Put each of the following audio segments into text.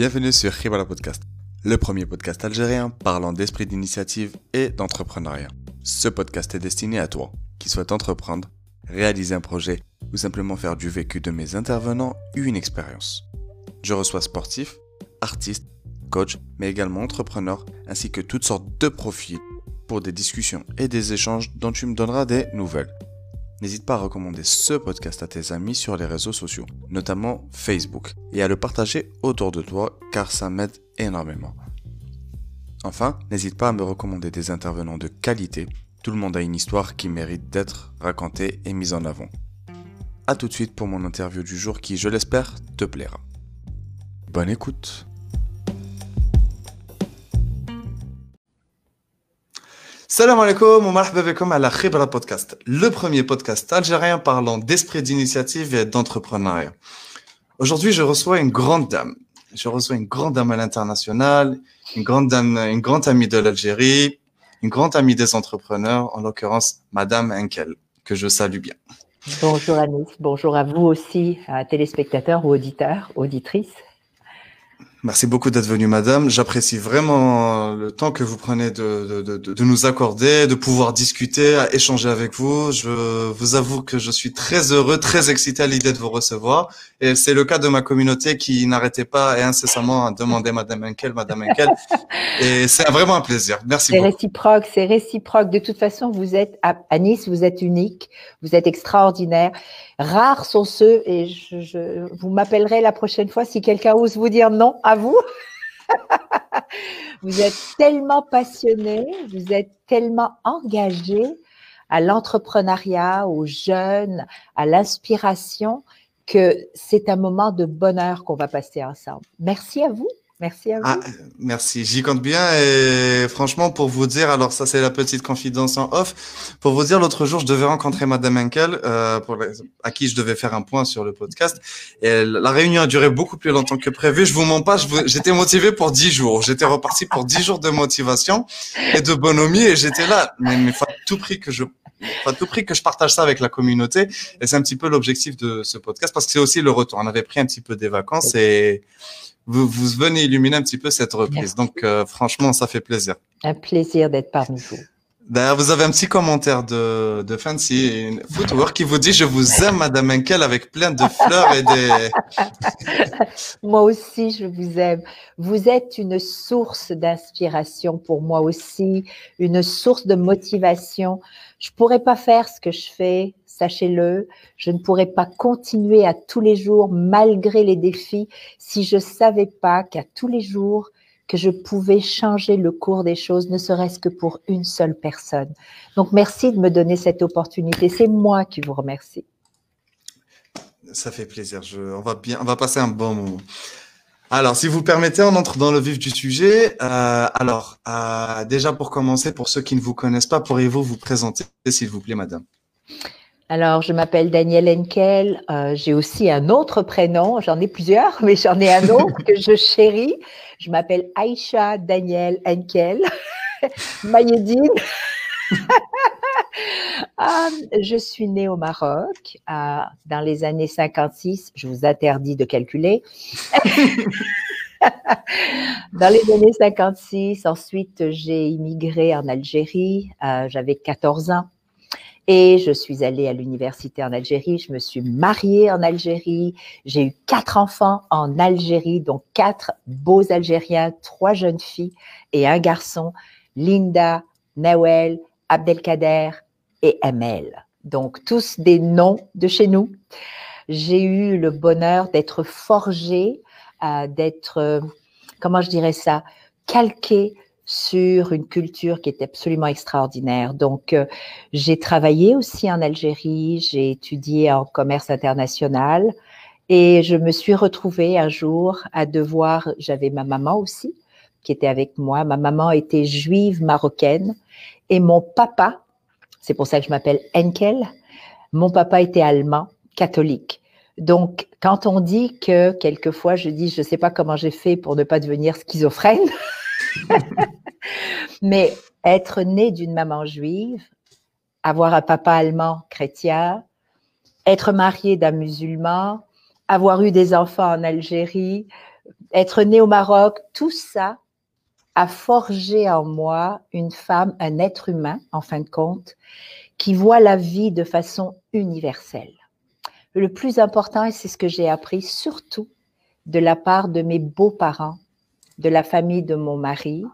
Bienvenue sur Ribala Podcast, le premier podcast algérien parlant d'esprit d'initiative et d'entrepreneuriat. Ce podcast est destiné à toi qui souhaite entreprendre, réaliser un projet ou simplement faire du vécu de mes intervenants une expérience. Je reçois sportifs, artistes, coachs, mais également entrepreneurs ainsi que toutes sortes de profils pour des discussions et des échanges dont tu me donneras des nouvelles. N'hésite pas à recommander ce podcast à tes amis sur les réseaux sociaux, notamment Facebook, et à le partager autour de toi car ça m'aide énormément. Enfin, n'hésite pas à me recommander des intervenants de qualité. Tout le monde a une histoire qui mérite d'être racontée et mise en avant. A tout de suite pour mon interview du jour qui, je l'espère, te plaira. Bonne écoute Salam alaikum wa marhaba à la Khibra Podcast, le premier podcast algérien parlant d'esprit d'initiative et d'entrepreneuriat. Aujourd'hui, je reçois une grande dame. Je reçois une grande dame à l'international, une grande dame, une grande amie de l'Algérie, une grande amie des entrepreneurs, en l'occurrence Madame Enkel, que je salue bien. Bonjour Anis, bonjour à vous aussi, à téléspectateurs ou auditeurs, auditrices. Merci beaucoup d'être venue, madame. J'apprécie vraiment le temps que vous prenez de, de, de, de, nous accorder, de pouvoir discuter, échanger avec vous. Je vous avoue que je suis très heureux, très excité à l'idée de vous recevoir. Et c'est le cas de ma communauté qui n'arrêtait pas et incessamment à demander madame Enkel, madame Enkel. et c'est vraiment un plaisir. Merci beaucoup. C'est réciproque, c'est réciproque. De toute façon, vous êtes à Nice, vous êtes unique, vous êtes extraordinaire. Rares sont ceux, et je, je vous m'appellerez la prochaine fois si quelqu'un ose vous dire non à vous. vous êtes tellement passionné, vous êtes tellement engagé à l'entrepreneuriat, aux jeunes, à l'inspiration, que c'est un moment de bonheur qu'on va passer ensemble. Merci à vous. Merci à vous. Ah, merci, j'y compte bien et franchement pour vous dire, alors ça c'est la petite confidence en off, pour vous dire l'autre jour je devais rencontrer Madame Henkel euh, pour à qui je devais faire un point sur le podcast et la réunion a duré beaucoup plus longtemps que prévu. Je vous mens pas, j'étais motivé pour dix jours, j'étais reparti pour dix jours de motivation et de bonhomie et j'étais là, mais il faut à tout prix que je à tout prix que je partage ça avec la communauté. Et c'est un petit peu l'objectif de ce podcast parce que c'est aussi le retour. On avait pris un petit peu des vacances et vous, vous venez illuminer un petit peu cette reprise. Donc, euh, franchement, ça fait plaisir. Un plaisir d'être parmi vous. D'ailleurs, vous avez un petit commentaire de, de Fancy Footwear qui vous dit Je vous aime, Madame Enkel, avec plein de fleurs et des. moi aussi, je vous aime. Vous êtes une source d'inspiration pour moi aussi, une source de motivation. Je pourrais pas faire ce que je fais sachez-le, je ne pourrais pas continuer à tous les jours, malgré les défis, si je savais pas qu'à tous les jours, que je pouvais changer le cours des choses, ne serait-ce que pour une seule personne. Donc, merci de me donner cette opportunité. C'est moi qui vous remercie. Ça fait plaisir. On va bien, on va passer un bon moment. Alors, si vous permettez, on entre dans le vif du sujet. Euh, alors, euh, déjà pour commencer, pour ceux qui ne vous connaissent pas, pourriez-vous vous présenter, s'il vous plaît, madame? Alors, je m'appelle Danielle Henkel. Euh, j'ai aussi un autre prénom. J'en ai plusieurs, mais j'en ai un autre que je chéris. Je m'appelle Aïcha Danielle Henkel. Mayedine. Ah, je suis née au Maroc dans les années 56. Je vous interdis de calculer. dans les années 56, ensuite, j'ai immigré en Algérie. Euh, j'avais 14 ans. Et je suis allée à l'université en Algérie, je me suis mariée en Algérie, j'ai eu quatre enfants en Algérie, dont quatre beaux Algériens, trois jeunes filles et un garçon, Linda, Nawel, Abdelkader et Amel. Donc tous des noms de chez nous. J'ai eu le bonheur d'être forgée, euh, d'être, euh, comment je dirais ça, calquée sur une culture qui est absolument extraordinaire. Donc, euh, j'ai travaillé aussi en Algérie, j'ai étudié en commerce international et je me suis retrouvée un jour à devoir, j'avais ma maman aussi qui était avec moi. Ma maman était juive marocaine et mon papa, c'est pour ça que je m'appelle Enkel, mon papa était allemand, catholique. Donc, quand on dit que quelquefois, je dis, je ne sais pas comment j'ai fait pour ne pas devenir schizophrène, Mais être né d'une maman juive, avoir un papa allemand chrétien, être marié d'un musulman, avoir eu des enfants en Algérie, être née au Maroc, tout ça a forgé en moi une femme, un être humain, en fin de compte, qui voit la vie de façon universelle. Le plus important, et c'est ce que j'ai appris surtout de la part de mes beaux-parents, de la famille de mon mari,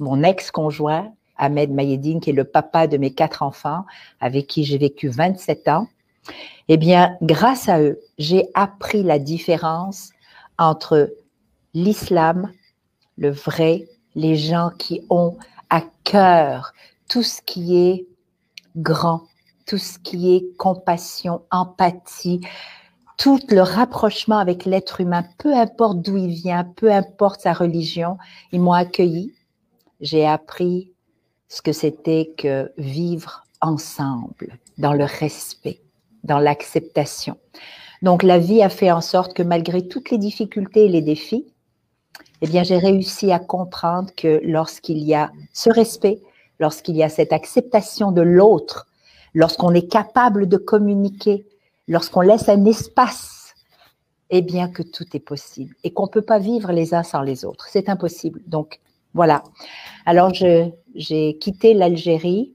mon ex-conjoint, Ahmed Mayedine, qui est le papa de mes quatre enfants, avec qui j'ai vécu 27 ans, eh bien, grâce à eux, j'ai appris la différence entre l'islam, le vrai, les gens qui ont à cœur tout ce qui est grand, tout ce qui est compassion, empathie, tout le rapprochement avec l'être humain, peu importe d'où il vient, peu importe sa religion, ils m'ont accueilli. J'ai appris ce que c'était que vivre ensemble, dans le respect, dans l'acceptation. Donc la vie a fait en sorte que malgré toutes les difficultés et les défis, eh bien j'ai réussi à comprendre que lorsqu'il y a ce respect, lorsqu'il y a cette acceptation de l'autre, lorsqu'on est capable de communiquer, lorsqu'on laisse un espace, eh bien que tout est possible et qu'on ne peut pas vivre les uns sans les autres. C'est impossible. Donc voilà. Alors j'ai quitté l'Algérie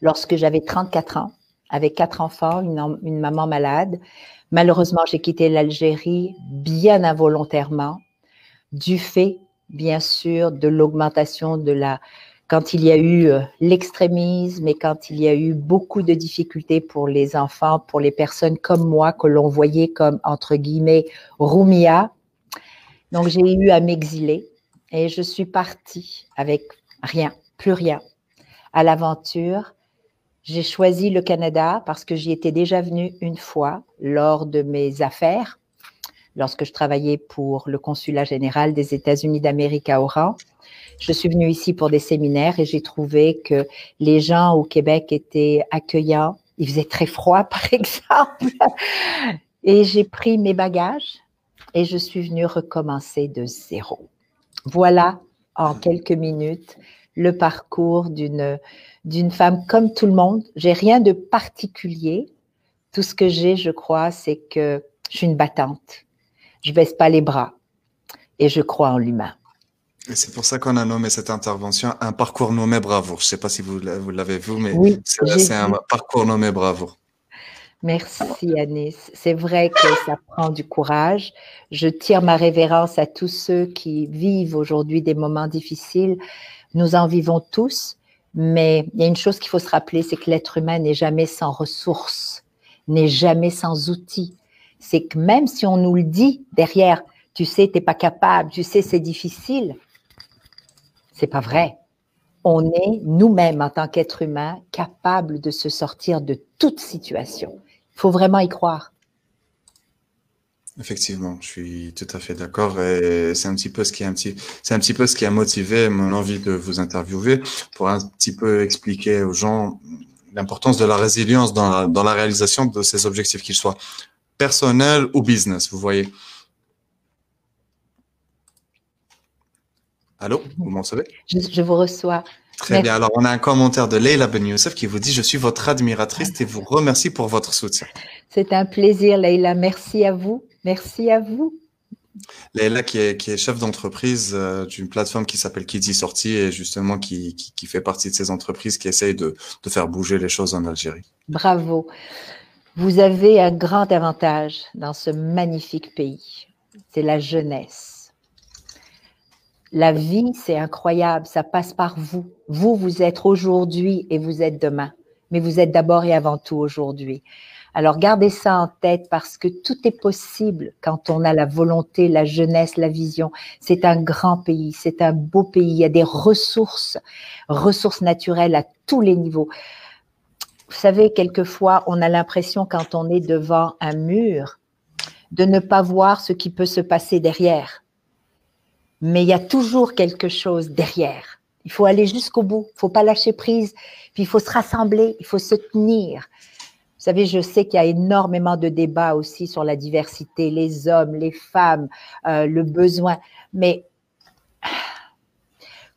lorsque j'avais 34 ans avec quatre enfants, une, maman malade. Malheureusement, j'ai quitté l'Algérie bien involontairement, du fait, bien sûr, de l'augmentation de la, quand il y a eu euh, l'extrémisme et quand il y a eu beaucoup de difficultés pour les enfants, pour les personnes comme moi, que l'on voyait comme, entre guillemets, Roumia. Donc, j'ai eu à m'exiler et je suis partie avec rien, plus rien, à l'aventure j'ai choisi le Canada parce que j'y étais déjà venue une fois lors de mes affaires, lorsque je travaillais pour le consulat général des États-Unis d'Amérique à Oran. Je suis venue ici pour des séminaires et j'ai trouvé que les gens au Québec étaient accueillants. Il faisait très froid, par exemple. Et j'ai pris mes bagages et je suis venue recommencer de zéro. Voilà, en quelques minutes, le parcours d'une d'une femme comme tout le monde. J'ai rien de particulier. Tout ce que j'ai, je crois, c'est que je suis une battante. Je baisse pas les bras et je crois en l'humain. Et c'est pour ça qu'on a nommé cette intervention un parcours nommé bravoure. Je ne sais pas si vous, l'avez vu, mais c'est un parcours nommé bravoure. Merci Anis. C'est vrai que ça prend du courage. Je tire ma révérence à tous ceux qui vivent aujourd'hui des moments difficiles. Nous en vivons tous. Mais il y a une chose qu'il faut se rappeler, c'est que l'être humain n'est jamais sans ressources, n'est jamais sans outils. C'est que même si on nous le dit derrière, tu sais, tu n'es pas capable, tu sais, c'est difficile, c'est pas vrai. On est nous-mêmes, en tant qu'être humain, capables de se sortir de toute situation. Il faut vraiment y croire. Effectivement, je suis tout à fait d'accord et c'est un petit peu ce qui est un petit, c'est un petit peu ce qui a motivé mon envie de vous interviewer pour un petit peu expliquer aux gens l'importance de la résilience dans la, dans la réalisation de ces objectifs, qu'ils soient personnels ou business. Vous voyez. Allô, vous m'en savez je, vous reçois. Très bien. Alors, on a un commentaire de Leila Ben Youssef qui vous dit Je suis votre admiratrice et vous remercie pour votre soutien. C'est un plaisir, Leila. Merci à vous. Merci à vous. Léla, qui est, qui est chef d'entreprise euh, d'une plateforme qui s'appelle Kiddy Sortie et justement qui, qui, fait partie de ces entreprises qui essayent de, de faire bouger les choses en Algérie. Bravo. Vous avez un grand avantage dans ce magnifique pays. C'est la jeunesse. La vie, c'est incroyable. Ça passe par vous. Vous, vous êtes aujourd'hui et vous êtes demain. Mais vous êtes d'abord et avant tout aujourd'hui. Alors gardez ça en tête parce que tout est possible quand on a la volonté, la jeunesse, la vision. C'est un grand pays, c'est un beau pays. Il y a des ressources, ressources naturelles à tous les niveaux. Vous savez, quelquefois, on a l'impression quand on est devant un mur de ne pas voir ce qui peut se passer derrière. Mais il y a toujours quelque chose derrière. Il faut aller jusqu'au bout. Il faut pas lâcher prise. Puis il faut se rassembler. Il faut se tenir. Vous savez, je sais qu'il y a énormément de débats aussi sur la diversité, les hommes, les femmes, euh, le besoin. Mais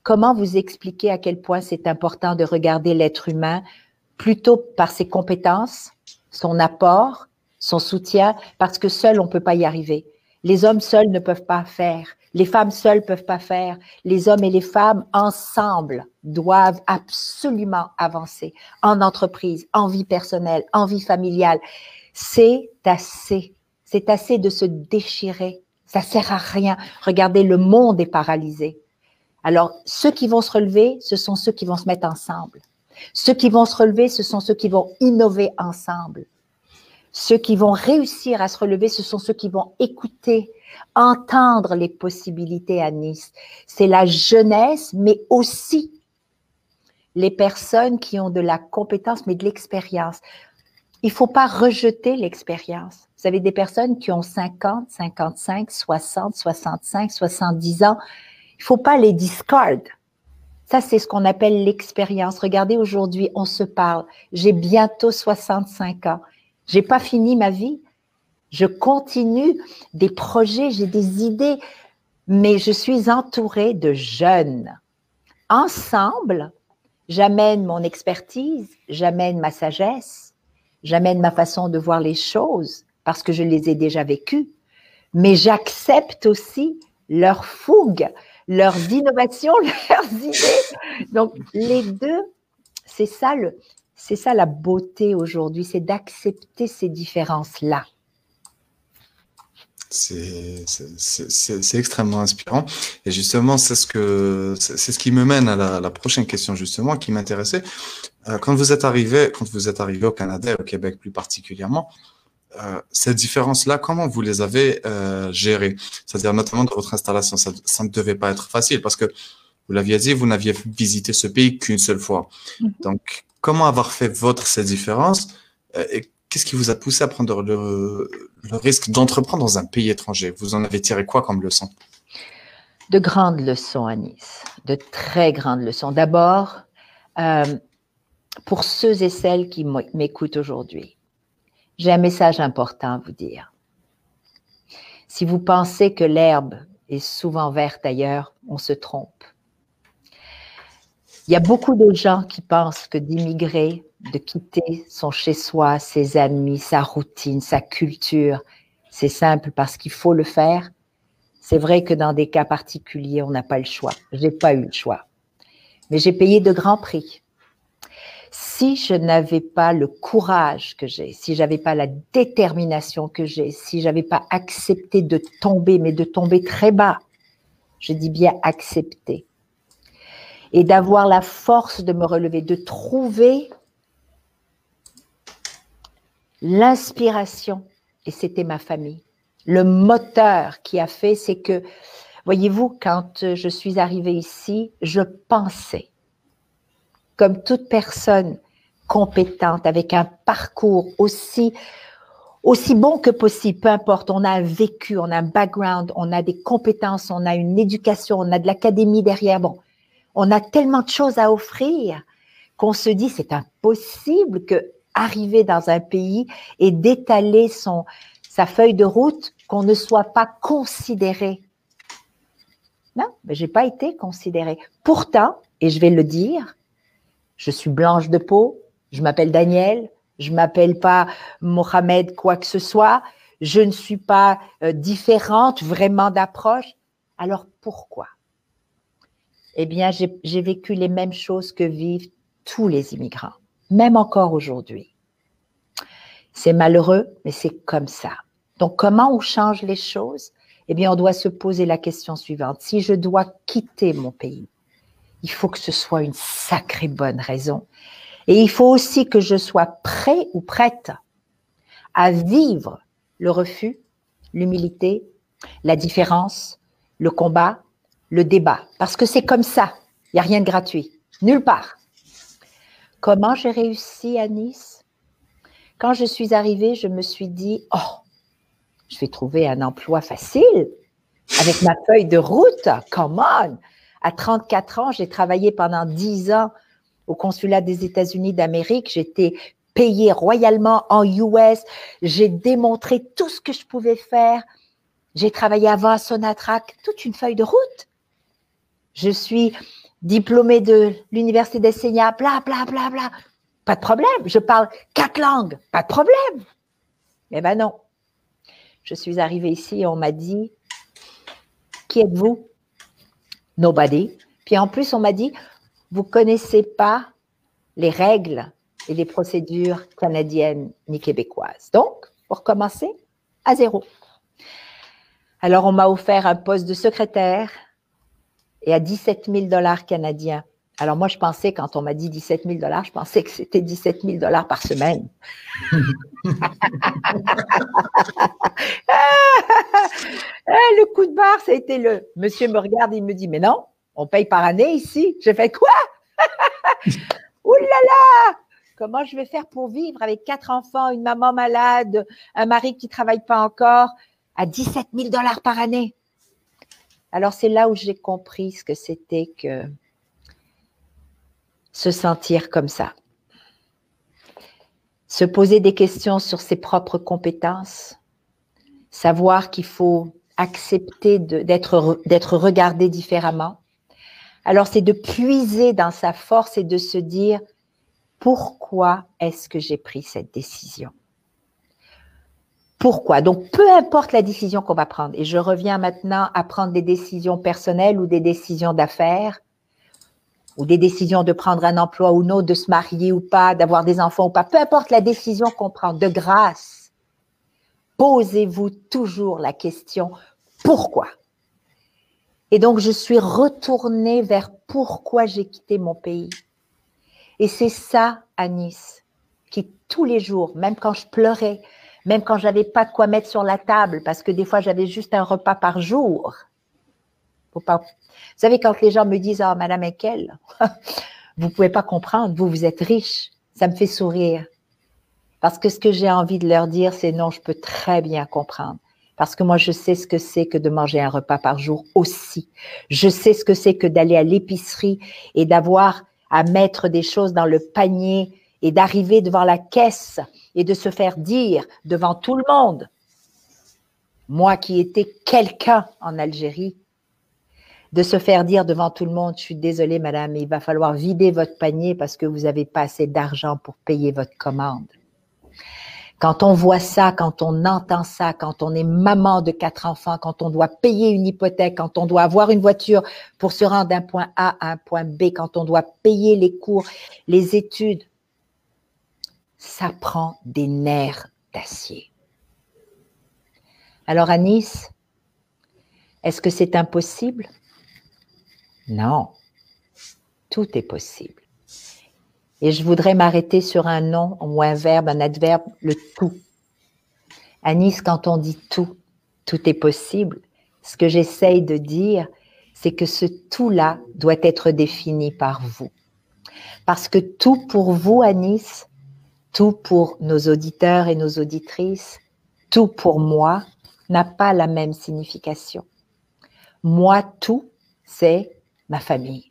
comment vous expliquer à quel point c'est important de regarder l'être humain plutôt par ses compétences, son apport, son soutien, parce que seul on ne peut pas y arriver. Les hommes seuls ne peuvent pas faire. Les femmes seules peuvent pas faire. Les hommes et les femmes ensemble doivent absolument avancer en entreprise, en vie personnelle, en vie familiale. C'est assez. C'est assez de se déchirer. Ça sert à rien. Regardez, le monde est paralysé. Alors, ceux qui vont se relever, ce sont ceux qui vont se mettre ensemble. Ceux qui vont se relever, ce sont ceux qui vont innover ensemble. Ceux qui vont réussir à se relever, ce sont ceux qui vont écouter, entendre les possibilités à Nice. C'est la jeunesse, mais aussi les personnes qui ont de la compétence, mais de l'expérience. Il faut pas rejeter l'expérience. Vous avez des personnes qui ont 50, 55, 60, 65, 70 ans. Il faut pas les discard. Ça, c'est ce qu'on appelle l'expérience. Regardez, aujourd'hui, on se parle. J'ai bientôt 65 ans. J'ai pas fini ma vie. Je continue des projets, j'ai des idées, mais je suis entourée de jeunes. Ensemble, j'amène mon expertise, j'amène ma sagesse, j'amène ma façon de voir les choses parce que je les ai déjà vécues, mais j'accepte aussi leur fougue, leurs innovations, leurs idées. Donc les deux, c'est ça le, c'est ça la beauté aujourd'hui, c'est d'accepter ces différences-là. C'est extrêmement inspirant. Et justement, c'est ce que c'est ce qui me mène à la, prochaine question justement qui m'intéressait. Euh, quand vous êtes arrivé, quand vous êtes arrivé au Canada et au Québec plus particulièrement, euh, ces différences-là, comment vous les avez euh, gérées? C'est-à-dire notamment dans votre installation, ça, ça, ne devait pas être facile parce que vous l'aviez dit, vous n'aviez visité ce pays qu'une seule fois. Mm-hmm. Donc, comment avoir fait votre ces différences euh, et qu'est-ce qui vous a poussé à prendre le, risque d'entreprendre dans un pays étranger? Vous en avez tiré quoi comme leçon? De grandes leçons à Nice, de très grandes leçons. D'abord, euh, pour ceux et celles qui m'écoutent aujourd'hui, j'ai un message important à vous dire. Si vous pensez que l'herbe est souvent verte ailleurs, on se trompe. Il y a beaucoup de gens qui pensent que d'immigrer, de quitter son chez-soi, ses amis, sa routine, sa culture, c'est simple parce qu'il faut le faire. C'est vrai que dans des cas particuliers, on n'a pas le choix. J'ai pas eu le choix. Mais j'ai payé de grands prix si je n'avais pas le courage que j'ai, si j'avais pas la détermination que j'ai, si j'avais pas accepté de tomber, mais de tomber très bas, je dis bien accepter, et d'avoir la force de me relever, de trouver l'inspiration, et c'était ma famille. Le moteur qui a fait, c'est que, voyez-vous, quand je suis arrivée ici, je pensais comme toute personne compétente, avec un parcours aussi, aussi bon que possible, peu importe, on a un vécu, on a un background, on a des compétences, on a une éducation, on a de l'académie derrière. Bon, on a tellement de choses à offrir qu'on se dit c'est impossible que arriver dans un pays et d'étaler son sa feuille de route qu'on ne soit pas considéré. Non, mais j'ai pas été considéré. Pourtant, et je vais le dire, je suis blanche de peau, je m'appelle Daniel, je m'appelle pas Mohamed quoi que ce soit, je ne suis pas euh, différente vraiment d'approche. Alors pourquoi? Eh bien, j'ai vécu les mêmes choses que vivent tous les immigrants, même encore aujourd'hui. C'est malheureux, mais c'est comme ça. Donc, comment on change les choses? Eh bien, on doit se poser la question suivante. Si je dois quitter mon pays, il faut que ce soit une sacrée bonne raison. Et il faut aussi que je sois prêt ou prête à vivre le refus, l'humilité, la différence, le combat, le débat. Parce que c'est comme ça. Il n'y a rien de gratuit. Nulle part. Comment j'ai réussi à Nice? Quand je suis arrivée, je me suis dit, oh, je vais trouver un emploi facile avec ma feuille de route. Come on à 34 ans, j'ai travaillé pendant 10 ans au consulat des États-Unis d'Amérique. J'étais payée royalement en US. J'ai démontré tout ce que je pouvais faire. J'ai travaillé avant à Sonatrach, toute une feuille de route. Je suis diplômée de l'Université d'Essenia, bla, bla, bla, bla. Pas de problème. Je parle quatre langues. Pas de problème. Eh ben non. Je suis arrivée ici et on m'a dit Qui êtes-vous? Nobody. Puis en plus, on m'a dit Vous connaissez pas les règles et les procédures canadiennes ni québécoises. Donc, pour commencer, à zéro. Alors, on m'a offert un poste de secrétaire et à 17 000 dollars canadiens. Alors, moi, je pensais, quand on m'a dit 17 000 dollars, je pensais que c'était 17 000 dollars par semaine. Ah, le coup de barre, ça a été le. Monsieur me regarde, il me dit, mais non, on paye par année ici. J'ai fait quoi? Ouh là là! Comment je vais faire pour vivre avec quatre enfants, une maman malade, un mari qui travaille pas encore, à 17 000 dollars par année? Alors, c'est là où j'ai compris ce que c'était que se sentir comme ça. Se poser des questions sur ses propres compétences, savoir qu'il faut accepter d'être regardé différemment. Alors, c'est de puiser dans sa force et de se dire, pourquoi est-ce que j'ai pris cette décision? Pourquoi Donc, peu importe la décision qu'on va prendre, et je reviens maintenant à prendre des décisions personnelles ou des décisions d'affaires, ou des décisions de prendre un emploi ou non, de se marier ou pas, d'avoir des enfants ou pas, peu importe la décision qu'on prend, de grâce, posez-vous toujours la question pourquoi? Et donc, je suis retournée vers pourquoi j'ai quitté mon pays. Et c'est ça, Anis, qui tous les jours, même quand je pleurais, même quand j'avais pas de quoi mettre sur la table, parce que des fois j'avais juste un repas par jour. Vous savez, quand les gens me disent, ah, Madame Ekel, vous pouvez pas comprendre, vous, vous êtes riche, ça me fait sourire. Parce que ce que j'ai envie de leur dire, c'est non, je peux très bien comprendre. Parce que moi, je sais ce que c'est que de manger un repas par jour aussi. Je sais ce que c'est que d'aller à l'épicerie et d'avoir à mettre des choses dans le panier et d'arriver devant la caisse et de se faire dire devant tout le monde, moi qui étais quelqu'un en Algérie, de se faire dire devant tout le monde, je suis désolée madame, il va falloir vider votre panier parce que vous n'avez pas assez d'argent pour payer votre commande. Quand on voit ça, quand on entend ça, quand on est maman de quatre enfants, quand on doit payer une hypothèque, quand on doit avoir une voiture pour se rendre d'un point A à un point B, quand on doit payer les cours, les études, ça prend des nerfs d'acier. Alors à est-ce que c'est impossible? Non, tout est possible. Et je voudrais m'arrêter sur un nom ou un verbe, un adverbe, le tout. À quand on dit tout, tout est possible, ce que j'essaye de dire, c'est que ce tout-là doit être défini par vous. Parce que tout pour vous à Nice, tout pour nos auditeurs et nos auditrices, tout pour moi n'a pas la même signification. Moi, tout, c'est ma famille.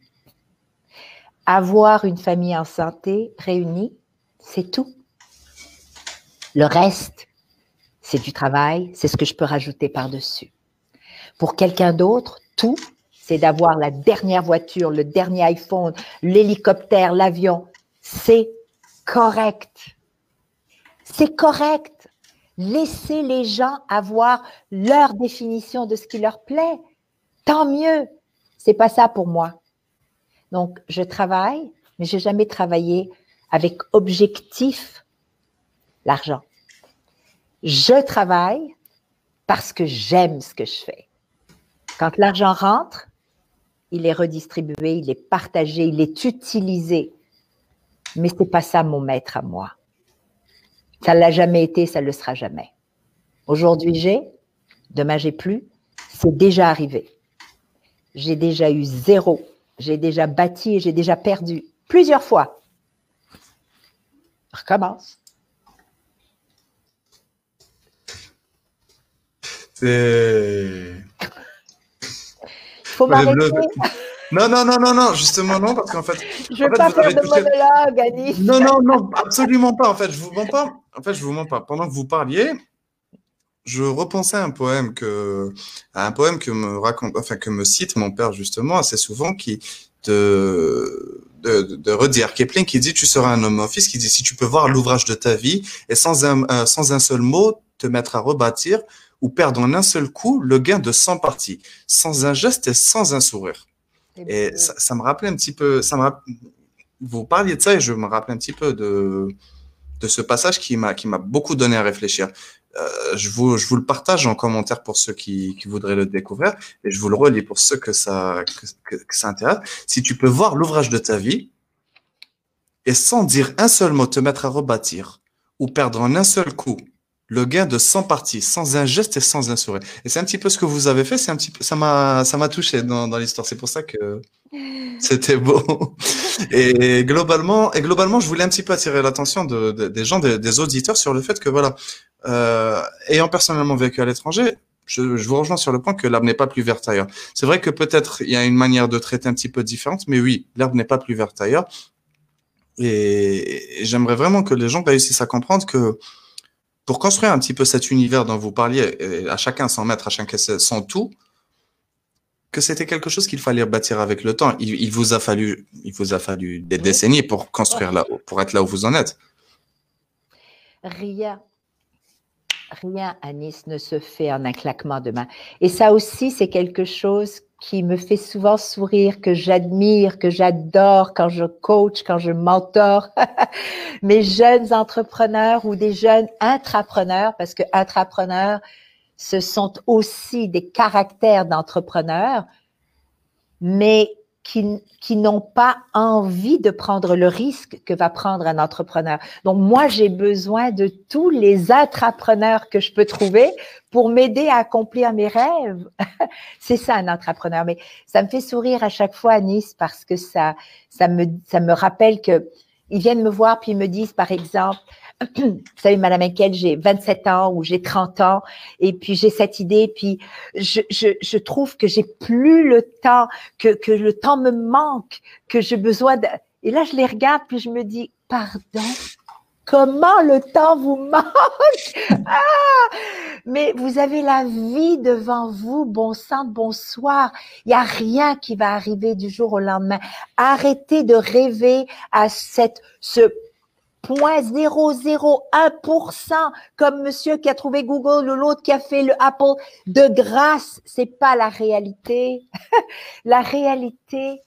Avoir une famille en santé réunie, c'est tout. Le reste, c'est du travail, c'est ce que je peux rajouter par-dessus. Pour quelqu'un d'autre, tout, c'est d'avoir la dernière voiture, le dernier iPhone, l'hélicoptère, l'avion. C'est correct. C'est correct. Laissez les gens avoir leur définition de ce qui leur plaît. Tant mieux. C'est pas ça pour moi. Donc, je travaille, mais je n'ai jamais travaillé avec objectif l'argent. Je travaille parce que j'aime ce que je fais. Quand l'argent rentre, il est redistribué, il est partagé, il est utilisé. Mais ce n'est pas ça mon maître à moi. Ça ne l'a jamais été, ça ne le sera jamais. Aujourd'hui, j'ai, demain, j'ai plus. C'est déjà arrivé. J'ai déjà eu zéro j'ai déjà bâti et j'ai déjà perdu plusieurs fois. Recommence. C'est. Faut m'arrêter. Non, non, non, non, non, justement non, parce qu'en fait. Je ne veux pas faire de monologue, Annie. Non, non, non, absolument pas. En fait, je vous mens pas. En fait, je vous mens pas. Pendant que vous parliez, je repensais à un poème que, à un poème que me raconte, enfin, que me cite mon père justement assez souvent, qui de, de, de redire Kipling qui dit tu seras un homme fils qui dit si tu peux voir l'ouvrage de ta vie et sans un, sans un seul mot te mettre à rebâtir ou perdre en un seul coup le gain de 100 parties, sans un geste et sans un sourire. Et ça, me rappelait un petit peu, ça me vous parliez de ça et je me rappelais un petit peu de, de ce passage qui m'a, qui m'a beaucoup donné à réfléchir. Euh, je, vous, je vous le partage en commentaire pour ceux qui, qui, voudraient le découvrir et je vous le relis pour ceux que ça, que, que ça intéresse. Si tu peux voir l'ouvrage de ta vie et sans dire un seul mot te mettre à rebâtir ou perdre en un seul coup le gain de 100 parties, sans un geste et sans un sourire. Et c'est un petit peu ce que vous avez fait, c'est un petit peu, ça m'a, ça m'a touché dans, dans l'histoire. C'est pour ça que c'était beau. Et globalement, et globalement, je voulais un petit peu attirer l'attention de, des gens, des, auditeurs sur le fait que voilà, euh, ayant personnellement vécu à l'étranger, je, je, vous rejoins sur le point que l'herbe n'est pas plus verte ailleurs. C'est vrai que peut-être il y a une manière de traiter un petit peu différente, mais oui, l'herbe n'est pas plus verte ailleurs. Et, et j'aimerais vraiment que les gens réussissent à comprendre que pour construire un petit peu cet univers dont vous parliez, à chacun sans mettre, à chacun son tout, que c'était quelque chose qu'il fallait bâtir avec le temps. Il, vous a fallu, il vous a fallu des décennies pour construire là, pour être là où vous en êtes. Rien, rien à Nice ne se fait en un claquement de main. Et ça aussi, c'est quelque chose qui me fait souvent sourire, que j'admire, que j'adore quand je coach, quand je mentor. Mes jeunes entrepreneurs ou des jeunes intrapreneurs, parce que intrapreneurs, ce sont aussi des caractères d'entrepreneurs, mais qui, qui n'ont pas envie de prendre le risque que va prendre un entrepreneur. Donc, moi, j'ai besoin de tous les entrepreneurs que je peux trouver pour m'aider à accomplir mes rêves. c'est ça, un entrepreneur. Mais ça me fait sourire à chaque fois à Nice parce que ça, ça me, ça me rappelle que ils viennent me voir puis ils me disent, par exemple, vous savez, Madame Inquel, j'ai 27 ans ou j'ai 30 ans et puis j'ai cette idée, puis je, je, je trouve que j'ai plus le temps, que, que le temps me manque, que j'ai besoin de... Et là, je les regarde, puis je me dis, pardon, comment le temps vous manque? Ah Mais vous avez la vie devant vous, bon sang, bonsoir. Il n'y a rien qui va arriver du jour au lendemain. Arrêtez de rêver à cette, ce 0,001% comme monsieur qui a trouvé Google ou l'autre qui a fait le Apple. De grâce, c'est pas la réalité. la réalité,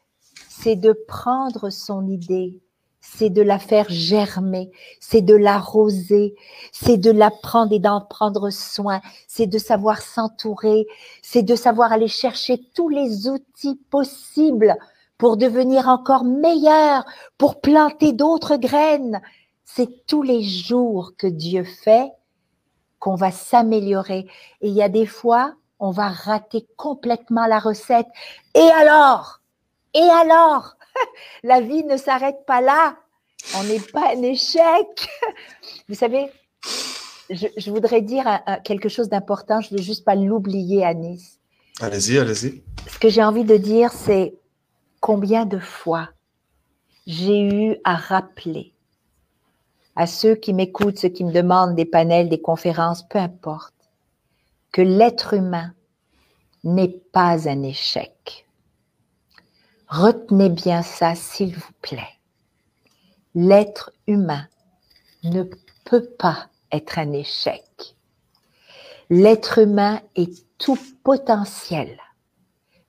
c'est de prendre son idée, c'est de la faire germer, c'est de l'arroser, c'est de la prendre et d'en prendre soin, c'est de savoir s'entourer, c'est de savoir aller chercher tous les outils possibles pour devenir encore meilleur, pour planter d'autres graines c'est tous les jours que Dieu fait qu'on va s'améliorer. Et il y a des fois, on va rater complètement la recette. Et alors? Et alors? La vie ne s'arrête pas là. On n'est pas un échec. Vous savez, je, voudrais dire quelque chose d'important. Je ne veux juste pas l'oublier, Anis. Allez-y, allez-y. Ce que j'ai envie de dire, c'est combien de fois j'ai eu à rappeler à ceux qui m'écoutent, ceux qui me demandent des panels, des conférences, peu importe, que l'être humain n'est pas un échec. Retenez bien ça, s'il vous plaît. L'être humain ne peut pas être un échec. L'être humain est tout potentiel.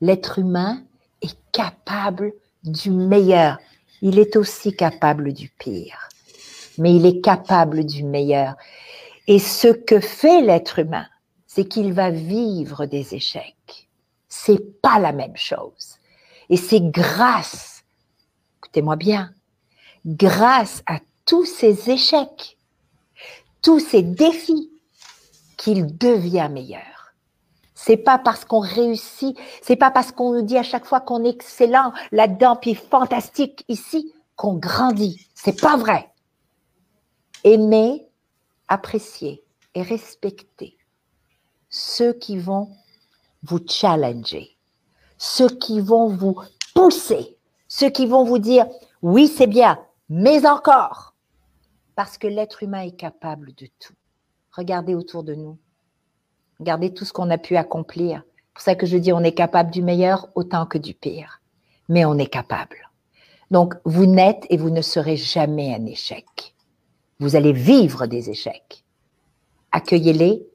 L'être humain est capable du meilleur. Il est aussi capable du pire mais il est capable du meilleur. Et ce que fait l'être humain, c'est qu'il va vivre des échecs. C'est pas la même chose. Et c'est grâce, écoutez-moi bien, grâce à tous ces échecs, tous ces défis, qu'il devient meilleur. C'est pas parce qu'on réussit, c'est pas parce qu'on nous dit à chaque fois qu'on est excellent là-dedans puis fantastique ici qu'on grandit. C'est pas vrai aimer, apprécier et respecter ceux qui vont vous challenger, ceux qui vont vous pousser, ceux qui vont vous dire oui, c'est bien, mais encore. Parce que l'être humain est capable de tout. Regardez autour de nous. Regardez tout ce qu'on a pu accomplir. C'est pour ça que je dis on est capable du meilleur autant que du pire. Mais on est capable. Donc, vous n'êtes et vous ne serez jamais un échec. Vous allez vivre des échecs. Accueillez-les,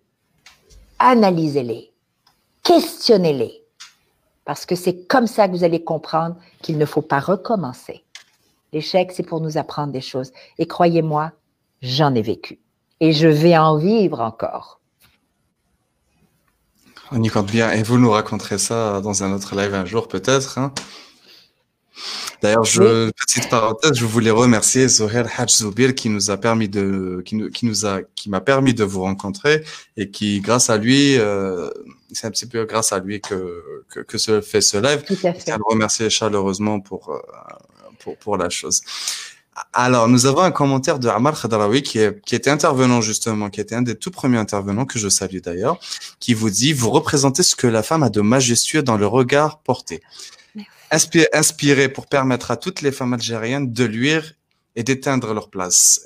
analysez-les, questionnez-les, parce que c'est comme ça que vous allez comprendre qu'il ne faut pas recommencer. L'échec, c'est pour nous apprendre des choses. Et croyez-moi, j'en ai vécu. Et je vais en vivre encore. On y compte bien. Et vous nous raconterez ça dans un autre live un jour, peut-être. Hein? D'ailleurs, je, petite parenthèse, je voulais remercier Zoher Haj Zoubir qui nous a permis de, qui nous, qui nous a, qui m'a permis de vous rencontrer et qui, grâce à lui, euh, c'est un petit peu grâce à lui que, que, que se fait ce live. Tout à fait. Je le remercier chaleureusement pour, euh, pour, pour la chose. Alors, nous avons un commentaire de Amar Khadraoui qui, est, qui était intervenant justement, qui était un des tout premiers intervenants que je salue d'ailleurs, qui vous dit, vous représentez ce que la femme a de majestueux dans le regard porté inspiré pour permettre à toutes les femmes algériennes de luire et d'éteindre leur place.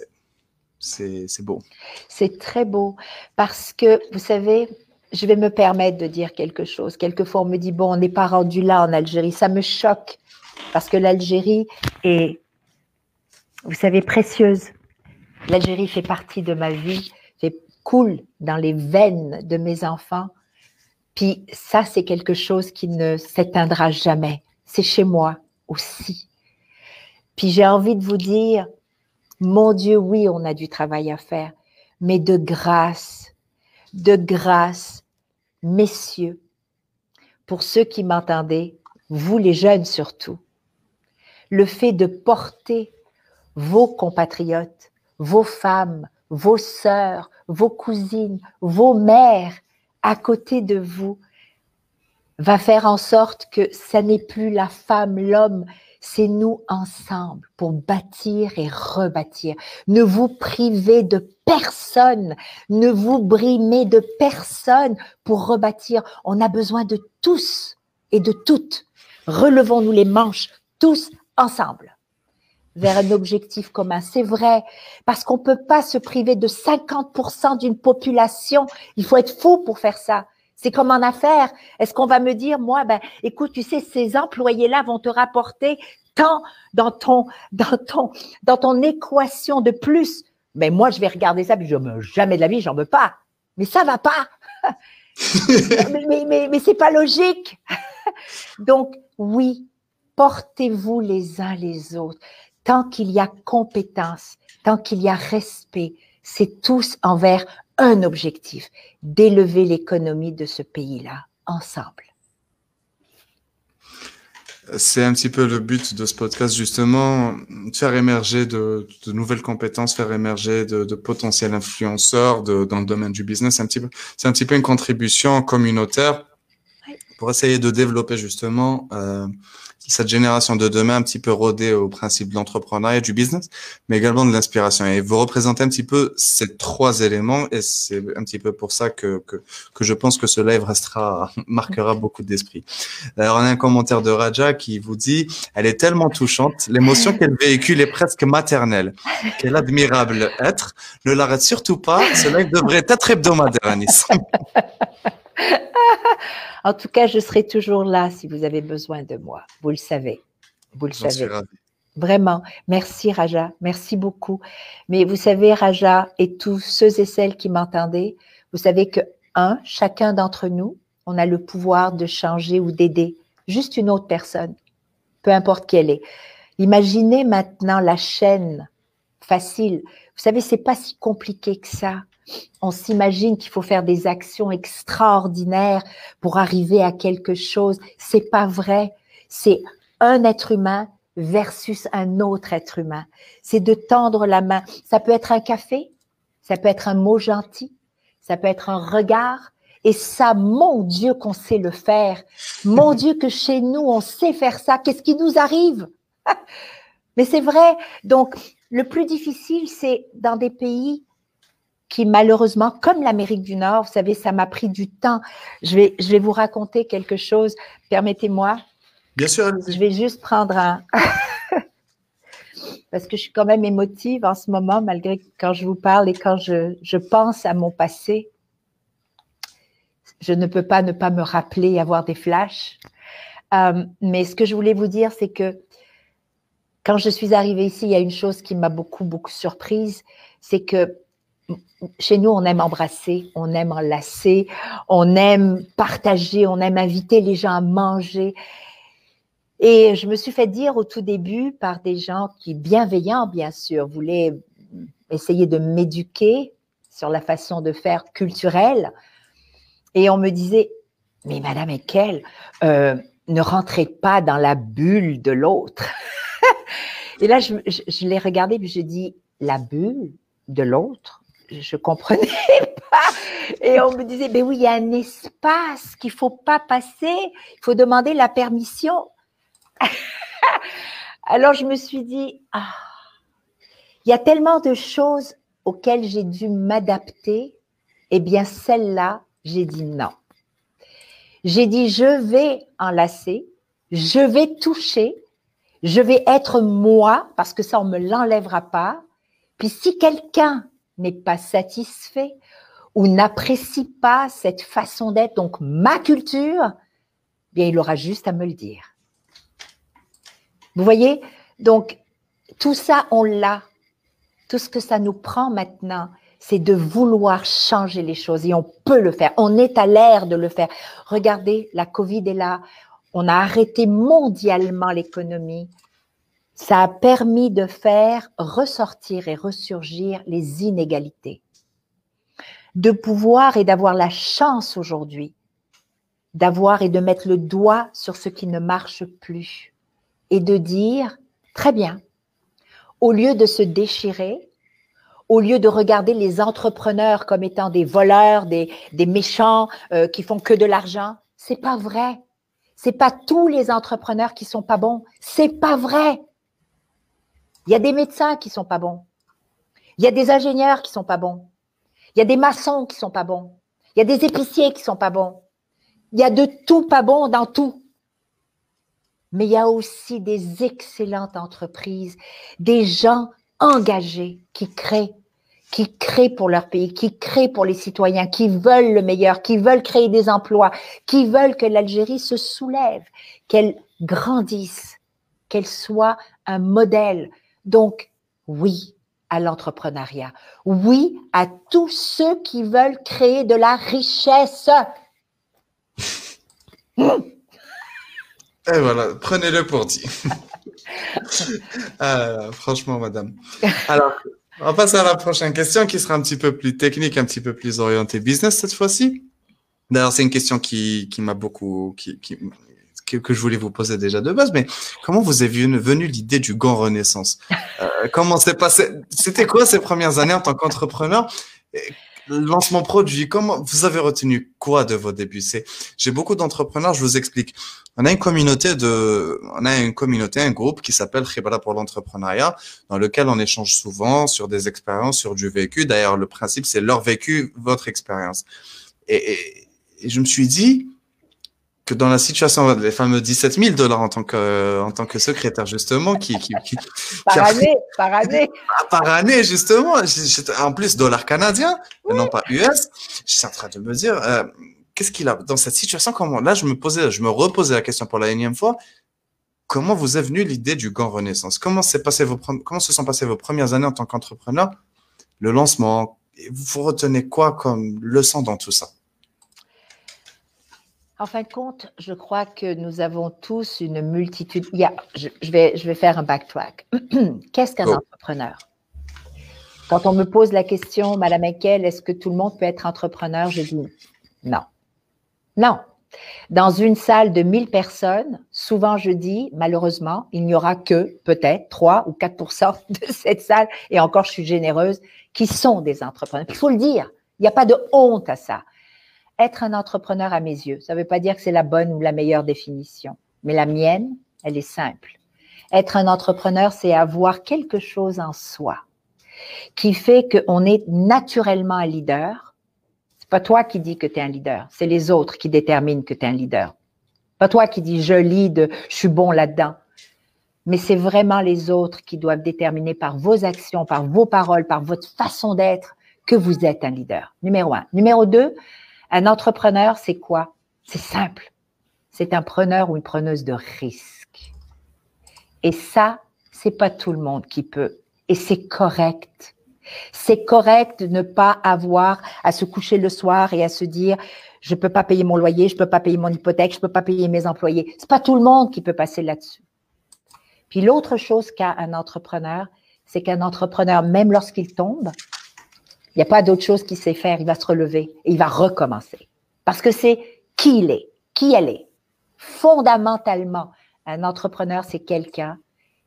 C'est beau. C'est très beau parce que, vous savez, je vais me permettre de dire quelque chose. Quelquefois, on me dit, bon, on n'est pas rendu là en Algérie. Ça me choque parce que l'Algérie est, vous savez, précieuse. L'Algérie fait partie de ma vie, fait coule dans les veines de mes enfants. Puis ça, c'est quelque chose qui ne s'éteindra jamais c'est chez moi aussi. Puis j'ai envie de vous dire, mon Dieu, oui, on a du travail à faire, mais de grâce, de grâce, messieurs, pour ceux qui m'entendez, vous les jeunes surtout, le fait de porter vos compatriotes, vos femmes, vos sœurs, vos cousines, vos mères à côté de vous, va faire en sorte que ça n'est plus la femme, l'homme, c'est nous ensemble pour bâtir et rebâtir. Ne vous privez de personne, ne vous brimez de personne pour rebâtir. On a besoin de tous et de toutes. Relevons-nous les manches, tous ensemble, vers un objectif commun. C'est vrai, parce qu'on ne peut pas se priver de 50% d'une population. Il faut être fou pour faire ça. C'est comme en affaires. Est-ce qu'on va me dire, moi, ben, écoute, tu sais, ces employés-là vont te rapporter tant dans ton, dans ton, dans ton équation de plus. Mais moi, je vais regarder ça, puis je me jamais de la vie, j'en veux pas. Mais ça va pas. mais, mais, mais, mais c'est pas logique. Donc, oui, portez-vous les uns les autres. Tant qu'il y a compétence, tant qu'il y a respect, c'est tous envers un objectif, d'élever l'économie de ce pays-là ensemble. C'est un petit peu le but de ce podcast, justement, de faire émerger de, nouvelles compétences, faire émerger de, potentiels influenceurs dans le domaine du business. C'est un, un petit peu une contribution communautaire pour essayer de développer justement euh, cette génération de demain un petit peu rodée au principe de l'entrepreneuriat du business, mais également de l'inspiration. Et vous représentez un petit peu ces trois éléments et c'est un petit peu pour ça que, que, que je pense que ce live restera, marquera beaucoup d'esprit. D'ailleurs, on a un commentaire de Raja qui vous dit, elle est tellement touchante, l'émotion qu'elle véhicule est presque maternelle. Quel admirable être. Ne l'arrête surtout pas, ce live devrait être hebdomadaire Nice. en tout cas, je serai toujours là si vous avez besoin de moi. Vous le savez. Vous le savez. Vraiment. Merci, Raja. Merci beaucoup. Mais vous savez, Raja et tous ceux et celles qui m'entendaient, vous savez que, un, chacun d'entre nous, on a le pouvoir de changer ou d'aider juste une autre personne, peu importe qui elle est. Imaginez maintenant la chaîne facile. Vous savez, c'est pas si compliqué que ça on s'imagine qu'il faut faire des actions extraordinaires pour arriver à quelque chose. C'est pas vrai. C'est un être humain versus un autre être humain. C'est de tendre la main. Ça peut être un café, ça peut être un mot gentil, ça peut être un regard. Et ça, mon Dieu, qu'on sait le faire. Mon Dieu, que chez nous, on sait faire ça. Qu'est-ce qui nous arrive? Mais c'est vrai. Donc, le plus difficile, c'est dans des pays qui malheureusement, comme l'Amérique du Nord, vous savez, ça m'a pris du temps. Je vais, je vais vous raconter quelque chose. Permettez-moi. Bien sûr. Je vais juste prendre un. Parce que je suis quand même émotive en ce moment, malgré quand je vous parle et quand je, je pense à mon passé. Je ne peux pas ne pas me rappeler, avoir des flashs. Euh, mais ce que je voulais vous dire, c'est que quand je suis arrivée ici, il y a une chose qui m'a beaucoup, beaucoup surprise, c'est que chez nous, on aime embrasser, on aime enlacer, on aime partager, on aime inviter les gens à manger. Et je me suis fait dire au tout début par des gens qui, bienveillants bien sûr, voulaient essayer de m'éduquer sur la façon de faire culturelle. Et on me disait, mais Madame Ekel, euh, ne rentrez pas dans la bulle de l'autre. et là, je, je, l'ai regardé puis je dis, la bulle de l'autre? Je comprenais pas. Et on me disait, ben oui, il y a un espace qu'il faut pas passer. Il faut demander la permission. Alors je me suis dit, ah, il y a tellement de choses auxquelles j'ai dû m'adapter. Eh bien, celle-là, j'ai dit non. J'ai dit, je vais enlacer, je vais toucher, je vais être moi, parce que ça, on me l'enlèvera pas. Puis si quelqu'un n'est pas satisfait ou n'apprécie pas cette façon d'être, donc ma culture, bien, il aura juste à me le dire. Vous voyez? Donc, tout ça, on l'a. Tout ce que ça nous prend maintenant, c'est de vouloir changer les choses et on peut le faire. On est à l'air de le faire. Regardez, la Covid est là. On a arrêté mondialement l'économie. Ça a permis de faire ressortir et ressurgir les inégalités. De pouvoir et d'avoir la chance aujourd'hui d'avoir et de mettre le doigt sur ce qui ne marche plus et de dire, très bien, au lieu de se déchirer, au lieu de regarder les entrepreneurs comme étant des voleurs, des, des méchants euh, qui font que de l'argent, c'est pas vrai. C'est pas tous les entrepreneurs qui sont pas bons. C'est pas vrai. Il y a des médecins qui sont pas bons. Il y a des ingénieurs qui sont pas bons. Il y a des maçons qui sont pas bons. Il y a des épiciers qui sont pas bons. Il y a de tout pas bon dans tout. Mais il y a aussi des excellentes entreprises, des gens engagés qui créent, qui créent pour leur pays, qui créent pour les citoyens, qui veulent le meilleur, qui veulent créer des emplois, qui veulent que l'Algérie se soulève, qu'elle grandisse, qu'elle soit un modèle. Donc, oui à l'entrepreneuriat. Oui à tous ceux qui veulent créer de la richesse. Et voilà, prenez-le pour dit. Euh, franchement, madame. Alors, on va passer à la prochaine question qui sera un petit peu plus technique, un petit peu plus orientée business cette fois-ci. D'ailleurs, c'est une question qui, qui m'a beaucoup, qui, qui, que, je voulais vous poser déjà de base, mais comment vous est venue l'idée du Gant Renaissance? Euh, Comment s'est passé C'était quoi ces premières années en tant qu'entrepreneur? Lancement produit, comment vous avez retenu quoi de vos débuts? C'est j'ai beaucoup d'entrepreneurs, je vous explique. On a une communauté de on a une communauté, un groupe qui s'appelle Khibala pour l'entrepreneuriat dans lequel on échange souvent sur des expériences, sur du vécu. D'ailleurs, le principe c'est leur vécu, votre expérience. Et, et je me suis dit que dans la situation, les fameux 17 000 dollars en tant que, en tant que secrétaire, justement, qui, qui, qui par année, par année. par année, justement. En plus, dollars canadiens, non pas US. Je suis en train de me dire, euh, qu'est-ce qu'il a, dans cette situation, comment, là, je me posais, je me reposais la question pour la énième fois. Comment vous est venue l'idée du Gant Renaissance? Comment s'est passé vos, comment se sont passées vos premières années en tant qu'entrepreneur? Le lancement, vous retenez quoi comme leçon dans tout ça? En fin de compte, je crois que nous avons tous une multitude. Il y a, je, vais, je vais faire un backtrack. Qu'est-ce qu'un entrepreneur? Quand on me pose la question, Madame Ekel, est-ce que tout le monde peut être entrepreneur? Je dis non. Non. Dans une salle de 1000 personnes, souvent je dis, malheureusement, il n'y aura que peut-être 3 ou 4% de cette salle, et encore je suis généreuse, qui sont des entrepreneurs. Il faut le dire. Il n'y a pas de honte à ça être un entrepreneur à mes yeux. Ça ne veut pas dire que c'est la bonne ou la meilleure définition, mais la mienne, elle est simple. Être un entrepreneur, c'est avoir quelque chose en soi qui fait qu'on est naturellement un leader. C'est pas toi qui dis que tu es un leader, c'est les autres qui déterminent que tu es un leader. Pas toi qui dis je lead, je suis bon là-dedans. Mais c'est vraiment les autres qui doivent déterminer par vos actions, par vos paroles, par votre façon d'être que vous êtes un leader. Numéro un. Numéro deux, un entrepreneur, c'est quoi? C'est simple. C'est un preneur ou une preneuse de risque. Et ça, c'est pas tout le monde qui peut. Et c'est correct. C'est correct de ne pas avoir à se coucher le soir et à se dire je peux pas payer mon loyer, je peux pas payer mon hypothèque, je peux pas payer mes employés. C'est pas tout le monde qui peut passer là-dessus. Puis l'autre chose qu'a un entrepreneur, c'est qu'un entrepreneur, même lorsqu'il tombe, il n'y a pas d'autre chose qu'il sait faire. Il va se relever et il va recommencer. Parce que c'est qui il est, qui elle est. Fondamentalement, un entrepreneur, c'est quelqu'un.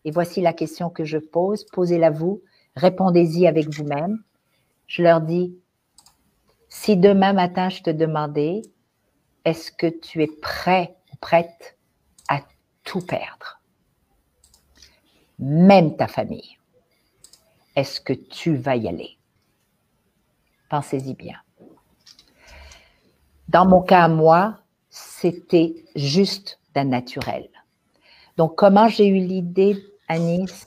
Et voici la question que je pose. Posez-la vous. Répondez-y avec vous-même. Je leur dis, si demain matin je te demandais, est-ce que tu es prêt ou prête à tout perdre? Même ta famille. Est-ce que tu vas y aller? Pensez-y bien. Dans mon cas, moi, c'était juste d'un naturel. Donc, comment j'ai eu l'idée, Anis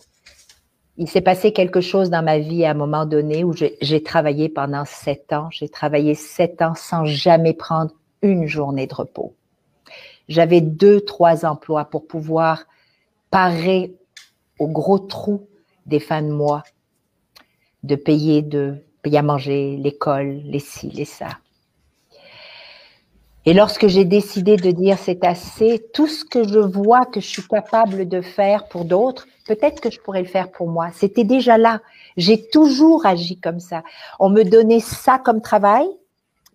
Il s'est passé quelque chose dans ma vie à un moment donné où j'ai travaillé pendant sept ans. J'ai travaillé sept ans sans jamais prendre une journée de repos. J'avais deux, trois emplois pour pouvoir parer au gros trou des fins de mois, de payer, de payer à manger, l'école, les ci, les ça. Et lorsque j'ai décidé de dire c'est assez, tout ce que je vois que je suis capable de faire pour d'autres, peut-être que je pourrais le faire pour moi. C'était déjà là. J'ai toujours agi comme ça. On me donnait ça comme travail.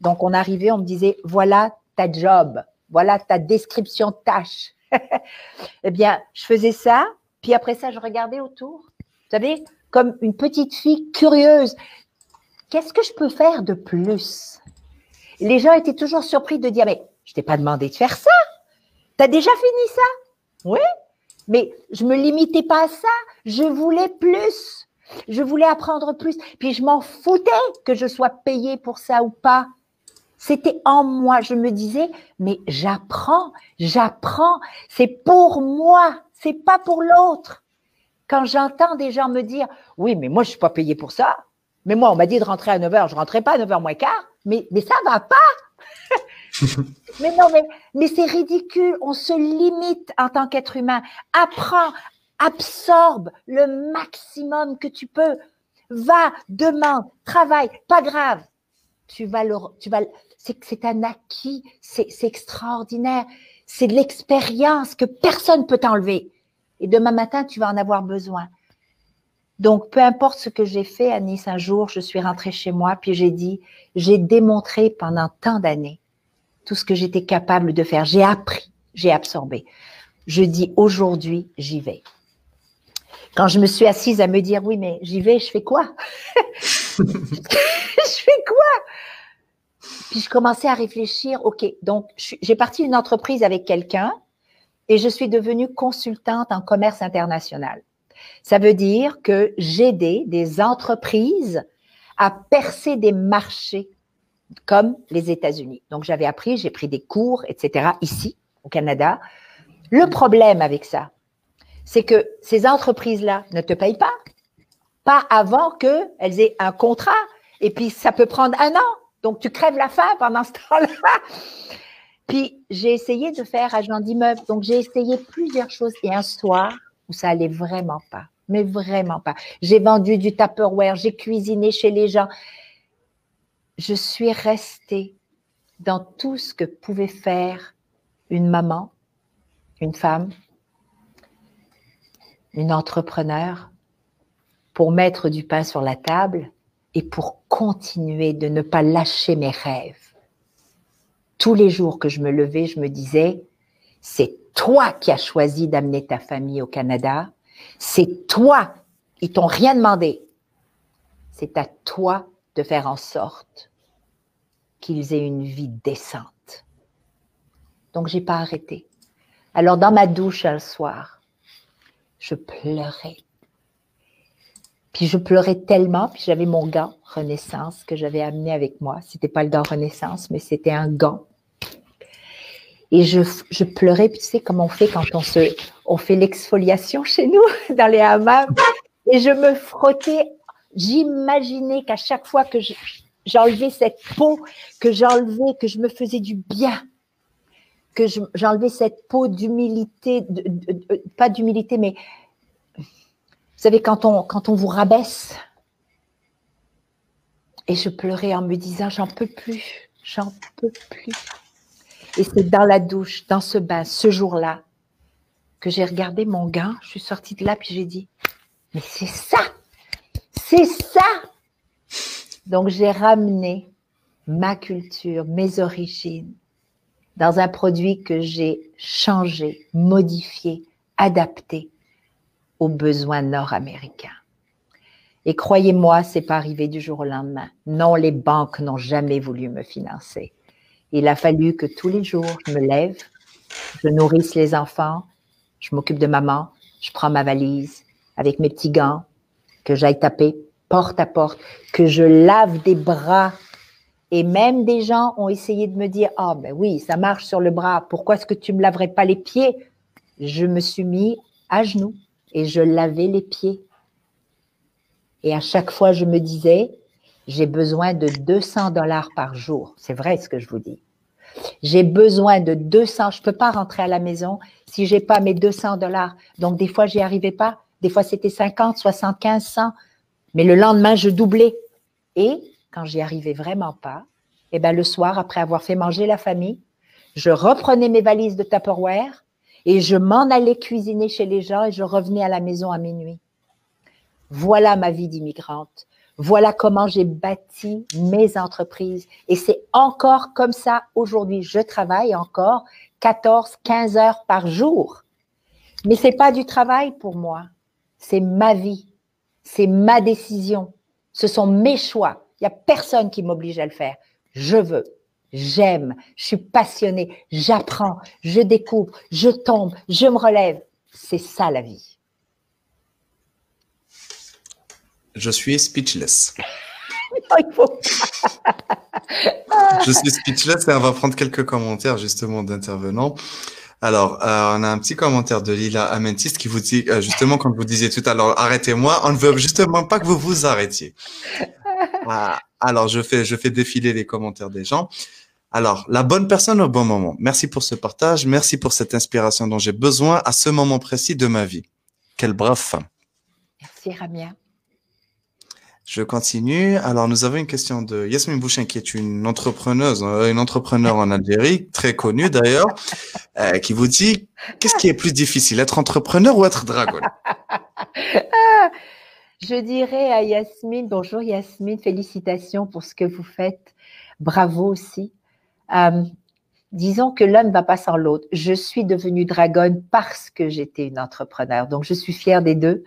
Donc on arrivait, on me disait voilà ta job, voilà ta description de tâche. eh bien, je faisais ça, puis après ça, je regardais autour. Vous savez, comme une petite fille curieuse. Qu'est-ce que je peux faire de plus? Les gens étaient toujours surpris de dire, mais je t'ai pas demandé de faire ça. Tu as déjà fini ça? Oui. Mais je me limitais pas à ça. Je voulais plus. Je voulais apprendre plus. Puis je m'en foutais que je sois payée pour ça ou pas. C'était en moi. Je me disais, mais j'apprends, j'apprends. C'est pour moi. C'est pas pour l'autre. Quand j'entends des gens me dire, oui, mais moi, je suis pas payée pour ça. Mais moi, on m'a dit de rentrer à 9h. Je rentrais pas à 9h moins quart mais, mais ça va pas. mais non, mais, mais c'est ridicule. On se limite en tant qu'être humain. Apprends, absorbe le maximum que tu peux. Va, demande, travaille, pas grave. Tu vas le, tu vas, c'est c'est un acquis, c'est extraordinaire. C'est de l'expérience que personne peut t'enlever. Et demain matin, tu vas en avoir besoin. Donc, peu importe ce que j'ai fait à Nice un jour, je suis rentrée chez moi, puis j'ai dit, j'ai démontré pendant tant d'années tout ce que j'étais capable de faire. J'ai appris, j'ai absorbé. Je dis aujourd'hui, j'y vais. Quand je me suis assise à me dire, oui, mais j'y vais, je fais quoi? Je fais quoi? Puis je commençais à réfléchir, ok, donc j'ai parti une entreprise avec quelqu'un et je suis devenue consultante en commerce international. Ça veut dire que j'aidais des entreprises à percer des marchés comme les États-Unis. Donc j'avais appris, j'ai pris des cours, etc. ici au Canada. Le problème avec ça, c'est que ces entreprises-là ne te payent pas, pas avant qu'elles aient un contrat. Et puis ça peut prendre un an. Donc tu crèves la faim pendant ce temps-là. Puis j'ai essayé de faire agent d'immeuble. Donc j'ai essayé plusieurs choses. Et un soir, où ça allait vraiment pas, mais vraiment pas. J'ai vendu du Tupperware, j'ai cuisiné chez les gens. Je suis restée dans tout ce que pouvait faire une maman, une femme, une entrepreneur pour mettre du pain sur la table et pour continuer de ne pas lâcher mes rêves. Tous les jours que je me levais, je me disais, c'est toi qui as choisi d'amener ta famille au Canada. C'est toi. Ils t'ont rien demandé. C'est à toi de faire en sorte qu'ils aient une vie décente. Donc, j'ai pas arrêté. Alors, dans ma douche un soir, je pleurais. Puis je pleurais tellement, puis j'avais mon gant Renaissance que j'avais amené avec moi. C'était pas le gant Renaissance, mais c'était un gant et je, pleurais, tu sais comment on fait quand on fait l'exfoliation chez nous, dans les hammams. Et je me frottais. J'imaginais qu'à chaque fois que j'enlevais cette peau, que j'enlevais, que je me faisais du bien, que j'enlevais cette peau d'humilité, pas d'humilité, mais vous savez, quand on vous rabaisse, Et je pleurais en me disant, j'en peux plus, j'en peux plus. Et c'est dans la douche, dans ce bain, ce jour-là, que j'ai regardé mon gant. Je suis sortie de là, puis j'ai dit, mais c'est ça, c'est ça. Donc j'ai ramené ma culture, mes origines, dans un produit que j'ai changé, modifié, adapté aux besoins nord-américains. Et croyez-moi, c'est pas arrivé du jour au lendemain. Non, les banques n'ont jamais voulu me financer. Il a fallu que tous les jours, je me lève, je nourrisse les enfants, je m'occupe de maman, je prends ma valise avec mes petits gants, que j'aille taper porte à porte, que je lave des bras. Et même des gens ont essayé de me dire, ah oh, ben oui, ça marche sur le bras, pourquoi est-ce que tu me laverais pas les pieds? Je me suis mis à genoux et je lavais les pieds. Et à chaque fois, je me disais, j'ai besoin de 200 dollars par jour. C'est vrai ce que je vous dis. J'ai besoin de 200. Je peux pas rentrer à la maison si j'ai pas mes 200 dollars. Donc, des fois, j'y arrivais pas. Des fois, c'était 50, 75, 100. Mais le lendemain, je doublais. Et quand j'y arrivais vraiment pas, eh ben, le soir, après avoir fait manger la famille, je reprenais mes valises de Tupperware et je m'en allais cuisiner chez les gens et je revenais à la maison à minuit. Voilà ma vie d'immigrante. Voilà comment j'ai bâti mes entreprises. Et c'est encore comme ça aujourd'hui. Je travaille encore 14, 15 heures par jour. Mais c'est pas du travail pour moi. C'est ma vie. C'est ma décision. Ce sont mes choix. Il n'y a personne qui m'oblige à le faire. Je veux. J'aime. Je suis passionnée. J'apprends. Je découvre. Je tombe. Je me relève. C'est ça la vie. Je suis speechless. je suis speechless et on va prendre quelques commentaires justement d'intervenants. Alors, euh, on a un petit commentaire de Lila Amentis qui vous dit, euh, justement, quand vous disiez tout à l'heure, arrêtez-moi, on ne veut justement pas que vous vous arrêtiez. Ah, alors, je fais, je fais défiler les commentaires des gens. Alors, la bonne personne au bon moment. Merci pour ce partage. Merci pour cette inspiration dont j'ai besoin à ce moment précis de ma vie. Quelle brave femme. Merci, Ramia. Je continue. Alors, nous avons une question de Yasmine Bouchin, qui est une entrepreneuse, euh, une entrepreneur en Algérie, très connue d'ailleurs, euh, qui vous dit qu'est-ce qui est plus difficile, être entrepreneur ou être dragon Je dirais à Yasmine, bonjour Yasmine, félicitations pour ce que vous faites. Bravo aussi. Euh, disons que l'un ne va pas sans l'autre. Je suis devenue dragon parce que j'étais une entrepreneur, donc je suis fière des deux.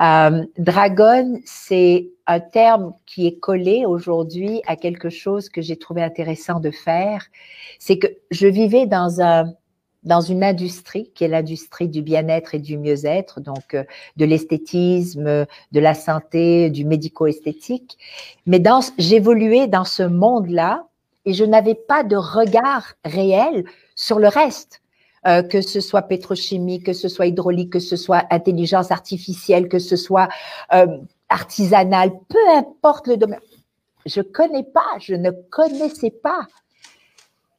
Euh, dragon, c'est un terme qui est collé aujourd'hui à quelque chose que j'ai trouvé intéressant de faire. C'est que je vivais dans un dans une industrie qui est l'industrie du bien-être et du mieux-être, donc euh, de l'esthétisme, de la santé, du médico-esthétique. Mais j'évoluais dans ce monde-là et je n'avais pas de regard réel sur le reste. Euh, que ce soit pétrochimie, que ce soit hydraulique, que ce soit intelligence artificielle, que ce soit euh, artisanal, peu importe le domaine. Je connais pas, je ne connaissais pas.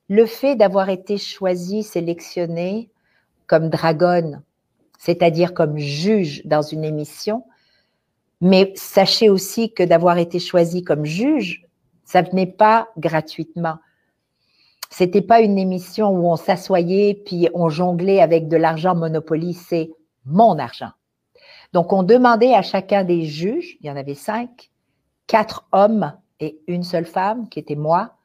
Le fait d'avoir été choisi, sélectionné comme dragonne, c'est-à-dire comme juge dans une émission, mais sachez aussi que d'avoir été choisi comme juge, ça venait pas gratuitement. C'était pas une émission où on s'assoyait puis on jonglait avec de l'argent Monopoly, c'est mon argent. Donc, on demandait à chacun des juges, il y en avait cinq, quatre hommes et une seule femme, qui était moi,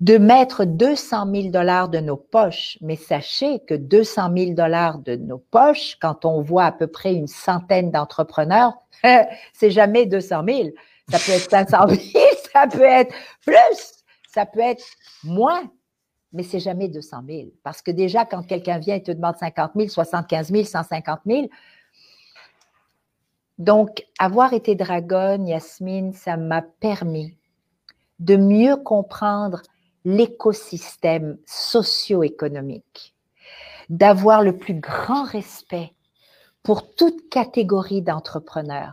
de mettre 200 000 dollars de nos poches. Mais sachez que 200 000 dollars de nos poches, quand on voit à peu près une centaine d'entrepreneurs, c'est jamais 200 000. Ça peut être 500 000, ça peut être plus. Ça peut être moins, mais c'est jamais 200 000. Parce que déjà, quand quelqu'un vient et te demande 50 000, 75 000, 150 000, donc, avoir été dragonne, Yasmine, ça m'a permis de mieux comprendre l'écosystème socio-économique, d'avoir le plus grand respect pour toute catégorie d'entrepreneurs,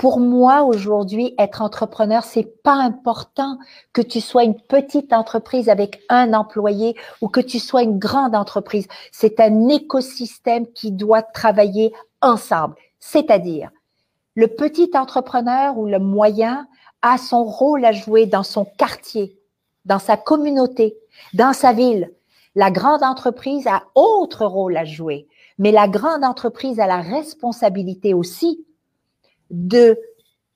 pour moi, aujourd'hui, être entrepreneur, c'est pas important que tu sois une petite entreprise avec un employé ou que tu sois une grande entreprise. C'est un écosystème qui doit travailler ensemble. C'est-à-dire, Le petit entrepreneur ou le moyen a son rôle à jouer dans son quartier, dans sa communauté, dans sa ville. La grande entreprise a autre rôle à jouer, mais la grande entreprise a la responsabilité aussi de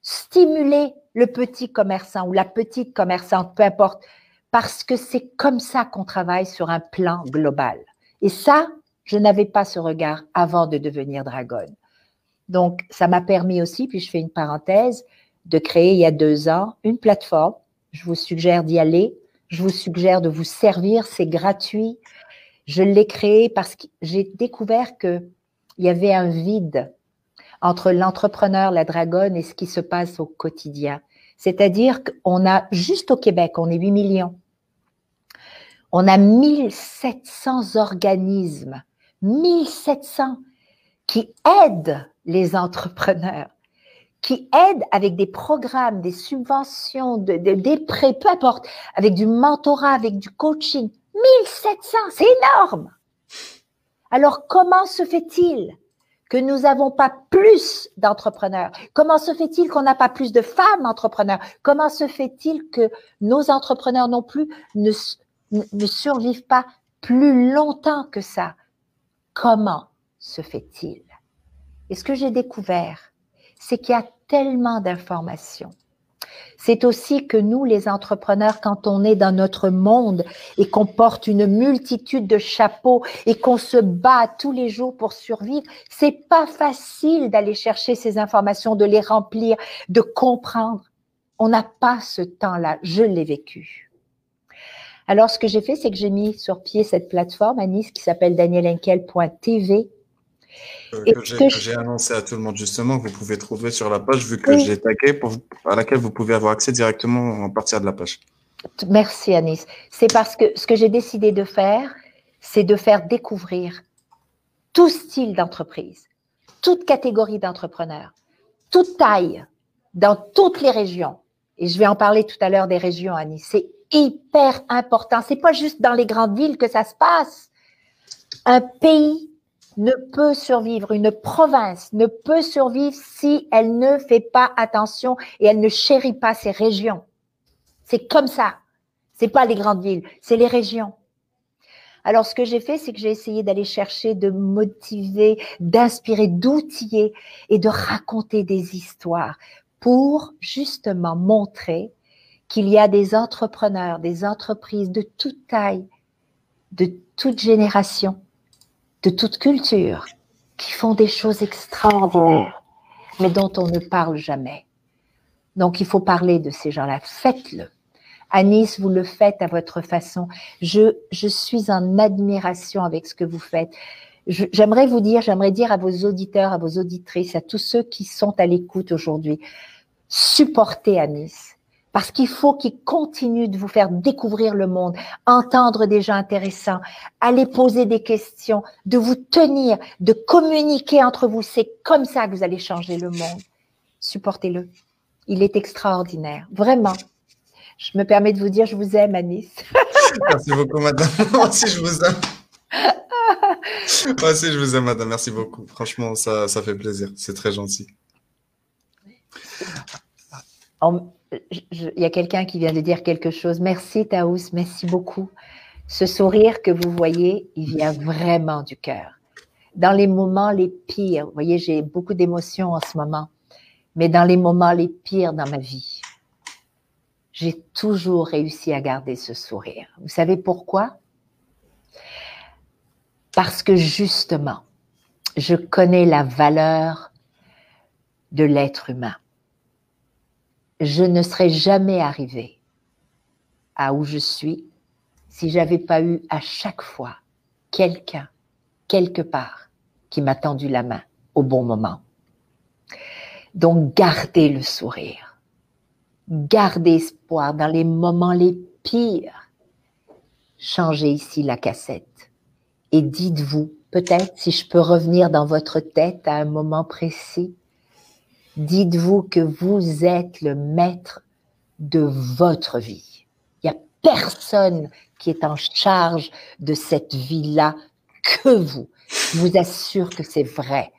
stimuler le petit commerçant ou la petite commerçante, peu importe, parce que c'est comme ça qu'on travaille sur un plan global. Et ça, je n'avais pas ce regard avant de devenir dragonne. Donc, ça m'a permis aussi, puis je fais une parenthèse, de créer il y a deux ans une plateforme. Je vous suggère d'y aller. Je vous suggère de vous servir. C'est gratuit. Je l'ai créé parce que j'ai découvert qu'il y avait un vide entre l'entrepreneur, la dragonne et ce qui se passe au quotidien. C'est-à-dire qu'on a, juste au Québec, on est 8 millions. On a 1700 organismes, 1700 qui aident les entrepreneurs, qui aident avec des programmes, des subventions, des prêts, peu importe, avec du mentorat, avec du coaching. 1700, c'est énorme. Alors comment se fait-il que nous n'avons pas plus d'entrepreneurs. Comment se fait-il qu'on n'a pas plus de femmes entrepreneurs? Comment se fait-il que nos entrepreneurs non plus ne, ne survivent pas plus longtemps que ça? Comment se fait-il? Et ce que j'ai découvert, c'est qu'il y a tellement d'informations c'est aussi que nous, les entrepreneurs, quand on est dans notre monde et qu'on porte une multitude de chapeaux et qu'on se bat tous les jours pour survivre, c'est pas facile d'aller chercher ces informations, de les remplir, de comprendre. On n'a pas ce temps-là. Je l'ai vécu. Alors, ce que j'ai fait, c'est que j'ai mis sur pied cette plateforme à Nice qui s'appelle danielenkel.tv que j'ai annoncé à tout le monde justement, que vous pouvez trouver sur la page, vu que j'ai tagué, pour, à laquelle vous pouvez avoir accès directement en partir de la page. Merci Anis. C'est parce que ce que j'ai décidé de faire, c'est de faire découvrir tout style d'entreprise, toute catégorie d'entrepreneurs, toute taille, dans toutes les régions. Et je vais en parler tout à l'heure des régions, Anis. C'est hyper important. C'est pas juste dans les grandes villes que ça se passe. Un pays ne peut survivre, une province ne peut survivre si elle ne fait pas attention et elle ne chérit pas ses régions. C'est comme ça. C'est pas les grandes villes, c'est les régions. Alors, ce que j'ai fait, c'est que j'ai essayé d'aller chercher, de motiver, d'inspirer, d'outiller et de raconter des histoires pour justement montrer qu'il y a des entrepreneurs, des entreprises de toute taille, de toute génération, de toute culture qui font des choses extraordinaires, mais dont on ne parle jamais. Donc, il faut parler de ces gens-là. Faites-le. À vous le faites à votre façon. Je, je suis en admiration avec ce que vous faites. J'aimerais vous dire, j'aimerais dire à vos auditeurs, à vos auditrices, à tous ceux qui sont à l'écoute aujourd'hui, supportez à parce qu'il faut qu'ils continuent de vous faire découvrir le monde, entendre des gens intéressants, aller poser des questions, de vous tenir, de communiquer entre vous. C'est comme ça que vous allez changer le monde. Supportez-le. Il est extraordinaire, vraiment. Je me permets de vous dire, je vous aime, Anis. Merci beaucoup, madame. Moi aussi, je vous aime. Moi aussi, je vous aime, madame. Merci beaucoup. Franchement, ça, ça fait plaisir. C'est très gentil il y a quelqu'un qui vient de dire quelque chose. Merci Taous, merci beaucoup. Ce sourire que vous voyez, il vient vraiment du cœur. Dans les moments les pires, vous voyez, j'ai beaucoup d'émotions en ce moment, mais dans les moments les pires dans ma vie, j'ai toujours réussi à garder ce sourire. Vous savez pourquoi? Parce que justement, je connais la valeur de l'être humain je ne serais jamais arrivée à où je suis si j'avais pas eu à chaque fois quelqu'un, quelque part, qui m'a tendu la main au bon moment. Donc, gardez le sourire. Gardez espoir dans les moments les pires. Changez ici la cassette et dites-vous, peut-être si je peux revenir dans votre tête à un moment précis, dites-vous que vous êtes le maître de votre vie. Il n'y a personne qui est en charge de cette vie-là que vous. Je vous assure que c'est vrai.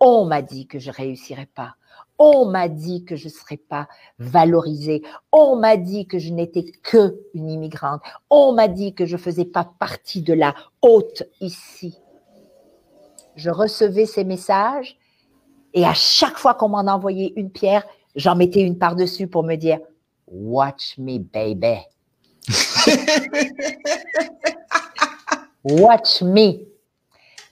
On m'a dit que je réussirais pas. On m'a dit que je ne serais pas valorisée. On m'a dit que je n'étais que une immigrante. On m'a dit que je ne faisais pas partie de la haute ici. Je recevais ces messages et à chaque fois qu'on m'en envoyait une pierre, j'en mettais une par-dessus pour me dire Watch me, baby. Watch me.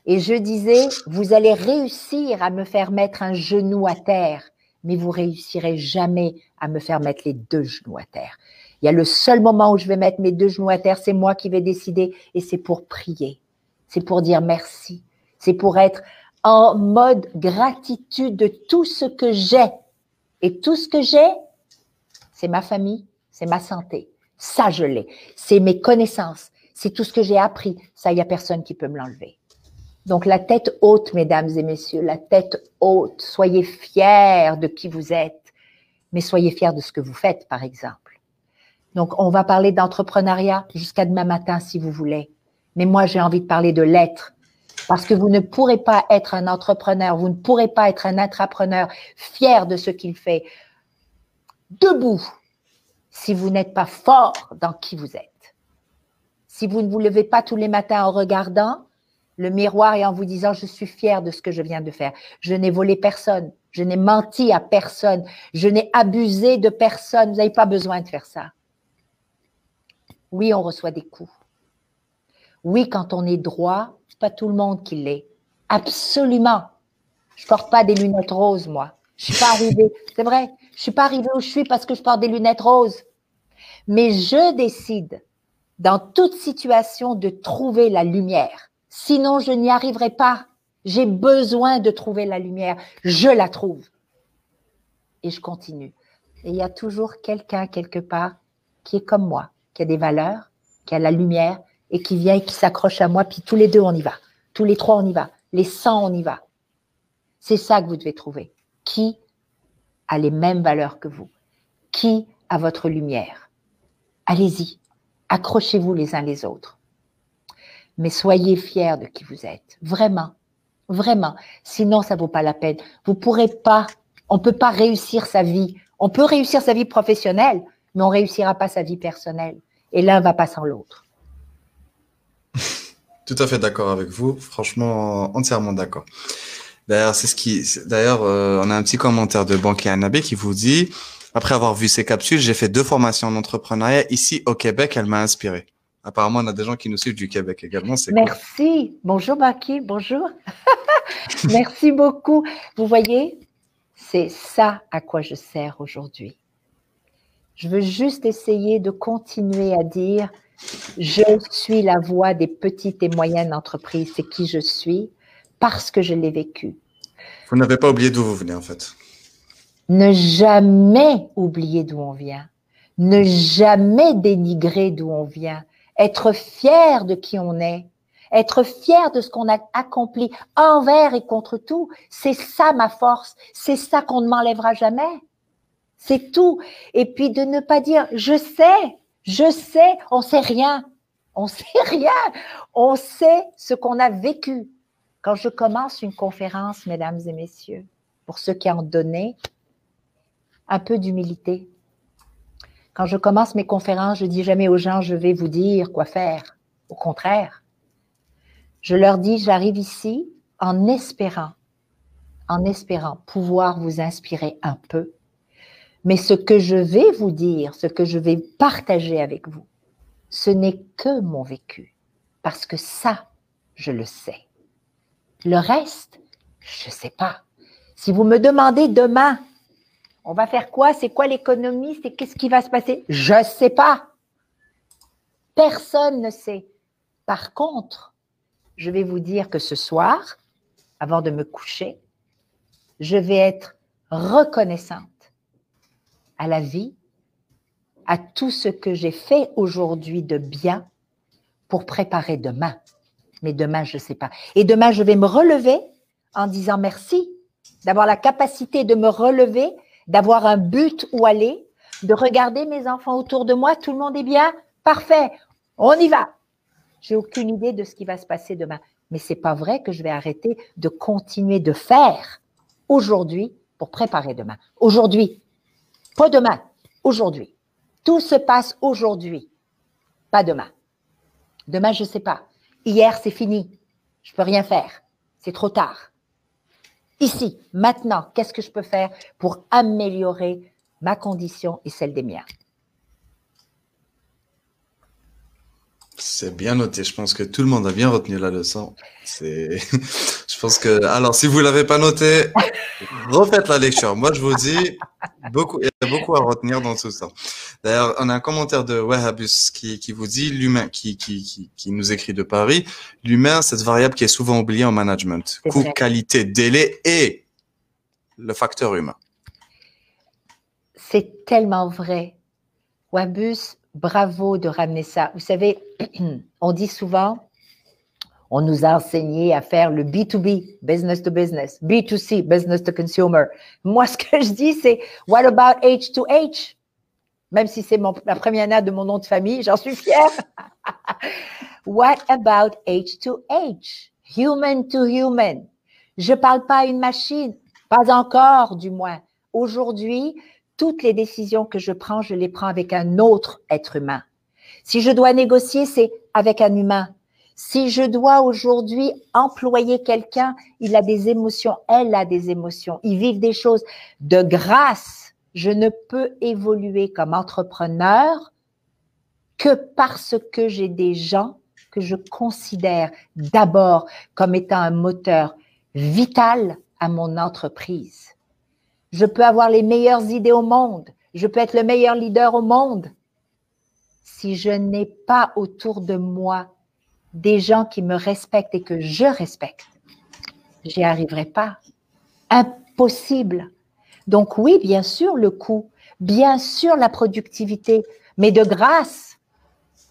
Et je disais, vous allez réussir à me faire mettre un genou à terre, mais vous réussirez jamais à me faire mettre les deux genoux à terre. Il y a le seul moment où je vais mettre mes deux genoux à terre, c'est moi qui vais décider et c'est pour prier. C'est pour dire merci. C'est pour être en mode gratitude de tout ce que j'ai. Et tout ce que j'ai, c'est ma famille, c'est ma santé. Ça, je l'ai. C'est mes connaissances. C'est tout ce que j'ai appris. Ça, il n'y a personne qui peut me l'enlever. Donc, la tête haute, mesdames et messieurs, la tête haute. Soyez fiers de qui vous êtes, mais soyez fiers de ce que vous faites, par exemple. Donc, on va parler d'entrepreneuriat jusqu'à demain matin, si vous voulez. Mais moi, j'ai envie de parler de l'être. Parce que vous ne pourrez pas être un entrepreneur, vous ne pourrez pas être un intrapreneur fier de ce qu'il fait, debout, si vous n'êtes pas fort dans qui vous êtes. Si vous ne vous levez pas tous les matins en regardant le miroir et en vous disant je suis fier de ce que je viens de faire. Je n'ai volé personne, je n'ai menti à personne, je n'ai abusé de personne. Vous n'avez pas besoin de faire ça. Oui, on reçoit des coups. Oui, quand on est droit, pas tout le monde qui l'est. Absolument. Je porte pas des lunettes roses, moi. Je suis pas arrivée. C'est vrai. Je suis pas arrivée où je suis parce que je porte des lunettes roses. Mais je décide, dans toute situation, de trouver la lumière. Sinon, je n'y arriverai pas. J'ai besoin de trouver la lumière. Je la trouve. Et je continue. Et il y a toujours quelqu'un quelque part qui est comme moi, qui a des valeurs, qui a la lumière et qui vient et qui s'accroche à moi, puis tous les deux, on y va. Tous les trois, on y va. Les 100, on y va. C'est ça que vous devez trouver. Qui a les mêmes valeurs que vous? Qui a votre lumière? Allez-y, accrochez-vous les uns les autres. Mais soyez fiers de qui vous êtes. Vraiment, vraiment. Sinon, ça vaut pas la peine. Vous pourrez pas, on peut pas réussir sa vie. On peut réussir sa vie professionnelle, mais on réussira pas sa vie personnelle. Et l'un va pas sans l'autre. Tout à fait d'accord avec vous. Franchement, entièrement d'accord. D'ailleurs, c'est ce qui. D'ailleurs, euh, on a un petit commentaire de Banquier Anabé qui vous dit après avoir vu ces capsules, j'ai fait deux formations en entrepreneuriat ici au Québec. Elle m'a inspiré. Apparemment, on a des gens qui nous suivent du Québec également. Merci. Bonjour Banquier. Bonjour. Merci beaucoup. Vous voyez, c'est ça à quoi je sers aujourd'hui. Je veux juste essayer de continuer à dire je suis la voix des petites et moyennes entreprises. C'est qui je suis parce que je l'ai vécu. Vous n'avez pas oublié d'où vous venez, en fait. Ne jamais oublier d'où on vient. Ne jamais dénigrer d'où on vient. Être fier de qui on est. Être fier de ce qu'on a accompli envers et contre tout. C'est ça ma force. C'est ça qu'on ne m'enlèvera jamais. C'est tout. Et puis de ne pas dire, je sais, je sais, on sait rien. On sait rien. On sait ce qu'on a vécu. Quand je commence une conférence, mesdames et messieurs, pour ceux qui en donné, un peu d'humilité. Quand je commence mes conférences, je dis jamais aux gens, je vais vous dire quoi faire. Au contraire, je leur dis, j'arrive ici en espérant, en espérant pouvoir vous inspirer un peu mais ce que je vais vous dire, ce que je vais partager avec vous, ce n'est que mon vécu. Parce que ça, je le sais. Le reste, je ne sais pas. Si vous me demandez demain, on va faire quoi C'est quoi l'économie C'est qu'est-ce qui va se passer Je ne sais pas. Personne ne sait. Par contre, je vais vous dire que ce soir, avant de me coucher, je vais être reconnaissante à la vie, à tout ce que j'ai fait aujourd'hui de bien pour préparer demain. Mais demain, je ne sais pas. Et demain, je vais me relever en disant merci, d'avoir la capacité de me relever, d'avoir un but où aller, de regarder mes enfants autour de moi, tout le monde est bien, parfait, on y va. J'ai aucune idée de ce qui va se passer demain, mais c'est pas vrai que je vais arrêter de continuer de faire aujourd'hui pour préparer demain. Aujourd'hui. Pas demain. Aujourd'hui. Tout se passe aujourd'hui. Pas demain. Demain, je ne sais pas. Hier, c'est fini. Je ne peux rien faire. C'est trop tard. Ici, maintenant, qu'est-ce que je peux faire pour améliorer ma condition et celle des miens? C'est bien noté. Je pense que tout le monde a bien retenu la leçon. C'est, je pense que, alors, si vous l'avez pas noté, refaites la lecture. Moi, je vous dis, beaucoup, il y a beaucoup à retenir dans tout ça. D'ailleurs, on a un commentaire de Wahhabus qui, qui vous dit, l'humain, qui, qui, qui, qui, nous écrit de Paris, l'humain, cette variable qui est souvent oubliée en management. Coût, qualité, délai et le facteur humain. C'est tellement vrai. Wahhabus, bravo de ramener ça. Vous savez, on dit souvent, on nous a enseigné à faire le B2B, business to business, B2C, business to consumer. Moi, ce que je dis, c'est what about H2H? Même si c'est la première lettre de mon nom de famille, j'en suis fière. what about H2H? Human to human. Je parle pas à une machine, pas encore du moins. Aujourd'hui, toutes les décisions que je prends, je les prends avec un autre être humain. Si je dois négocier, c'est avec un humain. Si je dois aujourd'hui employer quelqu'un, il a des émotions, elle a des émotions, ils vivent des choses. De grâce, je ne peux évoluer comme entrepreneur que parce que j'ai des gens que je considère d'abord comme étant un moteur vital à mon entreprise. Je peux avoir les meilleures idées au monde. Je peux être le meilleur leader au monde. Si je n'ai pas autour de moi des gens qui me respectent et que je respecte, j'y arriverai pas. Impossible. Donc oui, bien sûr, le coût, bien sûr, la productivité, mais de grâce,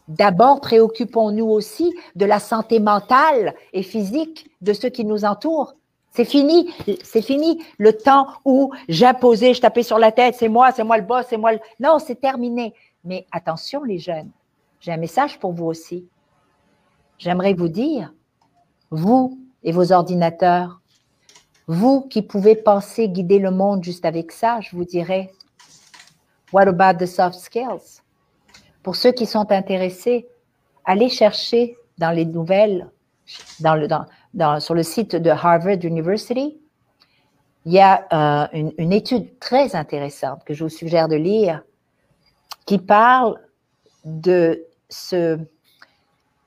d'abord préoccupons-nous aussi de la santé mentale et physique de ceux qui nous entourent. C'est fini, c'est fini le temps où j'imposais, je tapais sur la tête, c'est moi, c'est moi le boss, c'est moi le... Non, c'est terminé. Mais attention les jeunes, j'ai un message pour vous aussi. J'aimerais vous dire, vous et vos ordinateurs, vous qui pouvez penser guider le monde juste avec ça, je vous dirais, what about the soft skills? Pour ceux qui sont intéressés, allez chercher dans les nouvelles, dans le, dans, sur le site de Harvard University, il y a euh, une, une, étude très intéressante que je vous suggère de lire qui parle de ce,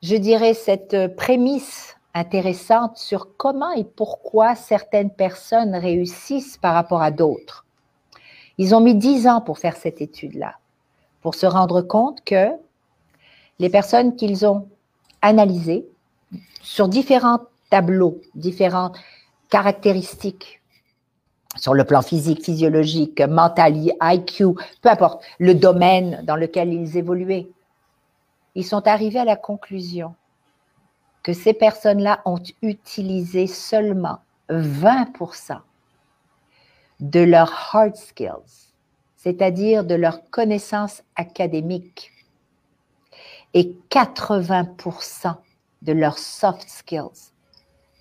je dirais, cette prémisse intéressante sur comment et pourquoi certaines personnes réussissent par rapport à d'autres. Ils ont mis dix ans pour faire cette étude-là, pour se rendre compte que les personnes qu'ils ont analysées sur différentes tableaux, différentes caractéristiques sur le plan physique, physiologique, mental, IQ, peu importe, le domaine dans lequel ils évoluaient. Ils sont arrivés à la conclusion que ces personnes-là ont utilisé seulement 20% de leurs hard skills, c'est-à-dire de leurs connaissances académiques, et 80% de leurs soft skills,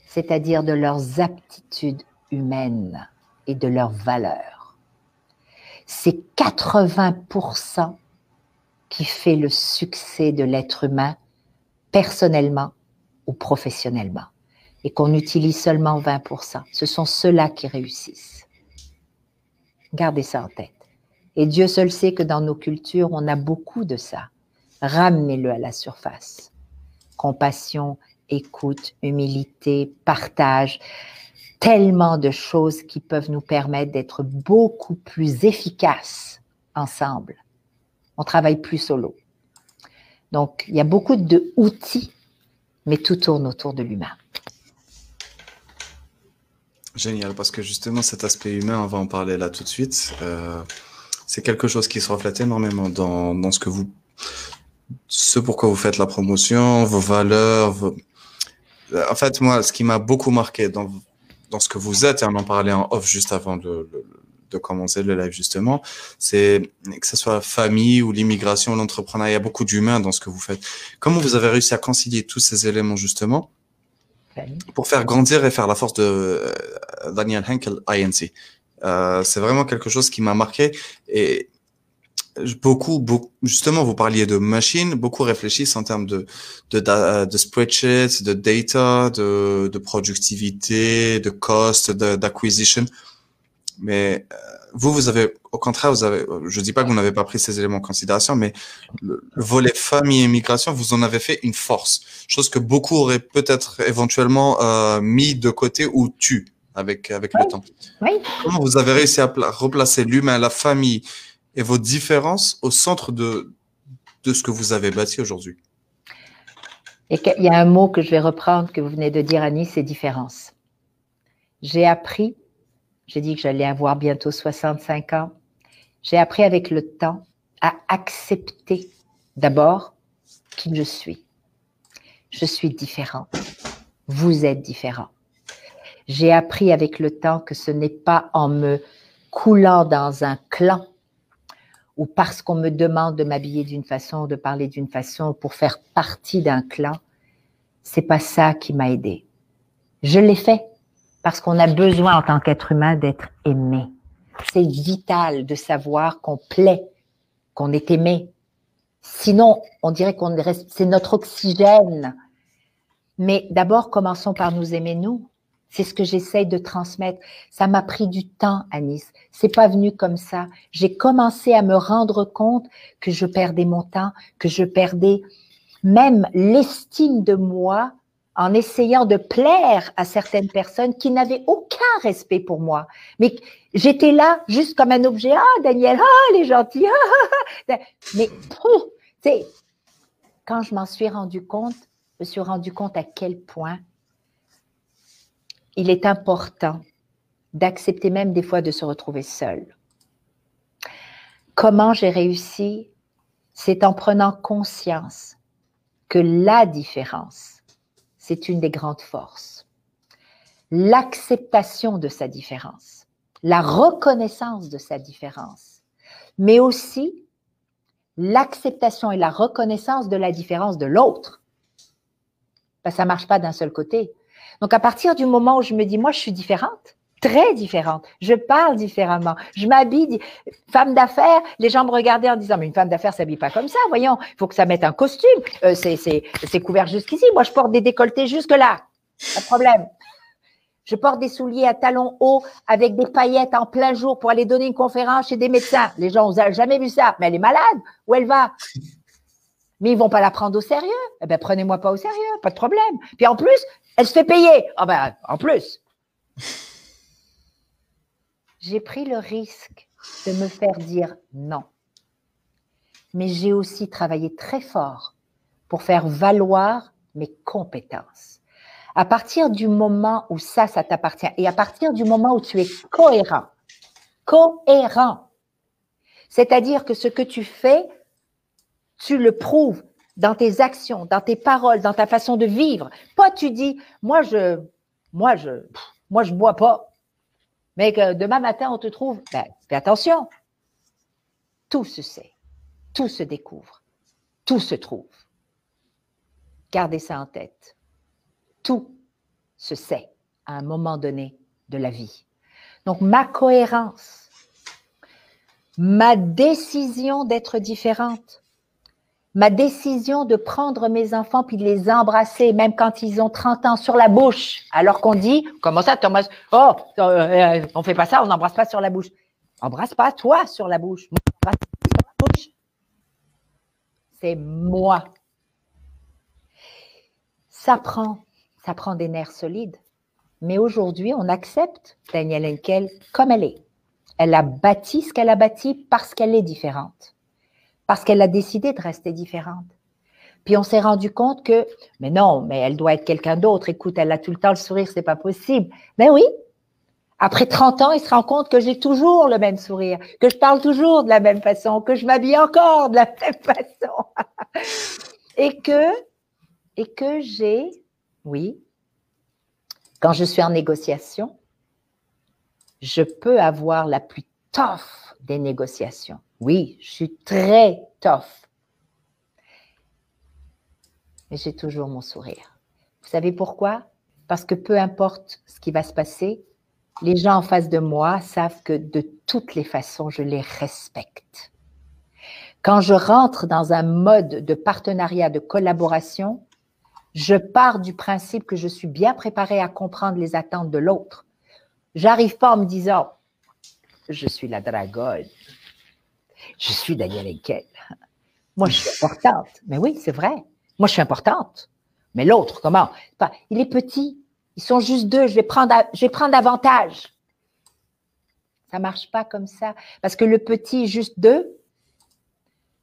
c'est-à-dire de leurs aptitudes humaines et de leurs valeurs. C'est 80% qui fait le succès de l'être humain personnellement ou professionnellement et qu'on utilise seulement 20%. Ce sont ceux-là qui réussissent. Gardez ça en tête. Et Dieu seul sait que dans nos cultures, on a beaucoup de ça. Ramenez-le à la surface. Compassion, écoute, humilité, partage, tellement de choses qui peuvent nous permettre d'être beaucoup plus efficaces ensemble. On travaille plus solo. Donc, il y a beaucoup d'outils, mais tout tourne autour de l'humain. Génial, parce que justement, cet aspect humain, on va en parler là tout de suite. Euh, c'est quelque chose qui se reflète énormément dans, dans ce que vous, ce pourquoi vous faites la promotion, vos valeurs, vos, en fait, moi, ce qui m'a beaucoup marqué dans, dans ce que vous êtes, et on en parlait en off juste avant de, de commencer le live justement, c'est que ce soit la famille ou l'immigration, l'entrepreneuriat, il y a beaucoup d'humains dans ce que vous faites. Comment vous avez réussi à concilier tous ces éléments justement pour faire grandir et faire la force de euh, Daniel Henkel INC Euh, c'est vraiment quelque chose qui m'a marqué et beaucoup, beaucoup, justement, vous parliez de machines, beaucoup réfléchissent en termes de, de, de, spreadsheets, de data, de, de productivité, de cost, d'acquisition. Mais euh, vous, vous avez, au contraire, vous avez, je dis pas que vous n'avez pas pris ces éléments en considération, mais le, volet famille et immigration, vous en avez fait une force. Chose que beaucoup auraient peut-être éventuellement euh, mis de côté ou tu avec, avec le temps. Oui. Comment vous avez réussi à replacer l'humain, la famille et vos différences au centre de, de ce que vous avez bâti aujourd'hui? Il y a un mot que je vais reprendre que vous venez de dire, Annie, c'est différence. J'ai appris j'ai dit que j'allais avoir bientôt 65 ans. J'ai appris avec le temps à accepter d'abord qui je suis. Je suis différent. Vous êtes différent. J'ai appris avec le temps que ce n'est pas en me coulant dans un clan ou parce qu'on me demande de m'habiller d'une façon, de parler d'une façon pour faire partie d'un clan. C'est pas ça qui m'a aidé. Je l'ai fait parce qu'on a besoin en tant qu'être humain d'être aimé. C'est vital de savoir qu'on plaît, qu'on est aimé. Sinon, on dirait qu'on c'est notre oxygène. Mais d'abord, commençons par nous aimer nous. C'est ce que j'essaye de transmettre. Ça m'a pris du temps, Anis. C'est pas venu comme ça. J'ai commencé à me rendre compte que je perdais mon temps, que je perdais même l'estime de moi en essayant de plaire à certaines personnes qui n'avaient aucun respect pour moi. Mais j'étais là juste comme un objet. Ah, Daniel, ah, les gentils. Ah, Mais, tu quand je m'en suis rendu compte, je me suis rendu compte à quel point il est important d'accepter même des fois de se retrouver seul. Comment j'ai réussi? C'est en prenant conscience que la différence, c'est une des grandes forces. L'acceptation de sa différence, la reconnaissance de sa différence, mais aussi l'acceptation et la reconnaissance de la différence de l'autre. Ben, ça ne marche pas d'un seul côté. Donc à partir du moment où je me dis, moi je suis différente, très différente. Je parle différemment. Je m'habille. Femme d'affaires, les gens me regardaient en disant, mais une femme d'affaires s'habille pas comme ça. Voyons, il faut que ça mette un costume. Euh, c'est couvert jusqu'ici. Moi, je porte des décolletés jusque là. Pas de problème. Je porte des souliers à talons hauts avec des paillettes en plein jour pour aller donner une conférence chez des médecins. Les gens n'ont jamais vu ça. Mais elle est malade. Où elle va? Mais ils vont pas la prendre au sérieux. Eh ben, prenez-moi pas au sérieux. Pas de problème. Puis en plus, elle se fait payer. Ah ben, en plus j'ai pris le risque de me faire dire non. Mais j'ai aussi travaillé très fort pour faire valoir mes compétences. À partir du moment où ça, ça t'appartient, et à partir du moment où tu es cohérent, cohérent, c'est-à-dire que ce que tu fais, tu le prouves dans tes actions, dans tes paroles, dans ta façon de vivre. Pas tu dis, moi je, moi bois pas, mais que demain matin, on te trouve, ben, fais attention. Tout se sait, tout se découvre, tout se trouve. Gardez ça en tête. Tout se sait à un moment donné de la vie. Donc, ma cohérence, ma décision d'être différente, ma décision de prendre mes enfants puis de les embrasser, même quand ils ont 30 ans, sur la bouche, alors qu'on dit, comment ça, Thomas, oh, euh, euh, on fait pas ça, on n'embrasse pas sur la bouche. Embrasse pas toi sur la bouche. bouche. C'est moi. Ça prend, ça prend des nerfs solides. Mais aujourd'hui, on accepte Danielle Henkel comme elle est. Elle a bâti ce qu'elle a bâti parce qu'elle est différente parce qu'elle a décidé de rester différente. Puis on s'est rendu compte que, mais non, mais elle doit être quelqu'un d'autre. Écoute, elle a tout le temps le sourire, c'est pas possible. Mais oui, après 30 ans, il se rend compte que j'ai toujours le même sourire, que je parle toujours de la même façon, que je m'habille encore de la même façon. et que, et que j'ai, oui, quand je suis en négociation, je peux avoir la plus tough des négociations. Oui, je suis très tough. Mais j'ai toujours mon sourire. Vous savez pourquoi? Parce que peu importe ce qui va se passer, les gens en face de moi savent que de toutes les façons, je les respecte. Quand je rentre dans un mode de partenariat, de collaboration, je pars du principe que je suis bien préparée à comprendre les attentes de l'autre. J'arrive pas en me disant, je suis la dragonne, je suis Daniel Henkel. Moi, je suis importante. Mais oui, c'est vrai. Moi, je suis importante. Mais l'autre, comment? Il est petit. Ils sont juste deux. Je vais prendre, je vais prendre avantage. Ça marche pas comme ça. Parce que le petit, juste deux,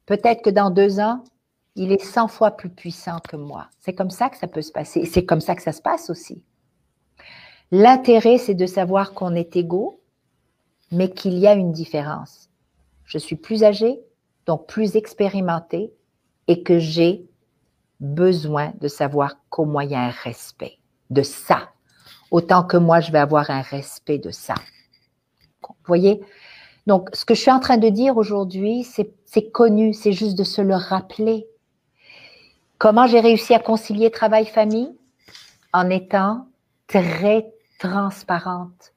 peut-être que dans deux ans, il est 100 fois plus puissant que moi. C'est comme ça que ça peut se passer. C'est comme ça que ça se passe aussi. L'intérêt, c'est de savoir qu'on est égaux, mais qu'il y a une différence. Je suis plus âgé, donc plus expérimenté, et que j'ai besoin de savoir qu'au il y a un respect de ça, autant que moi, je vais avoir un respect de ça. Voyez? Donc, ce que je suis en train de dire aujourd'hui, c'est connu, c'est juste de se le rappeler. Comment j'ai réussi à concilier travail-famille? En étant très transparente,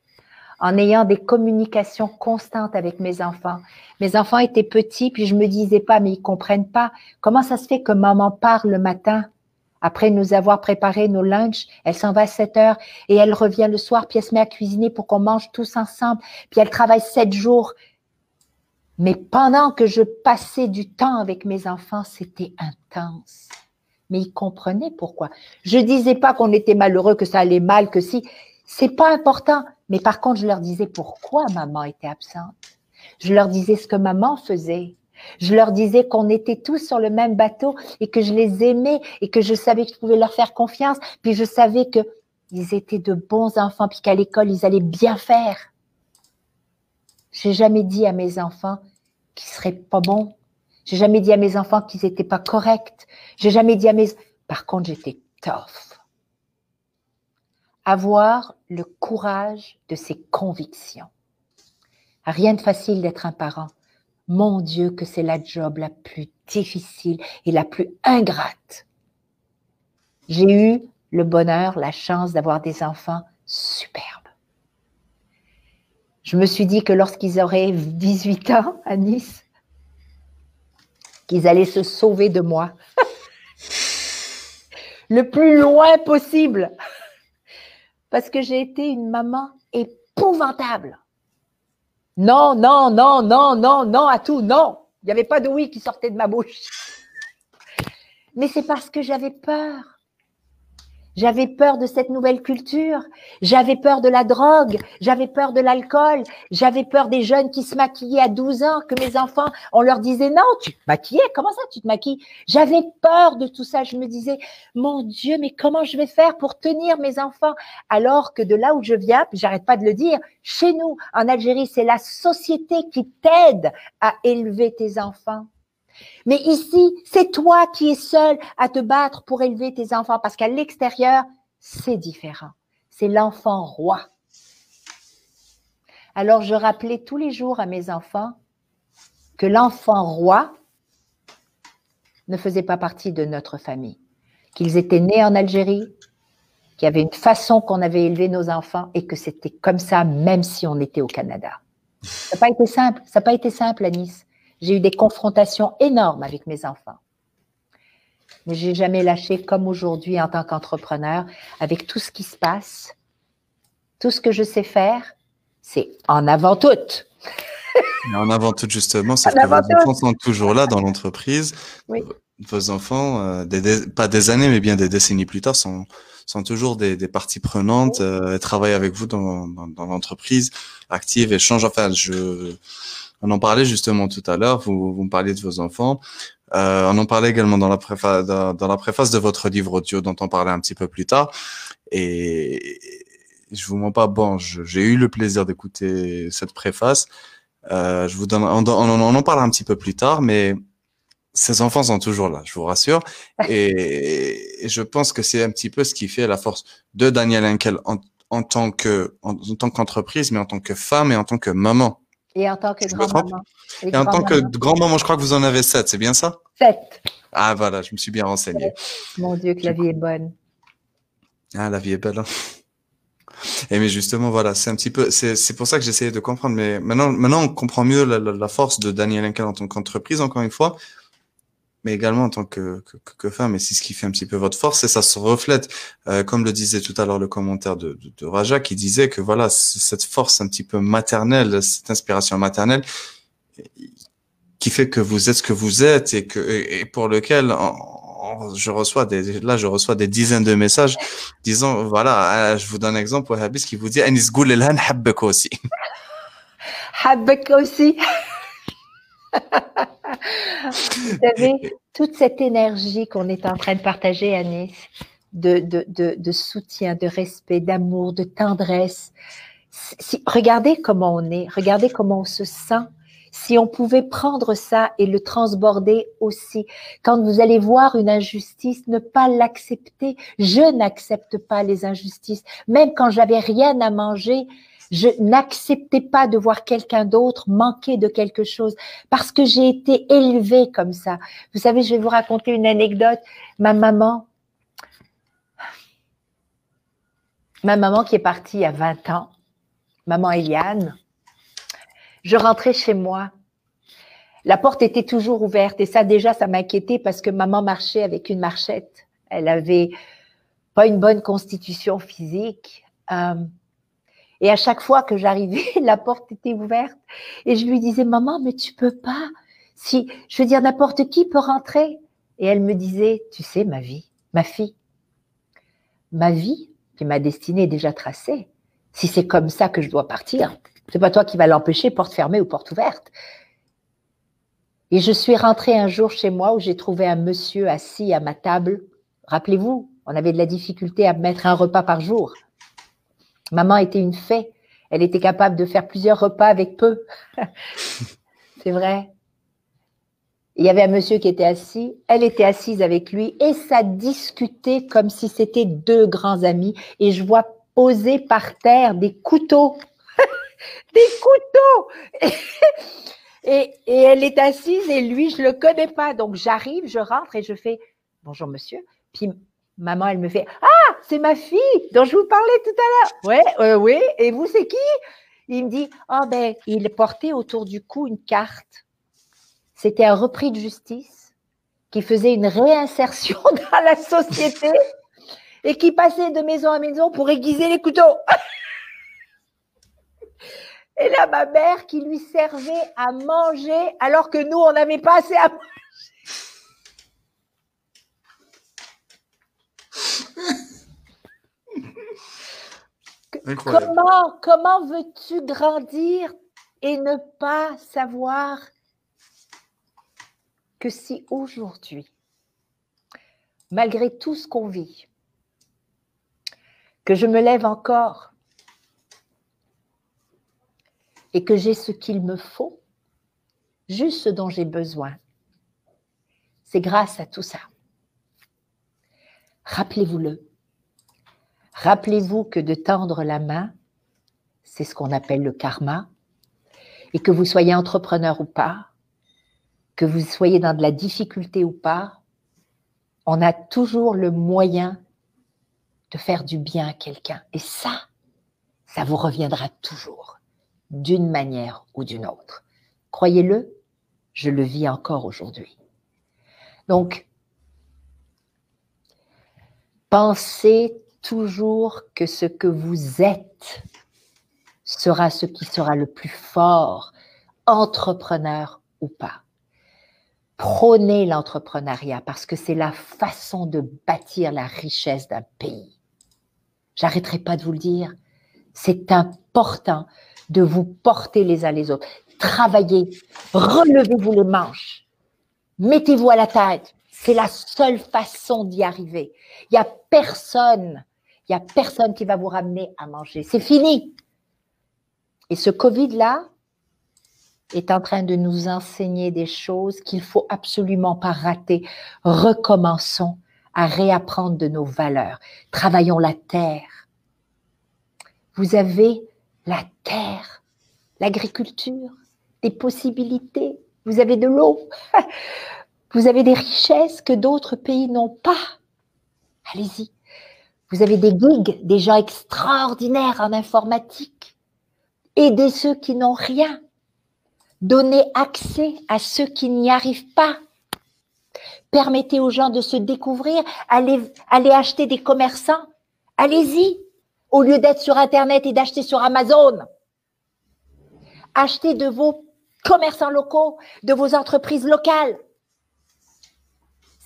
en ayant des communications constantes avec mes enfants. Mes enfants étaient petits, puis je me disais pas, mais ils comprennent pas. Comment ça se fait que maman parle le matin? Après nous avoir préparé nos lunchs, elle s'en va à 7 heures et elle revient le soir, puis elle se met à cuisiner pour qu'on mange tous ensemble, puis elle travaille sept jours. Mais pendant que je passais du temps avec mes enfants, c'était intense. Mais ils comprenaient pourquoi. Je disais pas qu'on était malheureux, que ça allait mal, que si. C'est pas important. Mais par contre, je leur disais pourquoi maman était absente. Je leur disais ce que maman faisait. Je leur disais qu'on était tous sur le même bateau et que je les aimais et que je savais que je pouvais leur faire confiance. Puis je savais que ils étaient de bons enfants puis qu'à l'école, ils allaient bien faire. J'ai jamais dit à mes enfants qu'ils seraient pas bons. J'ai jamais dit à mes enfants qu'ils étaient pas corrects. J'ai jamais dit à mes... Par contre, j'étais tough. Avoir le courage de ses convictions. Rien de facile d'être un parent. Mon Dieu, que c'est la job la plus difficile et la plus ingrate. J'ai eu le bonheur, la chance d'avoir des enfants superbes. Je me suis dit que lorsqu'ils auraient 18 ans à Nice, qu'ils allaient se sauver de moi. le plus loin possible. Parce que j'ai été une maman épouvantable. Non, non, non, non, non, non à tout, non. Il n'y avait pas de oui qui sortait de ma bouche. Mais c'est parce que j'avais peur. J'avais peur de cette nouvelle culture. J'avais peur de la drogue. J'avais peur de l'alcool. J'avais peur des jeunes qui se maquillaient à 12 ans, que mes enfants, on leur disait non, tu te maquillais. Comment ça, tu te maquilles? J'avais peur de tout ça. Je me disais, mon Dieu, mais comment je vais faire pour tenir mes enfants? Alors que de là où je viens, j'arrête pas de le dire, chez nous, en Algérie, c'est la société qui t'aide à élever tes enfants. Mais ici, c'est toi qui es seul à te battre pour élever tes enfants parce qu'à l'extérieur, c'est différent. C'est l'enfant roi. Alors, je rappelais tous les jours à mes enfants que l'enfant roi ne faisait pas partie de notre famille, qu'ils étaient nés en Algérie, qu'il y avait une façon qu'on avait élevé nos enfants et que c'était comme ça même si on était au Canada. Ça n'a pas été simple, ça n'a pas été simple à Nice. J'ai eu des confrontations énormes avec mes enfants. Mais j'ai jamais lâché comme aujourd'hui en tant qu'entrepreneur avec tout ce qui se passe. Tout ce que je sais faire, c'est en avant tout. en avant tout, justement, c'est que vos enfants sont toujours là dans l'entreprise. Oui. Vos enfants, euh, pas des années, mais bien des décennies plus tard, sont, sont toujours des, parties prenantes, euh, travaillent avec vous dans, dans l'entreprise, actives, échangent. Enfin, je, on en parlait justement tout à l'heure, vous, vous me parliez de vos enfants. Euh, on en parlait également dans la, préface, dans, la préface de votre livre audio dont on parlait un petit peu plus tard. Et je vous mens pas, bon, j'ai eu le plaisir d'écouter cette préface. Euh, je vous donne, on, on, en parle un petit peu plus tard, mais ces enfants sont toujours là, je vous rassure. Et, je pense que c'est un petit peu ce qui fait la force de Daniel Henkel en, en tant que en tant qu'entreprise, mais en tant que femme et en tant que maman. Et en tant que grand-maman. Et, en tant que grand-maman, je crois que vous en avez sept, c'est bien ça? Sept. Ah voilà, je me suis bien renseigné. Mon Dieu, que la vie est bonne. Ah, la vie est belle. Hein. Et mais justement, voilà, c'est un petit peu, c'est pour ça que j'essayais de comprendre. Mais maintenant, maintenant, on comprend mieux la, la, force de Daniel Henkel en tant qu'entreprise, encore une fois, mais également en tant que, que, que femme. Et c'est ce qui fait un petit peu votre force. Et ça se reflète, euh, comme le disait tout à l'heure le commentaire de, de, de, Raja, qui disait que voilà, cette force un petit peu maternelle, cette inspiration maternelle, qui fait que vous êtes ce que vous êtes et que et pour lequel je reçois des, là, je reçois des dizaines de messages disant, voilà, euh, je vous donne un exemple, Wahhabis qui vous dit, Anis Goulelhan habbek aussi. Habbek aussi. vous savez, toute cette énergie qu'on est en train de partager, Anis, de, de, soutien, de respect, d'amour, de tendresse. Regardez comment on est, regardez comment on se sent si on pouvait prendre ça et le transborder aussi. Quand vous allez voir une injustice, ne pas l'accepter. Je n'accepte pas les injustices. Même quand j'avais rien à manger, je n'acceptais pas de voir quelqu'un d'autre manquer de quelque chose parce que j'ai été élevée comme ça. Vous savez, je vais vous raconter une anecdote. Ma maman, ma maman qui est partie à 20 ans, maman Eliane, je rentrais chez moi. La porte était toujours ouverte et ça déjà, ça m'inquiétait parce que maman marchait avec une marchette. Elle avait pas une bonne constitution physique. Euh, et à chaque fois que j'arrivais, la porte était ouverte et je lui disais, maman, mais tu peux pas. Si, je veux dire, n'importe qui peut rentrer. Et elle me disait, tu sais, ma vie, ma fille, ma vie, qui ma destinée est déjà tracée. Si c'est comme ça que je dois partir, c'est pas toi qui vas l'empêcher, porte fermée ou porte ouverte. Et je suis rentrée un jour chez moi où j'ai trouvé un monsieur assis à ma table. Rappelez-vous, on avait de la difficulté à mettre un repas par jour. Maman était une fée. Elle était capable de faire plusieurs repas avec peu. C'est vrai. Il y avait un monsieur qui était assis, elle était assise avec lui et ça discutait comme si c'était deux grands amis. Et je vois poser par terre des couteaux des couteaux. et, elle est assise et lui, je le connais pas. Donc j'arrive, je rentre et je fais bonjour monsieur. Maman, elle me fait ah c'est ma fille dont je vous parlais tout à l'heure. Ouais, euh, oui. Et vous c'est qui? Il me dit oh ben il portait autour du cou une carte. C'était un repris de justice qui faisait une réinsertion dans la société et qui passait de maison à maison pour aiguiser les couteaux. Et là, ma mère qui lui servait à manger alors que nous, on n'avait pas assez à manger. Comment, comment veux-tu grandir et ne pas savoir que si aujourd'hui, malgré tout ce qu'on vit, que je me lève encore et que j'ai ce qu'il me faut, juste ce dont j'ai besoin. C'est grâce à tout ça. Rappelez-vous-le. Rappelez-vous que de tendre la main, c'est ce qu'on appelle le karma, et que vous soyez entrepreneur ou pas, que vous soyez dans de la difficulté ou pas, on a toujours le moyen de faire du bien à quelqu'un. Et ça, ça vous reviendra toujours d'une manière ou d'une autre. Croyez-le, je le vis encore aujourd'hui. Donc, pensez toujours que ce que vous êtes sera ce qui sera le plus fort, entrepreneur ou pas. Prônez l'entrepreneuriat parce que c'est la façon de bâtir la richesse d'un pays. J'arrêterai pas de vous le dire. C'est important de vous porter les uns les autres. Travaillez, relevez-vous les manches, mettez-vous à la tête. C'est la seule façon d'y arriver. Il n'y a personne, il y a personne qui va vous ramener à manger. C'est fini. Et ce Covid-là est en train de nous enseigner des choses qu'il faut absolument pas rater. Recommençons à réapprendre de nos valeurs. Travaillons la terre. Vous avez la terre, l'agriculture, des possibilités. Vous avez de l'eau. Vous avez des richesses que d'autres pays n'ont pas. Allez-y. Vous avez des gigs, des gens extraordinaires en informatique. Aidez ceux qui n'ont rien. Donnez accès à ceux qui n'y arrivent pas. Permettez aux gens de se découvrir. Allez, allez acheter des commerçants. Allez-y. Au lieu d'être sur Internet et d'acheter sur Amazon. Achetez de vos commerçants locaux, de vos entreprises locales.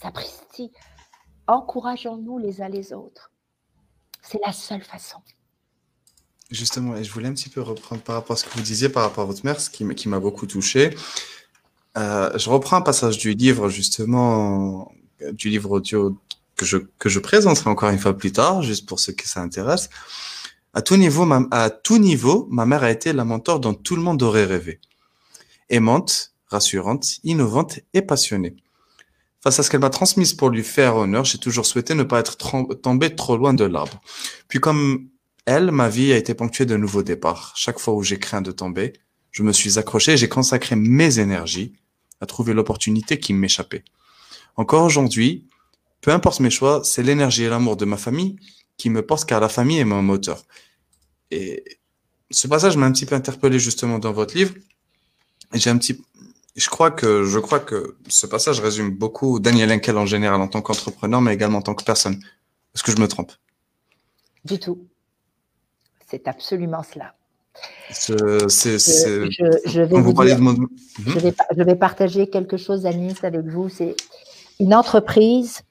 Sapristi, encourageons-nous les uns les autres. C'est la seule façon. Justement, et je voulais un petit peu reprendre par rapport à ce que vous disiez par rapport à votre mère, ce qui m'a beaucoup touché. Euh, je reprends un passage du livre, justement, du livre audio que je, présenterai encore une fois plus tard, juste pour ceux qui ça à tout niveau, ma mère a été la mentor dont tout le monde aurait rêvé. Aimante, rassurante, innovante et passionnée. Face à ce qu'elle m'a transmis pour lui faire honneur, j'ai toujours souhaité ne pas être tombé trop loin de l'arbre. Puis comme elle, ma vie a été ponctuée de nouveaux départs. Chaque fois où j'ai craint de tomber, je me suis accroché et j'ai consacré mes énergies à trouver l'opportunité qui m'échappait. Encore aujourd'hui, peu importe mes choix, c'est l'énergie et l'amour de ma famille qui me portent car la famille est mon moteur. Et ce passage m'a un petit peu interpellé justement dans votre livre. J'ai un petit, je crois que je crois que ce passage résume beaucoup Daniel Henkel en général en tant qu'entrepreneur, mais également en tant que personne. Est-ce que je me trompe? Du tout. C'est absolument cela. je, vais je, vais, partager quelque chose, Anis, avec vous. C'est une entreprise,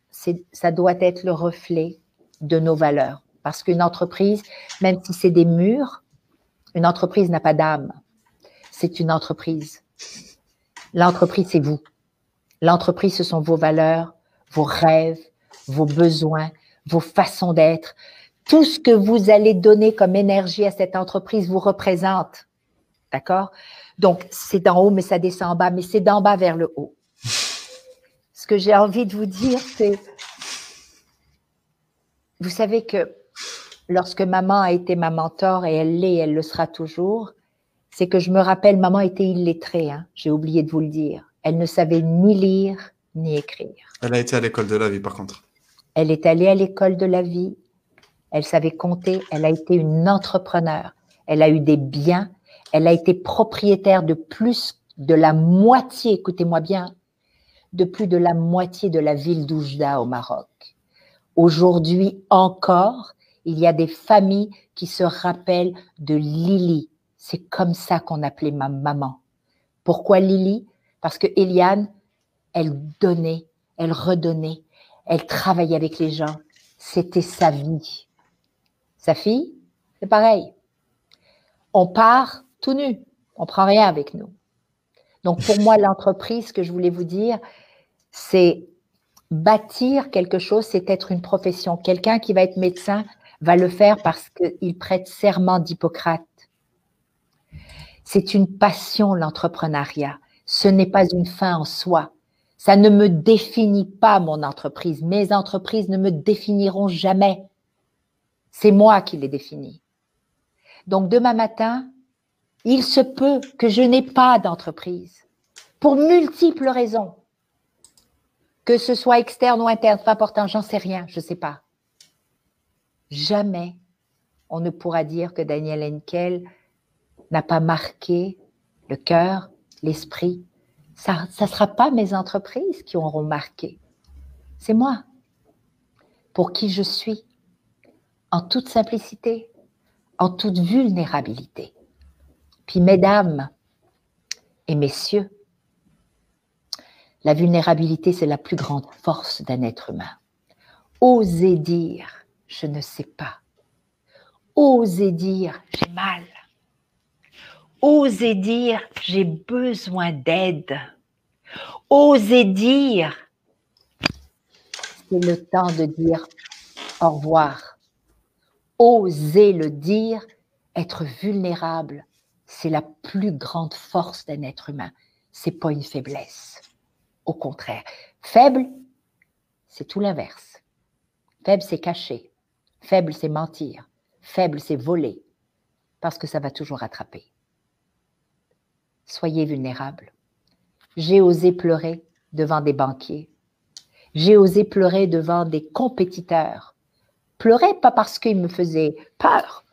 ça doit être le reflet de nos valeurs. Parce qu'une entreprise, même si c'est des murs, une entreprise n'a pas d'âme. C'est une entreprise. L'entreprise, c'est vous. L'entreprise, ce sont vos valeurs, vos rêves, vos besoins, vos façons d'être. Tout ce que vous allez donner comme énergie à cette entreprise vous représente. D'accord? Donc, c'est d'en haut, mais ça descend en bas, mais c'est d'en bas vers le haut. Ce que j'ai envie de vous dire, c'est, vous savez que lorsque maman a été ma mentor, et elle l'est, elle le sera toujours, c'est que je me rappelle, maman était illettrée, hein, j'ai oublié de vous le dire. Elle ne savait ni lire ni écrire. Elle a été à l'école de la vie, par contre. Elle est allée à l'école de la vie. Elle savait compter. Elle a été une entrepreneur. Elle a eu des biens. Elle a été propriétaire de plus de la moitié, écoutez-moi bien, de plus de la moitié de la ville d'Oujda au Maroc. Aujourd'hui encore, il y a des familles qui se rappellent de Lily, c'est comme ça qu'on appelait ma maman. Pourquoi Lily? Parce que Eliane, elle donnait, elle redonnait, elle travaillait avec les gens. C'était sa vie. Sa fille, c'est pareil. On part tout nu, on prend rien avec nous. Donc pour moi, l'entreprise, ce que je voulais vous dire, c'est bâtir quelque chose, c'est être une profession. Quelqu'un qui va être médecin va le faire parce qu'il prête serment d'Hippocrate. C'est une passion, l'entrepreneuriat. Ce n'est pas une fin en soi. Ça ne me définit pas mon entreprise. Mes entreprises ne me définiront jamais. C'est moi qui les définis. Donc demain matin, il se peut que je n'ai pas d'entreprise pour multiples raisons. Que ce soit externe ou interne, pas important, j'en sais rien, je ne sais pas. Jamais on ne pourra dire que Daniel Henkel n'a pas marqué le cœur, l'esprit, ça ne sera pas mes entreprises qui auront marqué. C'est moi. Pour qui je suis. En toute simplicité, en toute vulnérabilité. Puis, mesdames et messieurs, la vulnérabilité, c'est la plus grande force d'un être humain. Osez dire, je ne sais pas. Osez dire, j'ai mal. Osez dire, j'ai besoin d'aide. Osez dire, c'est le temps de dire au revoir. Osez le dire, être vulnérable, c'est la plus grande force d'un être humain. C'est pas une faiblesse. Au contraire, faible, c'est tout l'inverse. Faible, c'est cacher. Faible, c'est mentir. Faible, c'est voler. Parce que ça va toujours attraper soyez vulnérables. J'ai osé pleurer devant des banquiers. J'ai osé pleurer devant des compétiteurs Pleurer pas parce qu'il me faisait peur,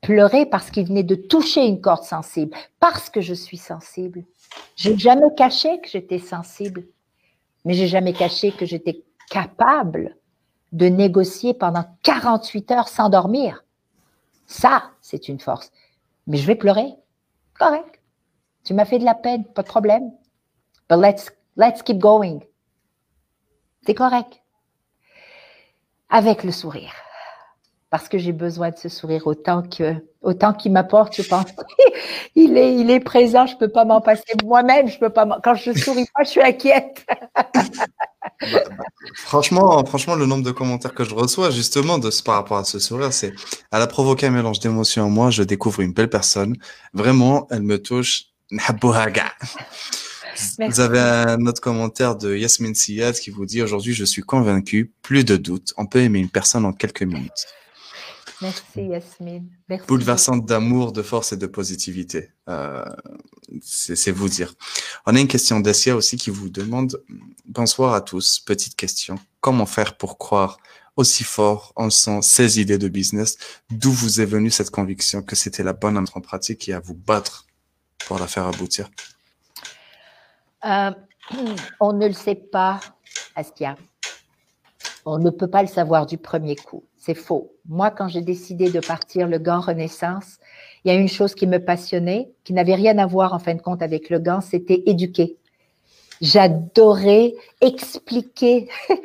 pleurer parce qu'il venait de toucher une corde sensible, parce que je suis sensible. J'ai jamais caché que j'étais sensible, mais j'ai jamais caché que j'étais capable de négocier pendant 48 heures sans dormir. Ça, c'est une force. Mais je vais pleurer. Correct. Tu m'as fait de la peine, pas de problème. But let's, let's keep going. C'est correct. Avec le sourire. Parce que j'ai besoin de ce sourire autant que, autant qu'il m'apporte, je pense. il est, il est présent, je peux pas m'en passer. Moi-même, je peux pas quand je souris pas, je suis inquiète. Franchement, franchement, le nombre de commentaires que je reçois, justement, de, par rapport à ce sourire, c'est, elle a provoqué un mélange d'émotions en moi. Je découvre une belle personne. Vraiment, elle me touche. Vous avez un autre commentaire de Yasmine Siyad qui vous dit aujourd'hui, je suis convaincu, plus de doute, on peut aimer une personne en quelques minutes. Merci Yasmine. Merci. Bouleversante d'amour, de force et de positivité. Euh, c'est vous dire. On a une question d'Essia aussi qui vous demande Bonsoir à tous. Petite question. Comment faire pour croire aussi fort en son ces idées de business? D'où vous est venue cette conviction que c'était la bonne en pratique et à vous battre? Pour la faire aboutir euh, On ne le sait pas, Astia. On ne peut pas le savoir du premier coup. C'est faux. Moi, quand j'ai décidé de partir le gant Renaissance, il y a une chose qui me passionnait, qui n'avait rien à voir en fin de compte avec le gant, c'était éduquer. J'adorais expliquer.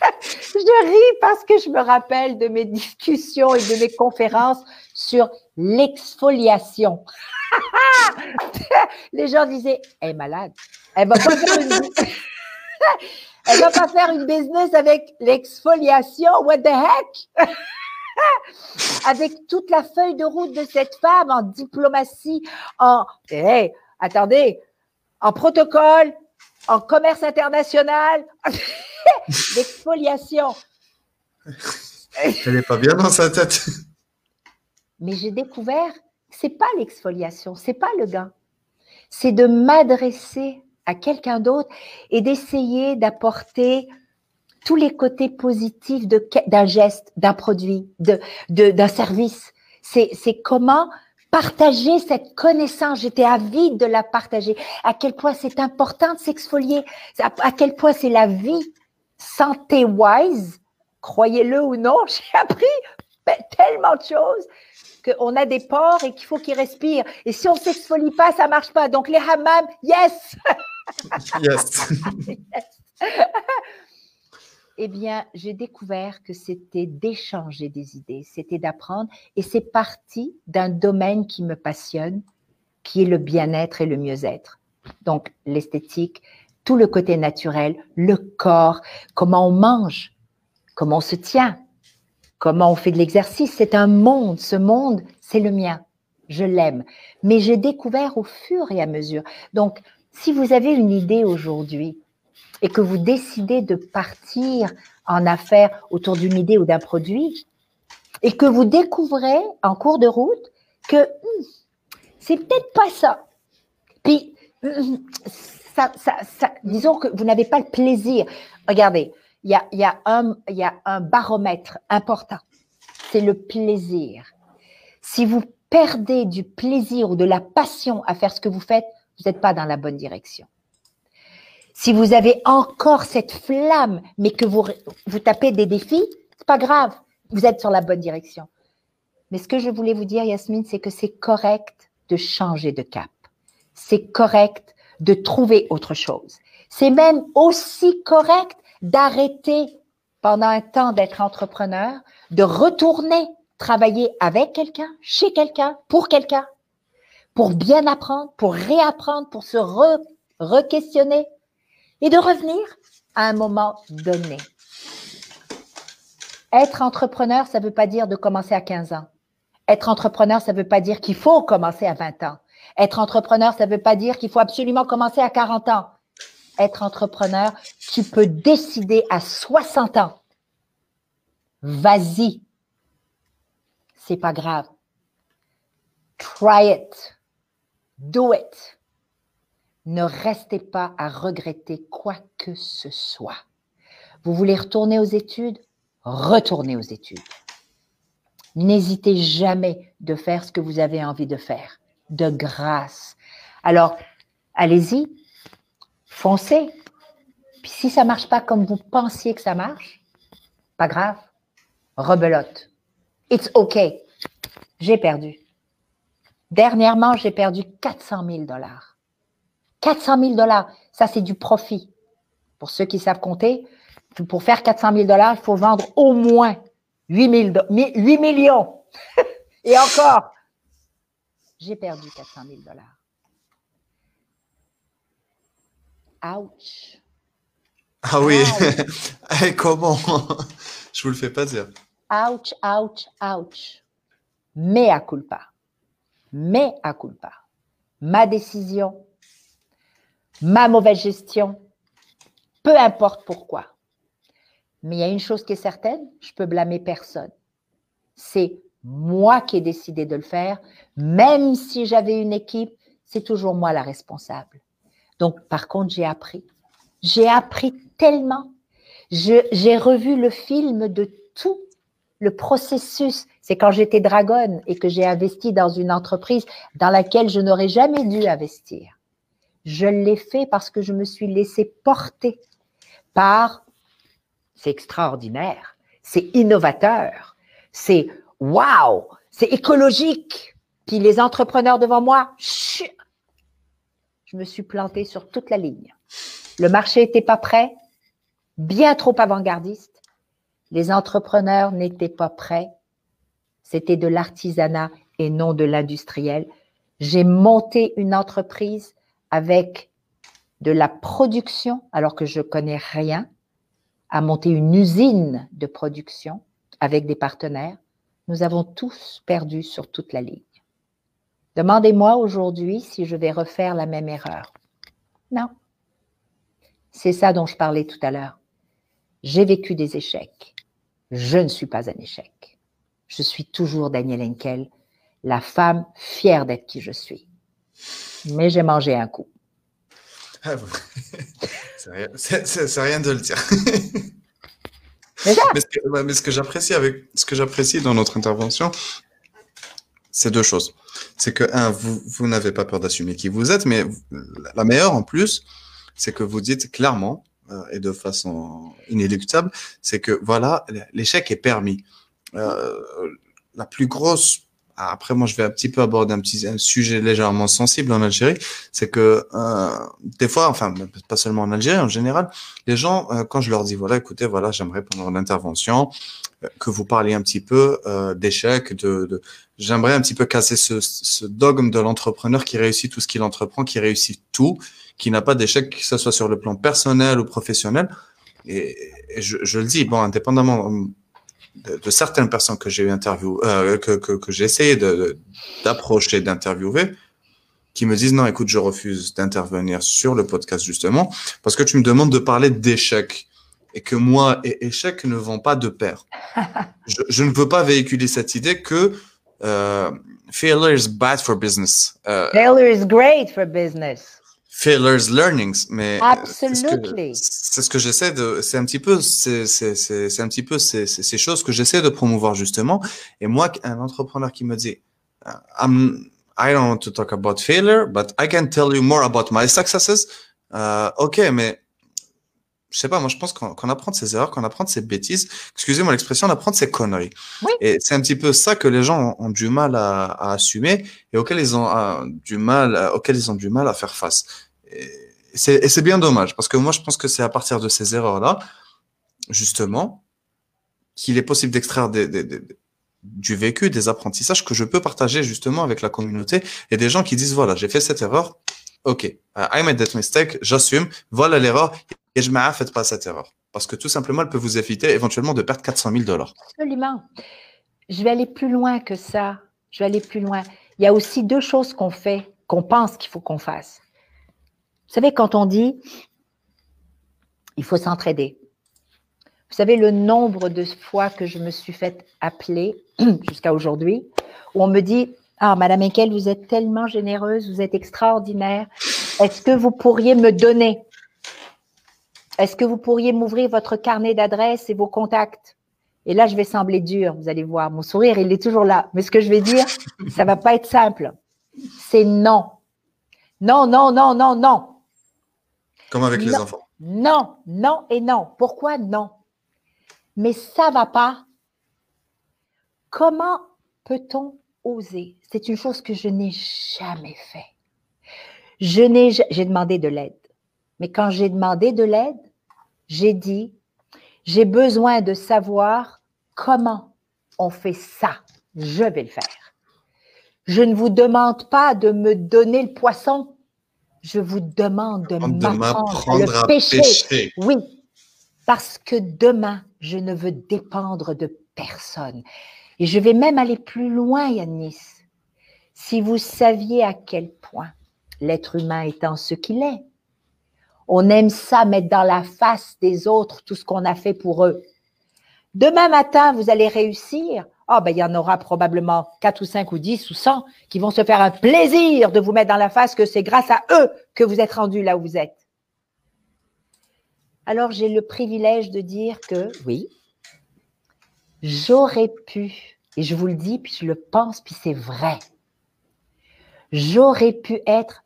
je ris parce que je me rappelle de mes discussions et de mes conférences sur l'exfoliation. Les gens disaient, elle est malade. Elle va pas faire une, va pas faire une business avec l'exfoliation. What the heck? avec toute la feuille de route de cette femme en diplomatie, en, hey, attendez, en protocole, en commerce international, l'exfoliation. Elle n'est pas bien dans sa tête. Mais j'ai découvert c'est pas l'exfoliation, c'est pas le gain. C'est de m'adresser à quelqu'un d'autre et d'essayer d'apporter tous les côtés positifs d'un geste, d'un produit, d'un de, service. C'est comment partager cette connaissance. J'étais avide de la partager. À quel point c'est important de s'exfolier. À, quel point c'est la vie santé-wise. Croyez-le ou non, j'ai appris tellement de choses qu'on a des pores et qu'il faut qu'ils respirent. Et si on ne s'exfolie pas, ça ne marche pas. Donc les hammams, yes! yes. eh bien, j'ai découvert que c'était d'échanger des idées, c'était d'apprendre. Et c'est parti d'un domaine qui me passionne, qui est le bien-être et le mieux-être. Donc, l'esthétique, tout le côté naturel, le corps, comment on mange, comment on se tient, comment on fait de l'exercice. C'est un monde. Ce monde, c'est le mien. Je l'aime. Mais j'ai découvert au fur et à mesure. Donc, si vous avez une idée aujourd'hui et que vous décidez de partir en affaires autour d'une idée ou d'un produit, et que vous découvrez en cours de route que hmm, c'est peut-être pas ça. Puis, hmm, disons que vous n'avez pas le plaisir. Regardez, il y a, un, baromètre important, c'est le plaisir. Si vous perdez du plaisir ou de la passion à faire ce que vous faites, vous n'êtes pas dans la bonne direction. Si vous avez encore cette flamme, mais que vous, vous tapez des défis, c'est pas grave, vous êtes sur la bonne direction. Mais ce que je voulais vous dire, Yasmine, c'est que c'est correct de changer de cap. C'est correct de trouver autre chose. C'est même aussi correct d'arrêter pendant un temps d'être entrepreneur, de retourner travailler avec quelqu'un, chez quelqu'un, pour quelqu'un, pour bien apprendre, pour réapprendre, pour se re-questionner et de revenir à un moment donné. Être entrepreneur, ça ne veut pas dire de commencer à 15 ans. Être entrepreneur, ça ne veut pas dire qu'il faut commencer à 20 ans. Être entrepreneur, ça ne veut pas dire qu'il faut absolument commencer à 40 ans être entrepreneur, tu peux décider à 60 ans. Vas-y. C'est pas grave. Try it. Do it. Ne restez pas à regretter quoi que ce soit. Vous voulez retourner aux études? retournez aux études. N'hésitez jamais de faire ce que vous avez envie de faire, de grâce. Alors, allez-y, foncez. Puis si ça marche pas comme vous pensiez que ça marche, pas grave, rebelote. It's okay. J'ai perdu. Dernièrement, j'ai perdu 400 000 dollars. 400 000 dollars, ça c'est du profit. Pour ceux qui savent compter, pour faire 400 000 dollars, il faut vendre au moins 8, 8 millions. Et encore, j'ai perdu 400 000 dollars. Ouch. Ah oui, comment? Je vous le fais pas dire. Ouch, ouch, ouch. Mais à culpa. Mais à culpa. Ma décision, ma mauvaise gestion, peu importe pourquoi. Mais il y a une chose qui est certaine, je peux blâmer personne. C'est moi qui ai décidé de le faire. Même si j'avais une équipe, c'est toujours moi la responsable. Donc, par contre, j'ai appris. J'ai appris tellement. J'ai revu le film de tout le processus. C'est quand j'étais dragonne et que j'ai investi dans une entreprise dans laquelle je n'aurais jamais dû investir. Je l'ai fait parce que je me suis laissé porter par c'est extraordinaire, c'est innovateur, c'est wow, c'est écologique. Puis les entrepreneurs devant moi, je me suis plantée sur toute la ligne. Le marché n'était pas prêt, bien trop avant-gardiste. Les entrepreneurs n'étaient pas prêts. C'était de l'artisanat et non de l'industriel. J'ai monté une entreprise avec de la production alors que je connais rien à monter une usine de production avec des partenaires, nous avons tous perdu sur toute la ligne. Demandez-moi aujourd'hui si je vais refaire la même erreur. Non. C'est ça dont je parlais tout à l'heure. J'ai vécu des échecs. Je ne suis pas un échec. Je suis toujours Daniel Henkel, la femme fière d'être qui je suis. Mais j'ai mangé un coup. Ah c'est rien, de le dire. mais, ce que, j'apprécie avec ce que j'apprécie dans notre intervention, c'est deux choses. C'est que un, vous, vous n'avez pas peur d'assumer qui vous êtes, mais la meilleure en plus, c'est que vous dites clairement euh, et de façon inéluctable, c'est que voilà, l'échec est permis. Euh, la plus grosse après, moi, je vais un petit peu aborder un petit sujet légèrement sensible en Algérie, c'est que euh, des fois, enfin, pas seulement en Algérie, en général, les gens, euh, quand je leur dis, voilà, écoutez, voilà, j'aimerais pendant l'intervention euh, que vous parliez un petit peu euh, d'échecs, de, de j'aimerais un petit peu casser ce, ce dogme de l'entrepreneur qui réussit tout ce qu'il entreprend, qui réussit tout, qui n'a pas d'échec, que ce soit sur le plan personnel ou professionnel. Et, je, je, le dis, bon, indépendamment de, certaines personnes que j'ai interview, euh, que, que, que j'ai essayé d'approcher, d'interviewer, qui me disent non, écoute, je refuse d'intervenir sur le podcast justement parce que tu me demandes de parler d'échecs et que moi et échec ne vont pas de pair. je, je, ne veux pas véhiculer cette idée que euh, failure is bad for business. Euh, failure is great for business failures learnings mais Absolutely. c'est ce que, j'essaie de c'est un petit peu c'est un petit peu ces ces choses que j'essaie de promouvoir justement et moi un entrepreneur qui me dit uh, I'm I don't want to talk about failure but I can tell you more about my successes uh, ok mais je sais pas, moi je pense qu'on apprend de ses erreurs, qu'on apprend de ses bêtises, excusez-moi l'expression, on apprend de ses conneries. Oui. Et c'est un petit peu ça que les gens ont, du mal à, à, assumer et auquel ils ont du mal, auquel ils ont du mal à faire face. Et c'est bien dommage, parce que moi, je pense que c'est à partir de ces erreurs-là, justement, qu'il est possible d'extraire des, des, des, du vécu, des apprentissages que je peux partager justement avec la communauté et des gens qui disent, voilà, j'ai fait cette erreur, ok, I made that mistake, j'assume, voilà l'erreur, et je m'en faites pas cette erreur. Parce que tout simplement, elle peut vous éviter éventuellement de perdre 400 000 dollars. Absolument. Je vais aller plus loin que ça. Je vais aller plus loin. Il y a aussi deux choses qu'on fait, qu'on pense qu'il faut qu'on fasse. Vous savez, quand on dit il faut s'entraider, vous savez le nombre de fois que je me suis fait appeler jusqu'à aujourd'hui, où on me dit Ah, Madame Enkel, vous êtes tellement généreuse, vous êtes extraordinaire. Est-ce que vous pourriez me donner Est-ce que vous pourriez m'ouvrir votre carnet d'adresses et vos contacts? Et là, je vais sembler dur, vous allez voir. Mon sourire, il est toujours là. Mais ce que je vais dire, ça va pas être simple. C'est non. Non, non, non, non, non. Comme avec les enfants. Non, non et non. Pourquoi non? Mais ça va pas. Comment peut-on oser? C'est une chose que je n'ai jamais fait. Je n'ai, j'ai demandé de l'aide. Mais quand j'ai demandé de l'aide, j'ai dit, j'ai besoin de savoir comment on fait ça. Je vais le faire. Je ne vous demande pas de me donner le poisson. Je vous demande de m'apprendre le péché. Oui, parce que demain, je ne veux dépendre de personne. Et je vais même aller plus loin, Yannis. Si vous saviez à quel point l'être humain étant ce qu'il est, on aime ça mettre dans la face des autres tout ce qu'on a fait pour eux. Demain matin, vous allez réussir. Ah, ben, il y en aura probablement 4 ou 5 ou 10 ou 100 qui vont se faire un plaisir de vous mettre dans la face que c'est grâce à eux que vous êtes rendu là où vous êtes. Alors, j'ai le privilège de dire que oui, j'aurais pu, et je vous le dis, puis je le pense, puis c'est vrai, j'aurais pu être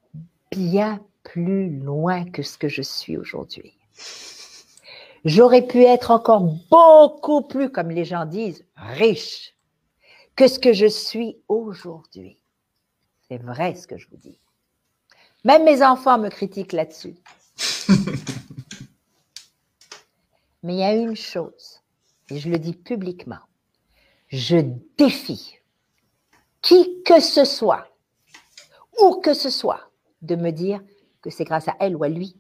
bien plus loin que ce que je suis aujourd'hui. J'aurais pu être encore beaucoup plus, comme les gens disent, riche que ce que je suis aujourd'hui. C'est vrai ce que je vous dis. Même mes enfants me critiquent là-dessus. Mais il y a une chose, et je le dis publiquement, je défie qui que ce soit, où que ce soit, de me dire que c'est grâce à elle ou à lui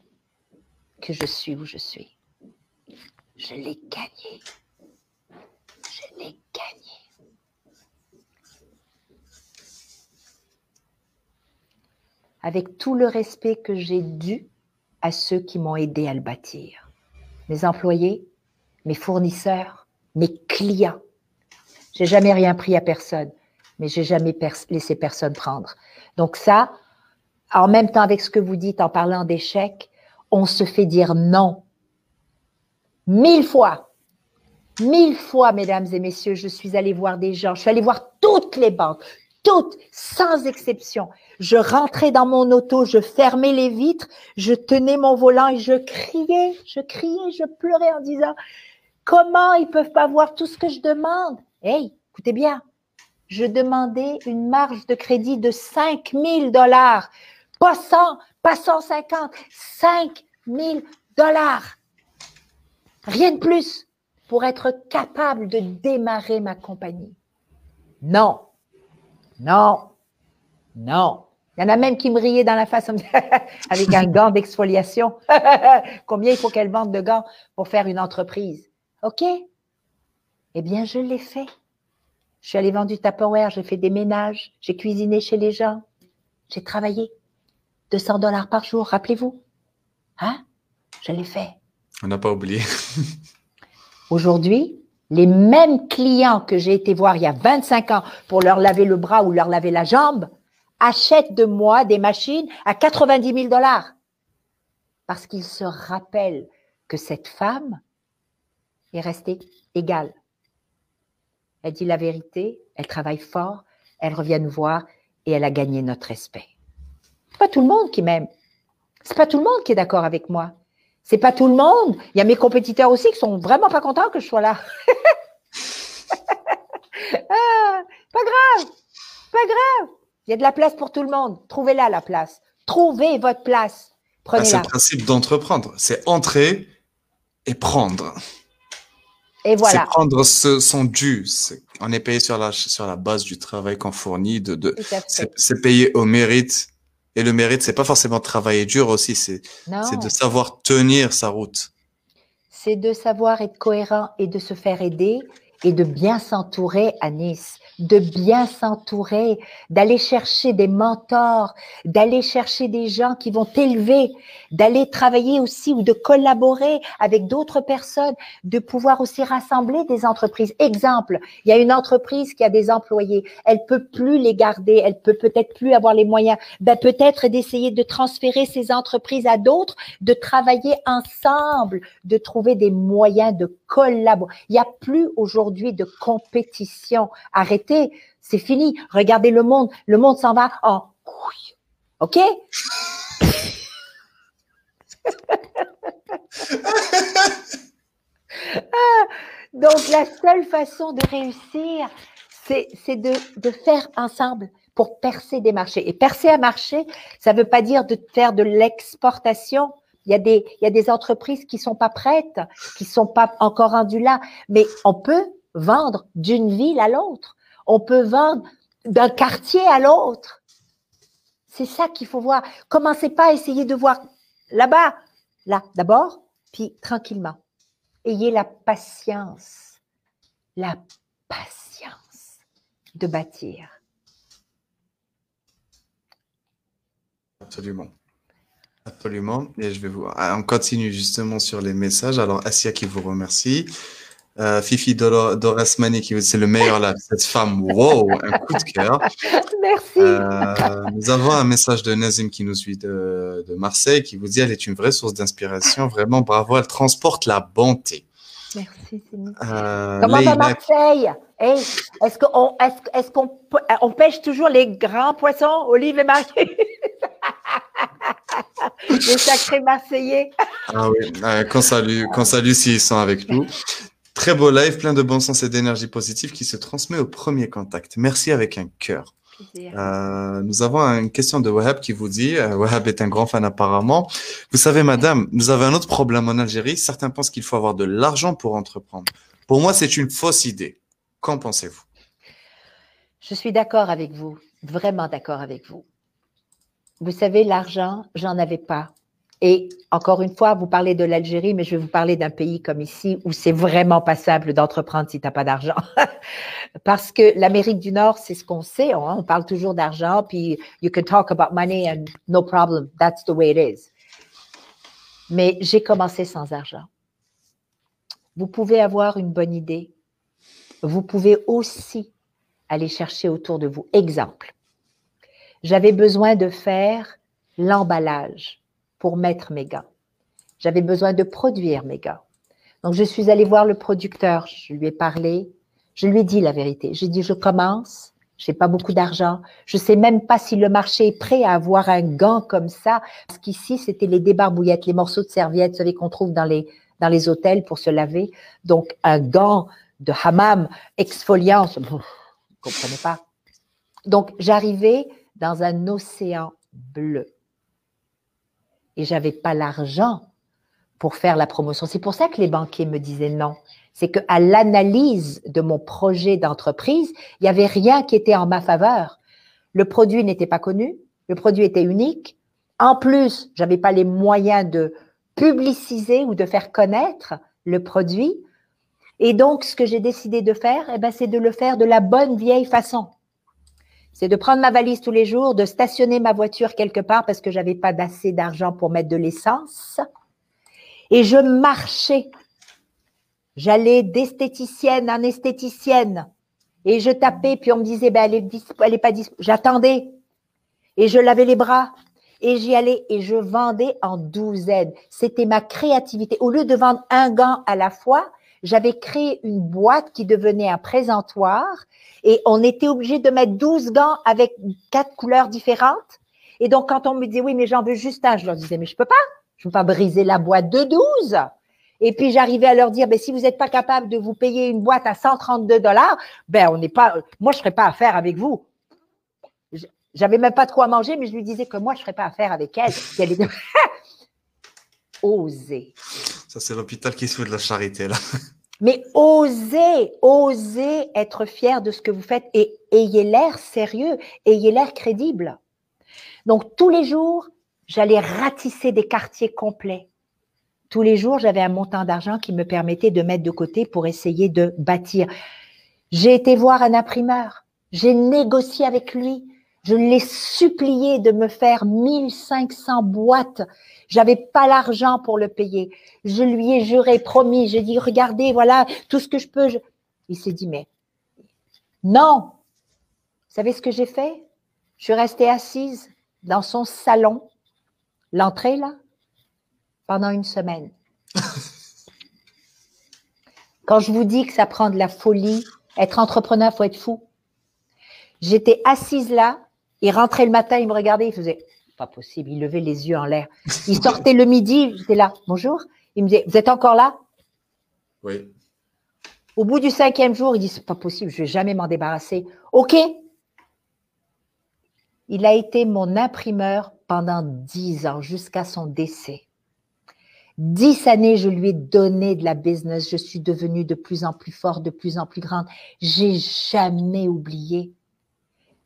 que je suis où je suis. Je l'ai gagné. Je l'ai gagné. Avec tout le respect que j'ai dû à ceux qui m'ont aidé à le bâtir. Mes employés, mes fournisseurs, mes clients. J'ai jamais rien pris à personne, mais j'ai jamais laissé personne prendre. Donc ça, en même temps avec ce que vous dites en parlant d'échec, on se fait dire non. Mille fois. Mille fois, mesdames et messieurs, je suis allée voir des gens. Je suis allée voir toutes les banques, toutes, sans exception. Je rentrais dans mon auto, je fermais les vitres, je tenais mon volant et je criais, je criais, je pleurais en disant comment ils peuvent pas voir tout ce que je demande? Hey, écoutez bien, je demandais une marge de crédit de 5000 dollars pas 100, pas 150, 5 000 dollars. Rien de plus pour être capable de démarrer ma compagnie. Non, non, non. Il y en a même qui me riaient dans la face avec un gant d'exfoliation. Combien il faut qu'elle vende de gants pour faire une entreprise? OK? Eh bien, je l'ai fait. Je suis allée vendre du Tupperware, j'ai fait des ménages, j'ai cuisiné chez les gens, j'ai travaillé. 200 dollars par jour, rappelez-vous. Hein? Je l'ai fait. On n'a pas oublié. Aujourd'hui, les mêmes clients que j'ai été voir il y a 25 ans pour leur laver le bras ou leur laver la jambe achètent de moi des machines à 90 000 dollars. Parce qu'ils se rappellent que cette femme est restée égale. Elle dit la vérité, elle travaille fort, elle revient nous voir et elle a gagné notre respect. C'est pas tout le monde qui m'aime. C'est pas tout le monde qui est d'accord avec moi. C'est pas tout le monde. Il y a mes compétiteurs aussi qui sont vraiment pas contents que je sois là. ah, pas grave. Pas grave. Il y a de la place pour tout le monde. Trouvez-la la place. Trouvez votre place. Prenez-la. c'est le principe d'entreprendre. C'est entrer et prendre. Et voilà. C'est prendre ce, son dû. on est payé sur la, sur la base du travail qu'on fournit. De, de c'est payé au mérite et le mérite, c'est pas forcément travailler dur aussi, c'est de savoir tenir sa route. C'est de savoir être cohérent et de se faire aider et de bien s'entourer à Nice de bien s'entourer, d'aller chercher des mentors, d'aller chercher des gens qui vont t'élever, d'aller travailler aussi ou de collaborer avec d'autres personnes, de pouvoir aussi rassembler des entreprises. Exemple, il y a une entreprise qui a des employés, elle peut plus les garder, elle peut peut-être plus avoir les moyens, ben peut-être d'essayer de transférer ces entreprises à d'autres, de travailler ensemble, de trouver des moyens de Il n'y a plus aujourd'hui de compétition. Arrêtez, c'est fini. Regardez le monde. Le monde s'en va en couille. OK? Ah, donc, la seule façon de réussir, c'est de faire ensemble pour percer des marchés. Et percer un marché, ça ne veut pas dire de faire de l'exportation. Il y, a des, entreprises qui sont pas prêtes, qui sont pas encore rendues là, mais on peut vendre d'une ville à l'autre. On peut vendre d'un quartier à l'autre. C'est ça qu'il faut voir. Commencez pas à essayer de voir là-bas, là, d'abord, puis tranquillement. Ayez la patience, la patience de bâtir. Absolument. Absolument. Et je vais vous. Ah, on continue justement sur les messages. Alors, Asia qui vous remercie. Euh, Fifi Dorasmani qui vous c'est le meilleur là. Cette femme, wow, un coup de cœur. Merci. Euh, nous avons un message de Nazim qui nous suit de, de, Marseille qui vous dit elle est une vraie source d'inspiration. Vraiment bravo. Elle transporte la bonté. Merci. Euh, Comment va Marseille? Hey, Est-ce qu'on est est qu'on on pêche toujours les grands poissons, Olive et Marie Les sacrés Marseillais. Ah oui, qu'on salue, qu'on salue s'ils sont avec nous. Très beau live, plein de bon sens et d'énergie positive qui se transmet au premier contact. Merci avec un cœur. Euh, nous avons une question de Wahab qui vous dit, euh, Wahab est un grand fan apparemment. Vous savez, madame, nous avons un autre problème en Algérie. Certains pensent qu'il faut avoir de l'argent pour entreprendre. Pour moi, c'est une fausse idée. Qu'en pensez-vous? Je suis d'accord avec vous, vraiment d'accord avec vous. Vous savez, l'argent, j'en avais pas. Et encore une fois, vous parlez de l'Algérie, mais je vais vous parler d'un pays comme ici où c'est vraiment passable d'entreprendre si tu n'as pas d'argent. Parce que l'Amérique du Nord, c'est ce qu'on sait. Hein. On parle toujours d'argent, puis you can talk about money and no problem. That's the way it is. Mais j'ai commencé sans argent. Vous pouvez avoir une bonne idée. Vous pouvez aussi aller chercher autour de vous. Exemple, j'avais besoin de faire l'emballage pour mettre mes gants. J'avais besoin de produire mes gants. Donc, je suis allée voir le producteur, je lui ai parlé, je lui ai dit la vérité. J'ai dit, je commence, j'ai pas beaucoup d'argent, je sais même pas si le marché est prêt à avoir un gant comme ça, parce qu'ici, c'était les débarbouillettes, les morceaux de serviettes, vous savez, qu'on trouve dans les, dans les hôtels pour se laver. Donc, un gant de hammam exfoliant, vous ne comprenez pas. Donc, j'arrivais dans un océan bleu et j'avais pas l'argent pour faire la promotion. C'est pour ça que les banquiers me disaient non. C'est qu'à l'analyse de mon projet d'entreprise, il n'y avait rien qui était en ma faveur. Le produit n'était pas connu, le produit était unique. En plus, j'avais pas les moyens de publiciser ou de faire connaître le produit. Et donc, ce que j'ai décidé de faire, eh ben, c'est de le faire de la bonne vieille façon c'est de prendre ma valise tous les jours, de stationner ma voiture quelque part parce que j'avais pas d'assez d'argent pour mettre de l'essence. Et je marchais. J'allais d'esthéticienne en esthéticienne. Et je tapais, puis on me disait, ben, elle est pas dispo. J'attendais. Et je lavais les bras. Et j'y allais et je vendais en douzaine. C'était ma créativité. Au lieu de vendre un gant à la fois, j'avais créé une boîte qui devenait un présentoir et on était obligé de mettre 12 gants avec quatre couleurs différentes. Et donc, quand on me disait, oui, mais j'en veux juste un, je leur disais, mais je peux pas. Je ne peux pas briser la boîte de 12. Et puis, j'arrivais à leur dire, ben, si vous n'êtes pas capable de vous payer une boîte à 132 dollars, ben, on n'est pas, moi, je ne ferai pas affaire avec vous. J'avais même pas trop à manger, mais je lui disais que moi, je ne ferais pas affaire avec elle. elle Oser. Ça, c'est l'hôpital qui se de la charité, là. Mais osez, osez être fier de ce que vous faites et ayez l'air sérieux, ayez l'air crédible. Donc, tous les jours, j'allais ratisser des quartiers complets. Tous les jours, j'avais un montant d'argent qui me permettait de mettre de côté pour essayer de bâtir. J'ai été voir un imprimeur. J'ai négocié avec lui. Je l'ai supplié de me faire 1500 boîtes j'avais pas l'argent pour le payer. Je lui ai juré, promis. J'ai dit, regardez, voilà, tout ce que je peux. Il s'est dit, mais non. Vous savez ce que j'ai fait? Je suis restée assise dans son salon, l'entrée là, pendant une semaine. Quand je vous dis que ça prend de la folie, être entrepreneur, faut être fou. J'étais assise là, il rentrait le matin, il me regardait, il faisait pas possible, il levait les yeux en l'air. Il sortait le midi, j'étais là, bonjour. Il me disait, vous êtes encore là? Oui. Au bout du cinquième jour, il dit, c'est pas possible, je vais jamais m'en débarrasser. OK. Il a été mon imprimeur pendant dix ans, jusqu'à son décès. Dix années, je lui ai donné de la business. Je suis devenue de plus en plus forte, de plus en plus grande. J'ai jamais oublié,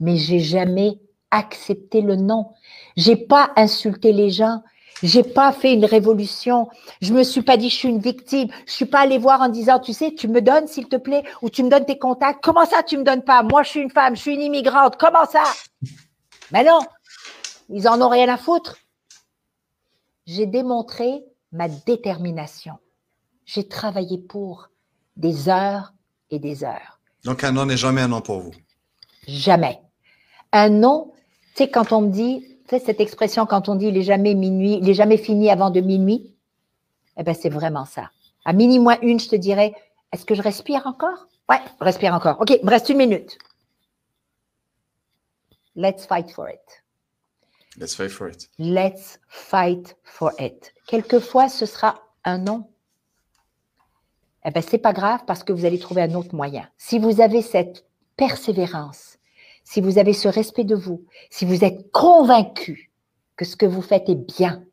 mais j'ai jamais accepté le non. J'ai pas insulté les gens. J'ai pas fait une révolution. Je me suis pas dit je suis une victime. Je suis pas allée voir en disant tu sais tu me donnes s'il te plaît ou tu me donnes tes contacts. Comment ça tu me donnes pas? Moi je suis une femme, je suis une immigrante. Comment ça? Mais non, ils en ont rien à foutre. J'ai démontré ma détermination. J'ai travaillé pour des heures et des heures. Donc un non n'est jamais un non pour vous. Jamais. Un non, tu sais quand on me dit tu sais, cette expression, quand on dit il est jamais minuit, il est jamais fini avant de minuit, eh ben, c'est vraiment ça. À minuit moins une, je te dirais, est-ce que je respire encore? Ouais, je respire encore. OK, il me reste une minute. Let's fight for it. Let's fight for it. Let's fight for it. Quelquefois, ce sera un non. Eh ben, c'est pas grave parce que vous allez trouver un autre moyen. Si vous avez cette persévérance, si vous avez ce respect de vous, si vous êtes convaincu que ce que vous faites est bien,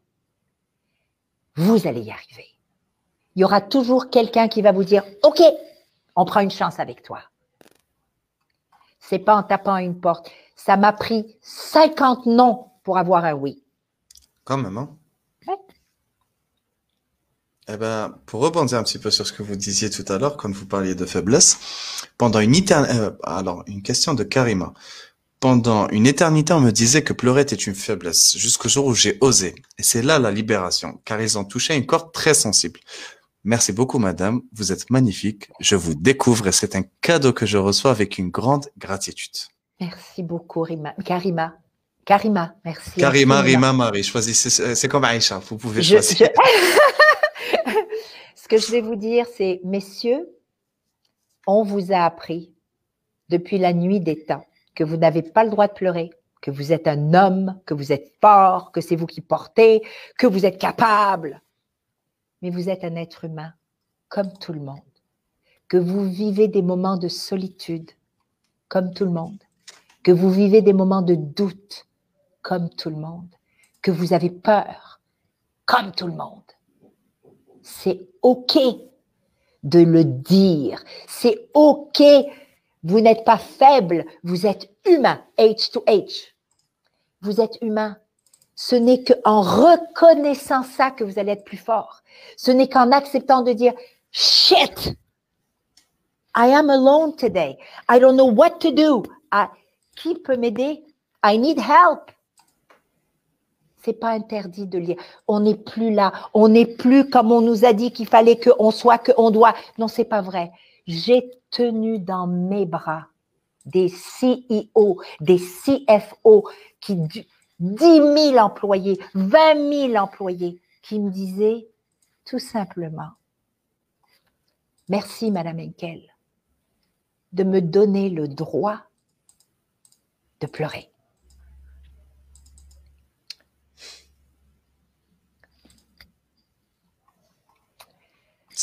vous allez y arriver. Il y aura toujours quelqu'un qui va vous dire OK, on prend une chance avec toi. C'est pas en tapant à une porte. Ça m'a pris 50 non pour avoir un oui. Quand hein? Eh ben, pour rebondir un petit peu sur ce que vous disiez tout à l'heure, quand vous parliez de faiblesse, pendant une éternité, euh, alors une question de Karima. Pendant une éternité, on me disait que pleurer était une faiblesse, jusqu'au jour où j'ai osé. Et c'est là la libération, car ils ont touché une corde très sensible. Merci beaucoup, madame. Vous êtes magnifique. Je vous découvre et c'est un cadeau que je reçois avec une grande gratitude. Merci beaucoup, Rima. Karima. Karima, merci. Karima, Rima, Marie. Choisissez, c'est comme Aïcha. Vous pouvez choisir. Ce que je vais vous dire, c'est, messieurs, on vous a appris depuis la nuit des temps que vous n'avez pas le droit de pleurer, que vous êtes un homme, que vous êtes fort, que c'est vous qui portez, que vous êtes capable. Mais vous êtes un être humain, comme tout le monde, que vous vivez des moments de solitude, comme tout le monde, que vous vivez des moments de doute, comme tout le monde, que vous avez peur, comme tout le monde c'est OK de le dire. C'est OK. Vous n'êtes pas faible, vous êtes humain, H to H. Vous êtes humain. Ce n'est qu'en reconnaissant ça que vous allez être plus fort. Ce n'est qu'en acceptant de dire shit. I am alone today. I don't know what to do. qui peut m'aider? I need help c'est pas interdit de lire. On n'est plus là. On n'est plus comme on nous a dit qu'il fallait qu'on soit, qu'on doit. Non, c'est pas vrai. J'ai tenu dans mes bras des CEO, des CFO, qui, 10 000 employés, 20 000 employés, qui me disaient tout simplement, merci Madame Henkel de me donner le droit de pleurer.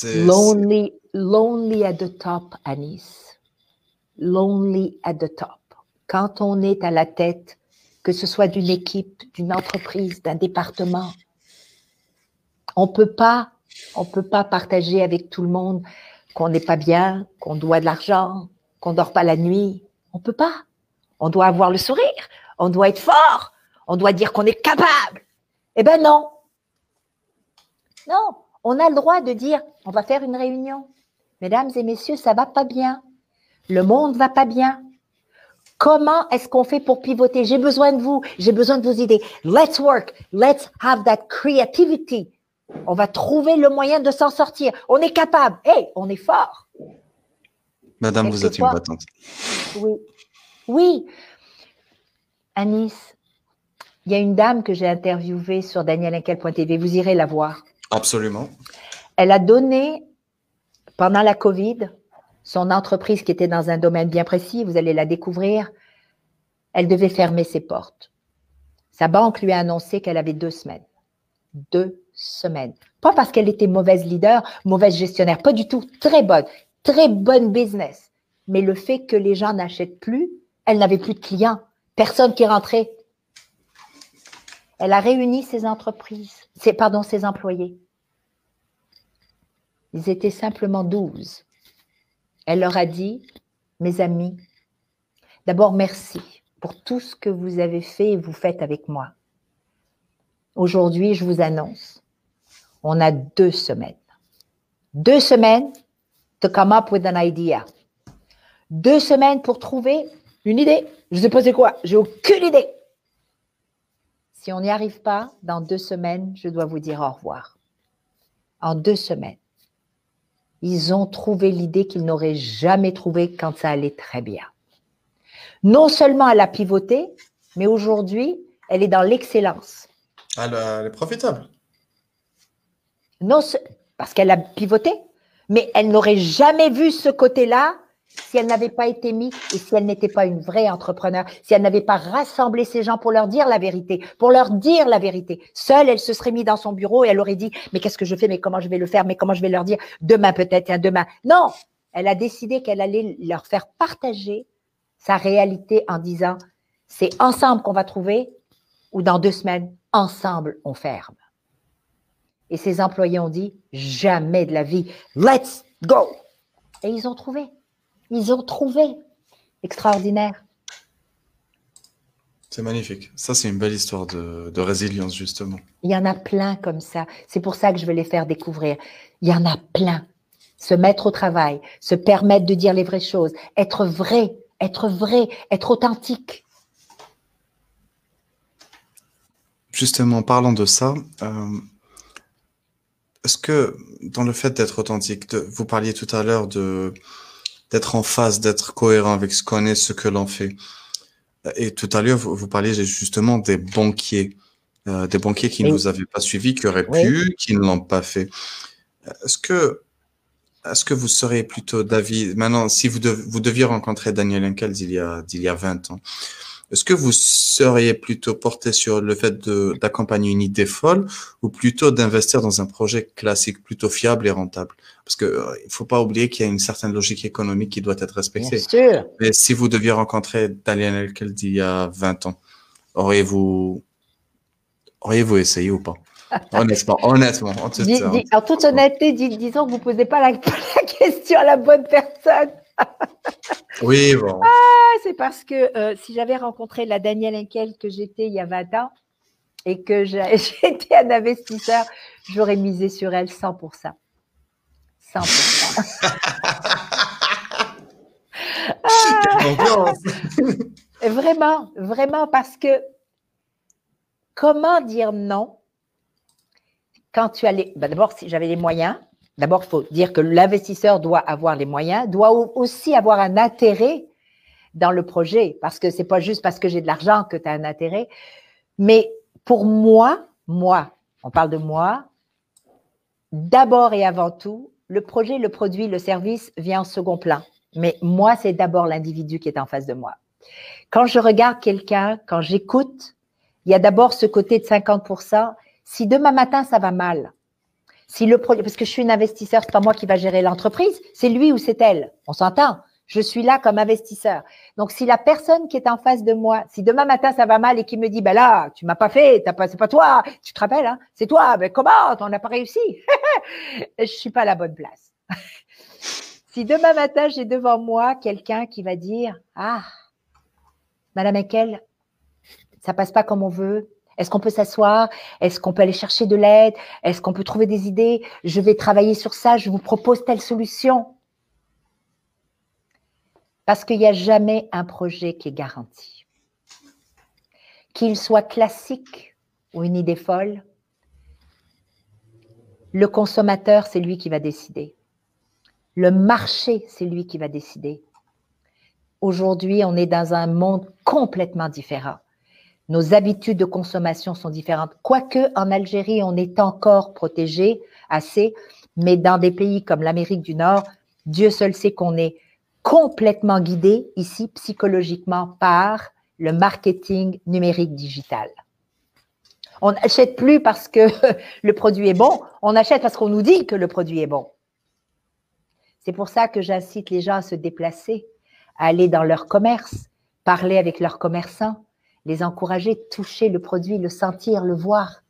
Lonely, lonely at the top, Anis. Lonely at the top. Quand on est à la tête, que ce soit d'une équipe, d'une entreprise, d'un département, on peut pas, on peut pas partager avec tout le monde qu'on n'est pas bien, qu'on doit de l'argent, qu'on dort pas la nuit. On peut pas. On doit avoir le sourire. On doit être fort. On doit dire qu'on est capable. Eh ben non. Non on a le droit de dire, on va faire une réunion. Mesdames et messieurs, ça va pas bien. Le monde va pas bien. Comment est-ce qu'on fait pour pivoter? J'ai besoin de vous, j'ai besoin de vos idées. Let's work, let's have that creativity. On va trouver le moyen de s'en sortir. On est capable. Hey, on est fort. Madame, vous êtes une battante. Oui. Oui. Anis, il y a une dame que j'ai interviewée sur danielinkel.tv. Vous irez la voir. Absolument. Elle a donné pendant la COVID, son entreprise qui était dans un domaine bien précis, vous allez la découvrir, elle devait fermer ses portes. Sa banque lui a annoncé qu'elle avait deux semaines. Deux semaines. Pas parce qu'elle était mauvaise leader, mauvaise gestionnaire, pas du tout. Très bonne, très bonne business. Mais le fait que les gens n'achètent plus, elle n'avait plus de clients, personne qui rentrait. Elle a réuni ses entreprises, ses, pardon, ses employés. Ils étaient simplement douze. Elle leur a dit, mes amis, d'abord merci pour tout ce que vous avez fait et vous faites avec moi. Aujourd'hui, je vous annonce, on a deux semaines. Deux semaines to come up with an idea. Deux semaines pour trouver une idée. Je ne sais pas c'est quoi, j'ai aucune idée. Si on n'y arrive pas, dans deux semaines, je dois vous dire au revoir. En deux semaines, ils ont trouvé l'idée qu'ils n'auraient jamais trouvée quand ça allait très bien. Non seulement elle a pivoté, mais aujourd'hui, elle est dans l'excellence. Elle, est profitable. Non, parce qu'elle a pivoté, mais elle n'aurait jamais vu ce côté-là si elle n'avait pas été mise et si elle n'était pas une vraie entrepreneur, si elle n'avait pas rassemblé ces gens pour leur dire la vérité, pour leur dire la vérité. Seule, elle se serait mise dans son bureau et elle aurait dit, mais qu'est-ce que je fais, mais comment je vais le faire, mais comment je vais leur dire? Demain peut-être, hein, demain. Non, elle a décidé qu'elle allait leur faire partager sa réalité en disant, c'est ensemble qu'on va trouver ou dans deux semaines, ensemble on ferme. Et ses employés ont dit, jamais de la vie, let's go. Et ils ont trouvé. Ils ont trouvé. Extraordinaire. C'est magnifique. Ça, c'est une belle histoire de, résilience, justement. Il y en a plein comme ça. C'est pour ça que je veux les faire découvrir. Il y en a plein. Se mettre au travail, se permettre de dire les vraies choses, être vrai, être vrai, être authentique. Justement, parlant de ça, euh, est-ce que dans le fait d'être authentique, vous parliez tout à l'heure de d'être en phase, d'être cohérent avec ce qu'on est, ce que l'on fait. Et tout à l'heure, vous, vous, parliez justement des banquiers, euh, des banquiers qui ne vous avaient pas suivi, qui auraient pu, qui ne l'ont pas fait. Est-ce que, est-ce que vous seriez plutôt David, maintenant, si vous, vous deviez rencontrer Daniel Henkel d'il y a, d'il y a 20 ans, est-ce que vous seriez plutôt porté sur le fait d'accompagner une idée folle ou plutôt d'investir dans un projet classique, plutôt fiable et rentable? Parce que euh, il faut pas oublier qu'il y a une certaine logique économique qui doit être respectée. Bien sûr. Mais si vous deviez rencontrer Daniel Elkel d'il y a 20 ans, auriez-vous auriez-vous essayé ou pas? Honnêtement, honnêtement. En toute, en toute honnêteté, disons que vous posez pas la question à la bonne personne. Oui, bon. Ah, c'est parce que euh, si j'avais rencontré la Danielle Henkel que j'étais il y a 20 ans et que j'étais un investisseur, j'aurais misé sur elle 100%. 100%. ah, vraiment, vraiment, parce que comment dire non quand tu as les. Ben, d'abord, si j'avais les moyens, D'abord, il faut dire que l'investisseur doit avoir les moyens, doit aussi avoir un intérêt dans le projet, parce que c'est pas juste parce que j'ai de l'argent que tu as un intérêt. Mais pour moi, moi, on parle de moi, d'abord et avant tout, le projet, le produit, le service vient en second plan. Mais moi, c'est d'abord l'individu qui est en face de moi. Quand je regarde quelqu'un, quand j'écoute, il y a d'abord ce côté de 50%. Si demain matin, ça va mal, si le parce que je suis une investisseur, c'est pas moi qui va gérer l'entreprise, c'est lui ou c'est elle. On s'entend. Je suis là comme investisseur. Donc, si la personne qui est en face de moi, si demain matin ça va mal et qui me dit, ben là, tu m'as pas fait, t'as pas, c'est pas toi, tu te rappelles, hein, c'est toi, ben comment, on n'a pas réussi? je suis pas à la bonne place. si demain matin j'ai devant moi quelqu'un qui va dire, ah, Madame Ekel, ça passe pas comme on veut, est-ce qu'on peut s'asseoir? Est-ce qu'on peut aller chercher de l'aide? Est-ce qu'on peut trouver des idées? Je vais travailler sur ça, je vous propose telle solution. Parce qu'il n'y a jamais un projet qui est garanti. Qu'il soit classique ou une idée folle, le consommateur, c'est lui qui va décider. Le marché, c'est lui qui va décider. Aujourd'hui, on est dans un monde complètement différent nos habitudes de consommation sont différentes. Quoique en Algérie, on est encore protégé assez Mais dans des pays comme l'Amérique du Nord, Dieu seul sait qu'on est complètement guidé ici psychologiquement par le marketing numérique digital. On n'achète plus parce que le produit est bon, on achète parce qu'on nous dit que le produit est bon. C'est pour ça que j'incite les gens à se déplacer, à aller dans leur commerce, parler avec leurs commerçants, les encourager, toucher le produit, le sentir, le voir.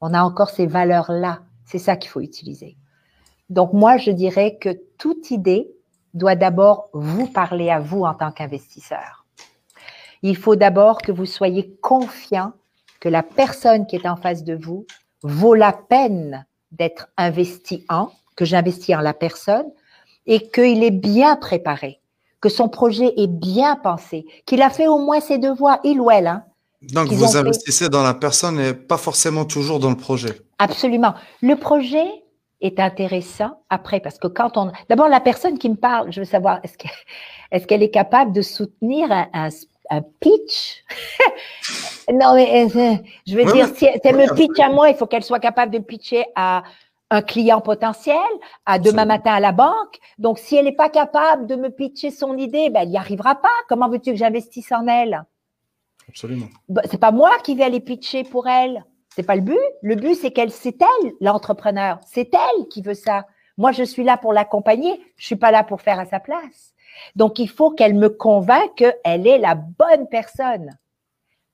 On a encore ces valeurs-là. C'est ça qu'il faut utiliser. Donc moi, je dirais que toute idée doit d'abord vous parler à vous en tant qu'investisseur. Il faut d'abord que vous soyez confiant que la personne qui est en face de vous vaut la peine d'être investi en, que j'investis en la personne, et qu'il est bien préparé, que son projet est bien pensé, qu'il a fait au moins ses devoirs, il ou elle. Hein, Donc vous investissez dans la personne et pas forcément toujours dans le projet. Absolument. Le projet est intéressant après parce que quand on... D'abord, la personne qui me parle, je veux savoir, est-ce qu'elle est, capable de soutenir un, un, pitch? Non, mais euh, je veux dire, si elle me pitch à moi, il faut qu'elle soit capable de pitcher à un client potentiel, à demain matin à la banque. Donc, si elle n'est pas capable de me pitcher son idée, ben, elle n'y arrivera pas. Comment veux-tu que j'investisse en elle? Absolument. Ben, c'est pas moi qui vais aller pitcher pour elle. C'est pas le but. Le but, c'est qu'elle, c'est elle, l'entrepreneur. C'est elle qui veut ça. Moi, je suis là pour l'accompagner. Je suis pas là pour faire à sa place. Donc, il faut qu'elle me convainque qu'elle est la bonne personne.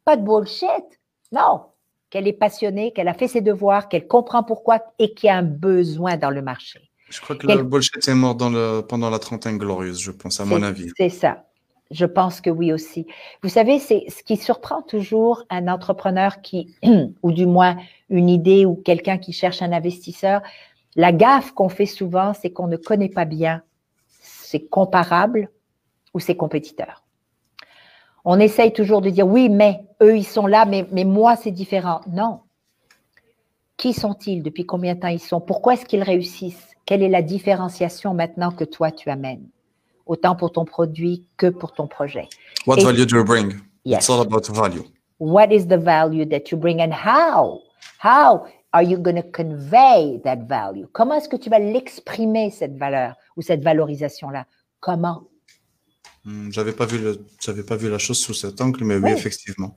Pas de bullshit. Non qu'elle est passionnée, qu'elle a fait ses devoirs, qu'elle comprend pourquoi et qu'il y a un besoin dans le marché. Je crois que le bullshit est mort dans le, pendant la trentaine glorieuse, je pense, à mon avis. C'est ça. Je pense que oui aussi. Vous savez, c'est ce qui surprend toujours un entrepreneur qui, ou du moins une idée ou quelqu'un qui cherche un investisseur. La gaffe qu'on fait souvent, c'est qu'on ne connaît pas bien ses comparables ou ses compétiteurs. On essaye toujours de dire oui, mais eux, ils sont là, mais, mais moi, c'est différent. Non. Qui sont-ils? Depuis combien de temps ils sont? Pourquoi est-ce qu'ils réussissent? Quelle est la différenciation maintenant que toi, tu amènes? Autant pour ton produit que pour ton projet. What value do you bring? It's all about value. What is the value that you bring and how? How are you going to convey that value? Comment est-ce que tu vas l'exprimer, cette valeur ou cette valorisation-là? Comment? Hmm, j'avais pas vu le, j'avais pas vu la chose sous cet angle, mais oui, effectivement.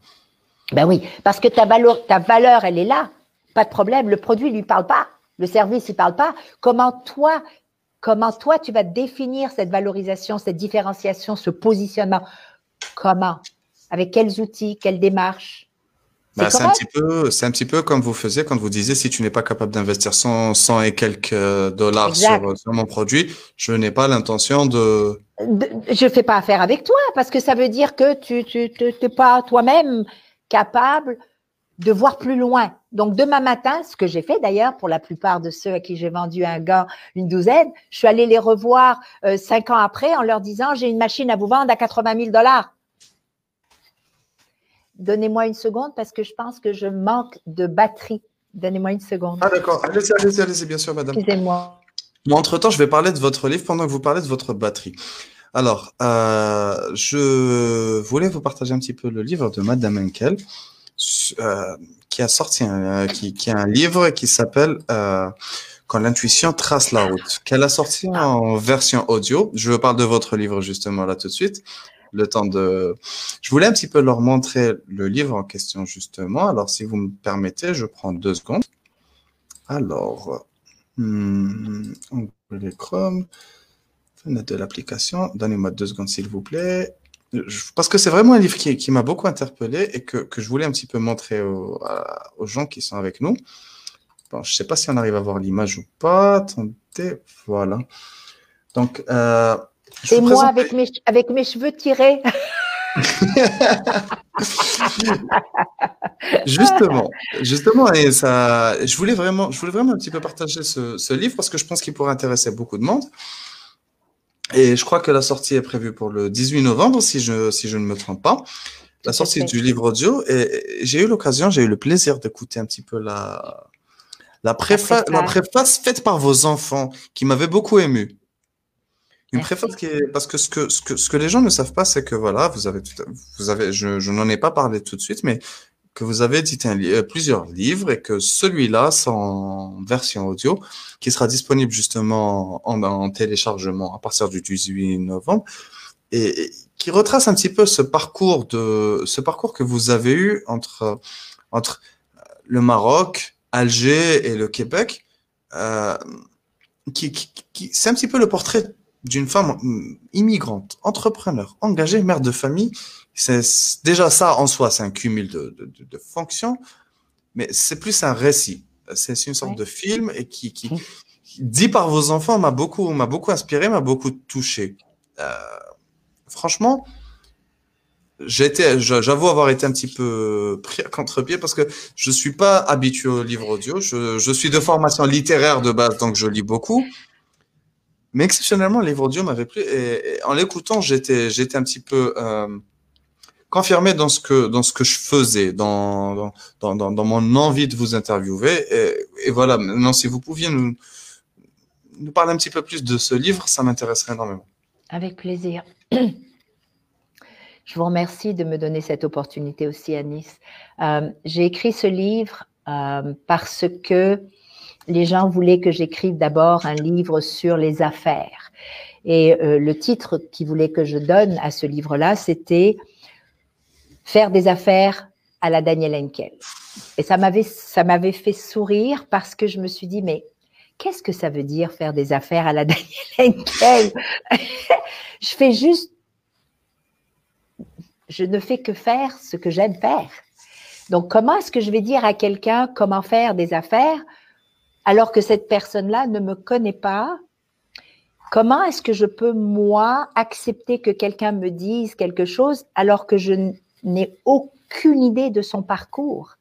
Ben oui, parce que ta valeur, ta valeur, elle est là. Pas de problème. Le produit lui parle pas. Le service, il parle pas. Comment toi, comment toi, tu vas définir cette valorisation, cette différenciation, ce positionnement? Comment? Avec quels outils, quelles démarches? Bah, c'est un petit peu, c'est un petit peu comme vous faisiez quand vous disiez si tu n'es pas capable d'investir 100, 100 et quelques euh, dollars sur, sur, mon produit, je n'ai pas l'intention de... Je fais pas affaire avec toi parce que ça veut dire que tu, tu pas toi-même capable de voir plus loin. Donc demain matin, ce que j'ai fait d'ailleurs pour la plupart de ceux à qui j'ai vendu un gars, une douzaine, je suis allée les revoir euh, cinq ans après en leur disant j'ai une machine à vous vendre à 80 000 dollars. Donnez-moi une seconde parce que je pense que je manque de batterie. Donnez-moi une seconde. Ah d'accord, allez-y, allez-y, allez bien sûr, madame. Excusez-moi. Moi, entre-temps, je vais parler de votre livre pendant que vous parlez de votre batterie. Alors, euh, je voulais vous partager un petit peu le livre de Madame Henkel, euh, qui a sorti un, qui, qui a un livre qui s'appelle euh, Quand l'intuition trace la route, qu'elle a sorti en version audio. Je parle de votre livre justement là tout de suite le temps de... Je voulais un petit peu leur montrer le livre en question, justement. Alors, si vous me permettez, je prends deux secondes. Alors, hmm, les Chrome, fenêtre de l'application. Donnez-moi deux secondes, s'il vous plaît. Parce que c'est vraiment un livre qui, qui m'a beaucoup interpellé et que, que, je voulais un petit peu montrer aux, aux gens qui sont avec nous. Bon, je ne sais pas si on arrive à voir l'image ou pas. Attendez, voilà. Donc, euh, c'est moi avec mes, avec mes cheveux tirés. justement, justement, et ça, je voulais vraiment, je voulais vraiment un petit peu partager ce, ce livre parce que je pense qu'il pourrait intéresser beaucoup de monde. Et je crois que la sortie est prévue pour le 18 novembre, si je, si je ne me trompe pas. La sortie du livre audio. Et j'ai eu l'occasion, j'ai eu le plaisir d'écouter un petit peu la, la, préface, la préface faite par vos enfants qui m'avait beaucoup ému. Une préface qui est, parce que ce que, ce que, ce que les gens ne savent pas, c'est que voilà, vous avez, vous avez, je, je n'en ai pas parlé tout de suite, mais que vous avez édité euh, plusieurs livres et que celui-là, c'est en version audio, qui sera disponible justement en, téléchargement à partir du 18 novembre, et, qui retrace un petit peu ce parcours de ce parcours que vous avez eu entre entre le Maroc, Alger et le Québec. Euh, qui, qui, c'est un petit peu le portrait d'une femme immigrante, entrepreneur, engagée, mère de famille. C'est déjà ça en soi, c'est un cumul de, de, de, fonctions, mais c'est plus un récit. C'est une sorte de film et qui, qui, dit par vos enfants m'a beaucoup m'a beaucoup inspiré, m'a beaucoup touché. Euh, franchement, été, j'avoue avoir été un petit peu pris à contre-pied parce que je suis pas habitué au livre audio. Je, je suis de formation littéraire de base, donc je lis beaucoup. Mais exceptionnellement, le livre audio m'avait plu et, en l'écoutant, j'étais, j'étais un petit peu euh, confirmé dans ce que dans ce que je faisais, dans dans, dans, dans mon envie de vous interviewer. Et, voilà. Maintenant, si vous pouviez nous nous parler un petit peu plus de ce livre, ça m'intéresserait énormément. Avec plaisir. Je vous remercie de me donner cette opportunité aussi, Anis. Euh, j'ai écrit ce livre euh, parce que les gens voulaient que j'écrive d'abord un livre sur les affaires. Et euh, le titre qu'ils voulaient que je donne à ce livre-là, c'était Faire des affaires à la Daniel Henkel. Et ça m'avait, ça m'avait fait sourire parce que je me suis dit, mais qu'est-ce que ça veut dire faire des affaires à la Daniel Henkel? Je fais juste je ne fais que faire ce que j'aime faire. Donc, comment est-ce que je vais dire à quelqu'un comment faire des affaires alors que cette personne-là ne me connaît pas Comment est-ce que je peux, moi, accepter que quelqu'un me dise quelque chose alors que je n'ai aucune idée de son parcours?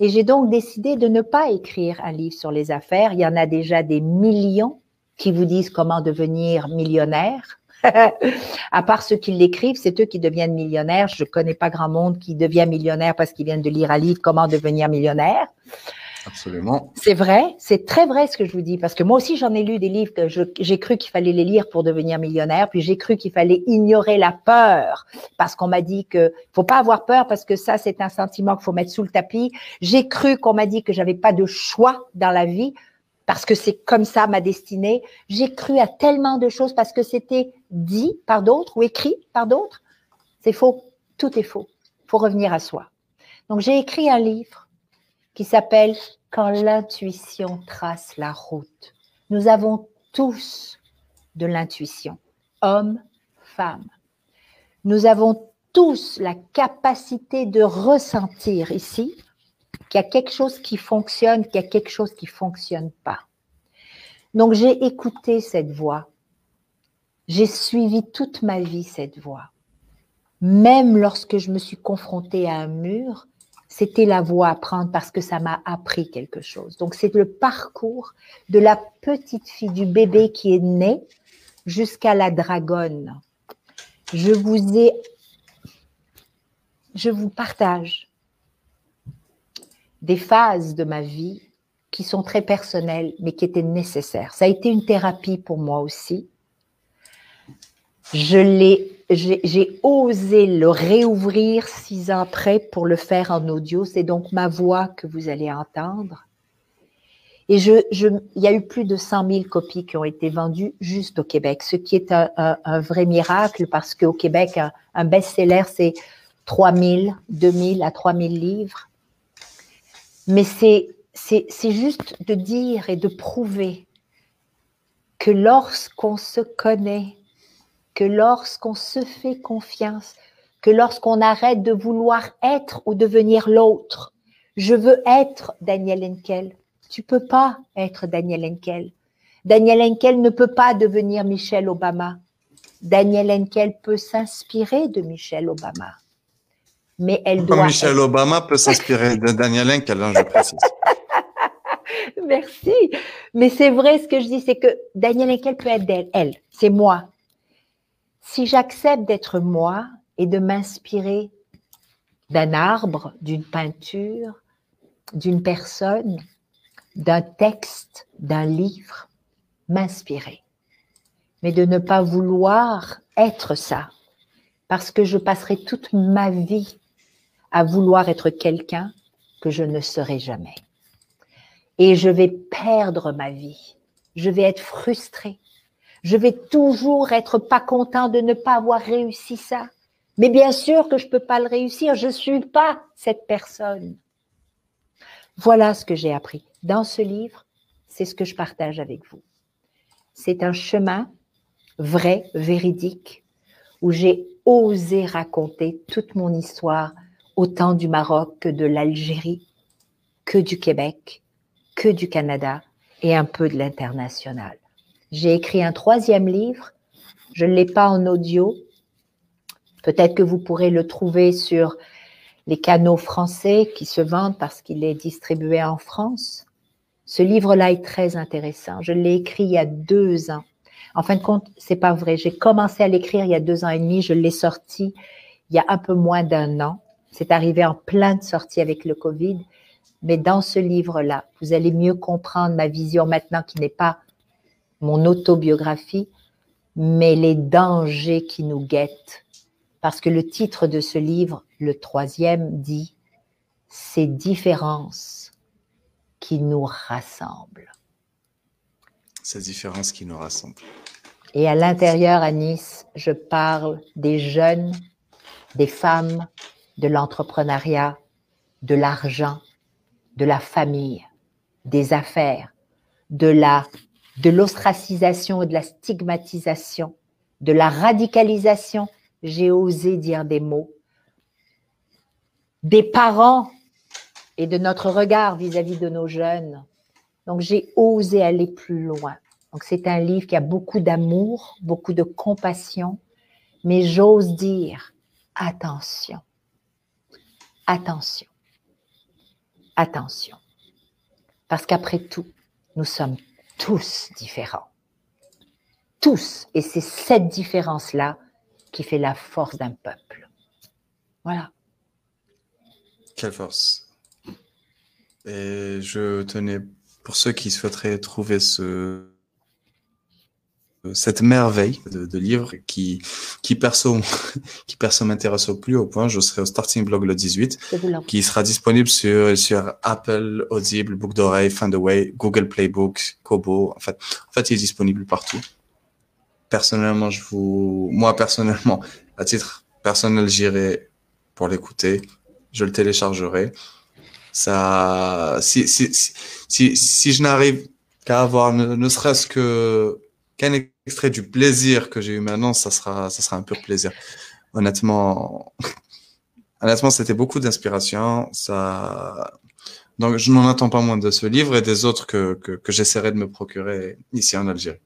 Et j'ai donc décidé de ne pas écrire un livre sur les affaires. Il y en a déjà des millions qui vous disent comment devenir millionnaire. à part ceux qui l'écrivent, c'est eux qui deviennent millionnaires. Je connais pas grand monde qui devient millionnaire parce qu'ils viennent de lire un livre Comment devenir millionnaire. Absolument. C'est vrai, c'est très vrai ce que je vous dis, parce que moi aussi j'en ai lu des livres que j'ai cru qu'il fallait les lire pour devenir millionnaire, puis j'ai cru qu'il fallait ignorer la peur, parce qu'on m'a dit que faut pas avoir peur parce que ça c'est un sentiment qu'il faut mettre sous le tapis. J'ai cru qu'on m'a dit que j'avais pas de choix dans la vie, parce que c'est comme ça ma destinée. J'ai cru à tellement de choses parce que c'était dit par d'autres ou écrit par d'autres. C'est faux. Tout est faux. Faut revenir à soi. Donc j'ai écrit un livre qui s'appelle Quand l'intuition trace la route. Nous avons tous de l'intuition, hommes, femmes. Nous avons tous la capacité de ressentir ici qu'il y a quelque chose qui fonctionne, qu'il y a quelque chose qui fonctionne pas. Donc j'ai écouté cette voix. J'ai suivi toute ma vie cette voix. Même lorsque je me suis confrontée à un mur, c'était la voie à prendre parce que ça m'a appris quelque chose. Donc c'est le parcours de la petite fille, du bébé qui est né jusqu'à la dragonne. Je vous ai, je vous partage des phases de ma vie qui sont très personnelles, mais qui étaient nécessaires. Ça a été une thérapie pour moi aussi. Je l'ai, j'ai osé le réouvrir six ans après pour le faire en audio. C'est donc ma voix que vous allez entendre. Et je, je, il y a eu plus de 100 000 copies qui ont été vendues juste au Québec, ce qui est un, vrai miracle parce qu'au Québec, un, un best-seller, c'est 3 000, 2 000 à 3 000 livres. Mais c'est, c'est, juste de dire et de prouver que lorsqu'on se connaît, que lorsqu'on se fait confiance, que lorsqu'on arrête de vouloir être ou devenir l'autre, je veux être Daniel Henkel. Tu peux pas être Daniel Henkel. Daniel Henkel ne peut pas devenir Michelle Obama. Daniel Henkel peut s'inspirer de Michelle Obama mais elle doit. Michelle Obama peut s'inspirer de Daniel Henkel, hein, je précise. Merci. Mais c'est vrai, ce que je dis, c'est que Daniel Henkel peut être elle. elle c'est moi. Si j'accepte d'être moi et de m'inspirer d'un arbre, d'une peinture, d'une personne, d'un texte, d'un livre, m'inspirer. Mais de ne pas vouloir être ça, parce que je passerai toute ma vie à vouloir être quelqu'un que je ne serai jamais. Et je vais perdre ma vie. Je vais être frustrée. Je vais toujours être pas content de ne pas avoir réussi ça. Mais bien sûr que je peux pas le réussir. Je suis pas cette personne. Voilà ce que j'ai appris. Dans ce livre, c'est ce que je partage avec vous. C'est un chemin vrai, véridique, où j'ai osé raconter toute mon histoire, autant du Maroc que de l'Algérie, que du Québec, que du Canada et un peu de l'international. J'ai écrit un troisième livre, je ne l'ai pas en audio. Peut-être que vous pourrez le trouver sur les canaux français qui se vendent parce qu'il est distribué en France. Ce livre-là est très intéressant. Je l'ai écrit il y a deux ans. En fin de compte, c'est pas vrai. J'ai commencé à l'écrire il y a deux ans et demi. Je l'ai sorti il y a un peu moins d'un an. C'est arrivé en pleine sortie avec le Covid. Mais dans ce livre-là, vous allez mieux comprendre ma vision maintenant qui n'est pas mon autobiographie, mais les dangers qui nous guettent. Parce que le titre de ce livre, le troisième, dit Ces différences qui nous rassemblent. Ces différences qui nous rassemblent. Et à l'intérieur, à Nice, je parle des jeunes, des femmes, de l'entrepreneuriat, de l'argent, de la famille, des affaires, de la de l'ostracisation et de la stigmatisation, de la radicalisation, j'ai osé dire des mots, des parents et de notre regard vis-à-vis -vis de nos jeunes. Donc j'ai osé aller plus loin. Donc c'est un livre qui a beaucoup d'amour, beaucoup de compassion, mais j'ose dire attention, attention, attention. Parce qu'après tout, nous sommes tous différents. Tous. Et c'est cette différence-là qui fait la force d'un peuple. Voilà. Quelle force. Et je tenais, pour ceux qui souhaiteraient trouver ce, cette merveille de, livre qui, qui perso, qui perso m'intéresse au plus haut point. Je serai au Starting Blog le 18, qui sera disponible sur, sur Apple, Audible, Book d'oreille, Way, Google Playbook, Kobo. En fait, en fait, il est disponible partout. Personnellement, je vous, moi, personnellement, à titre personnel, j'irai pour l'écouter. Je le téléchargerai. Ça, si, si, si, si, je n'arrive qu'à avoir ne serait-ce que qu'un extrait du plaisir que j'ai eu maintenant, ça sera, ça sera un pur plaisir. Honnêtement, honnêtement, c'était beaucoup d'inspiration. Ça, donc je n'en attends pas moins de ce livre et des autres que, que, que j'essaierai de me procurer ici en Algérie.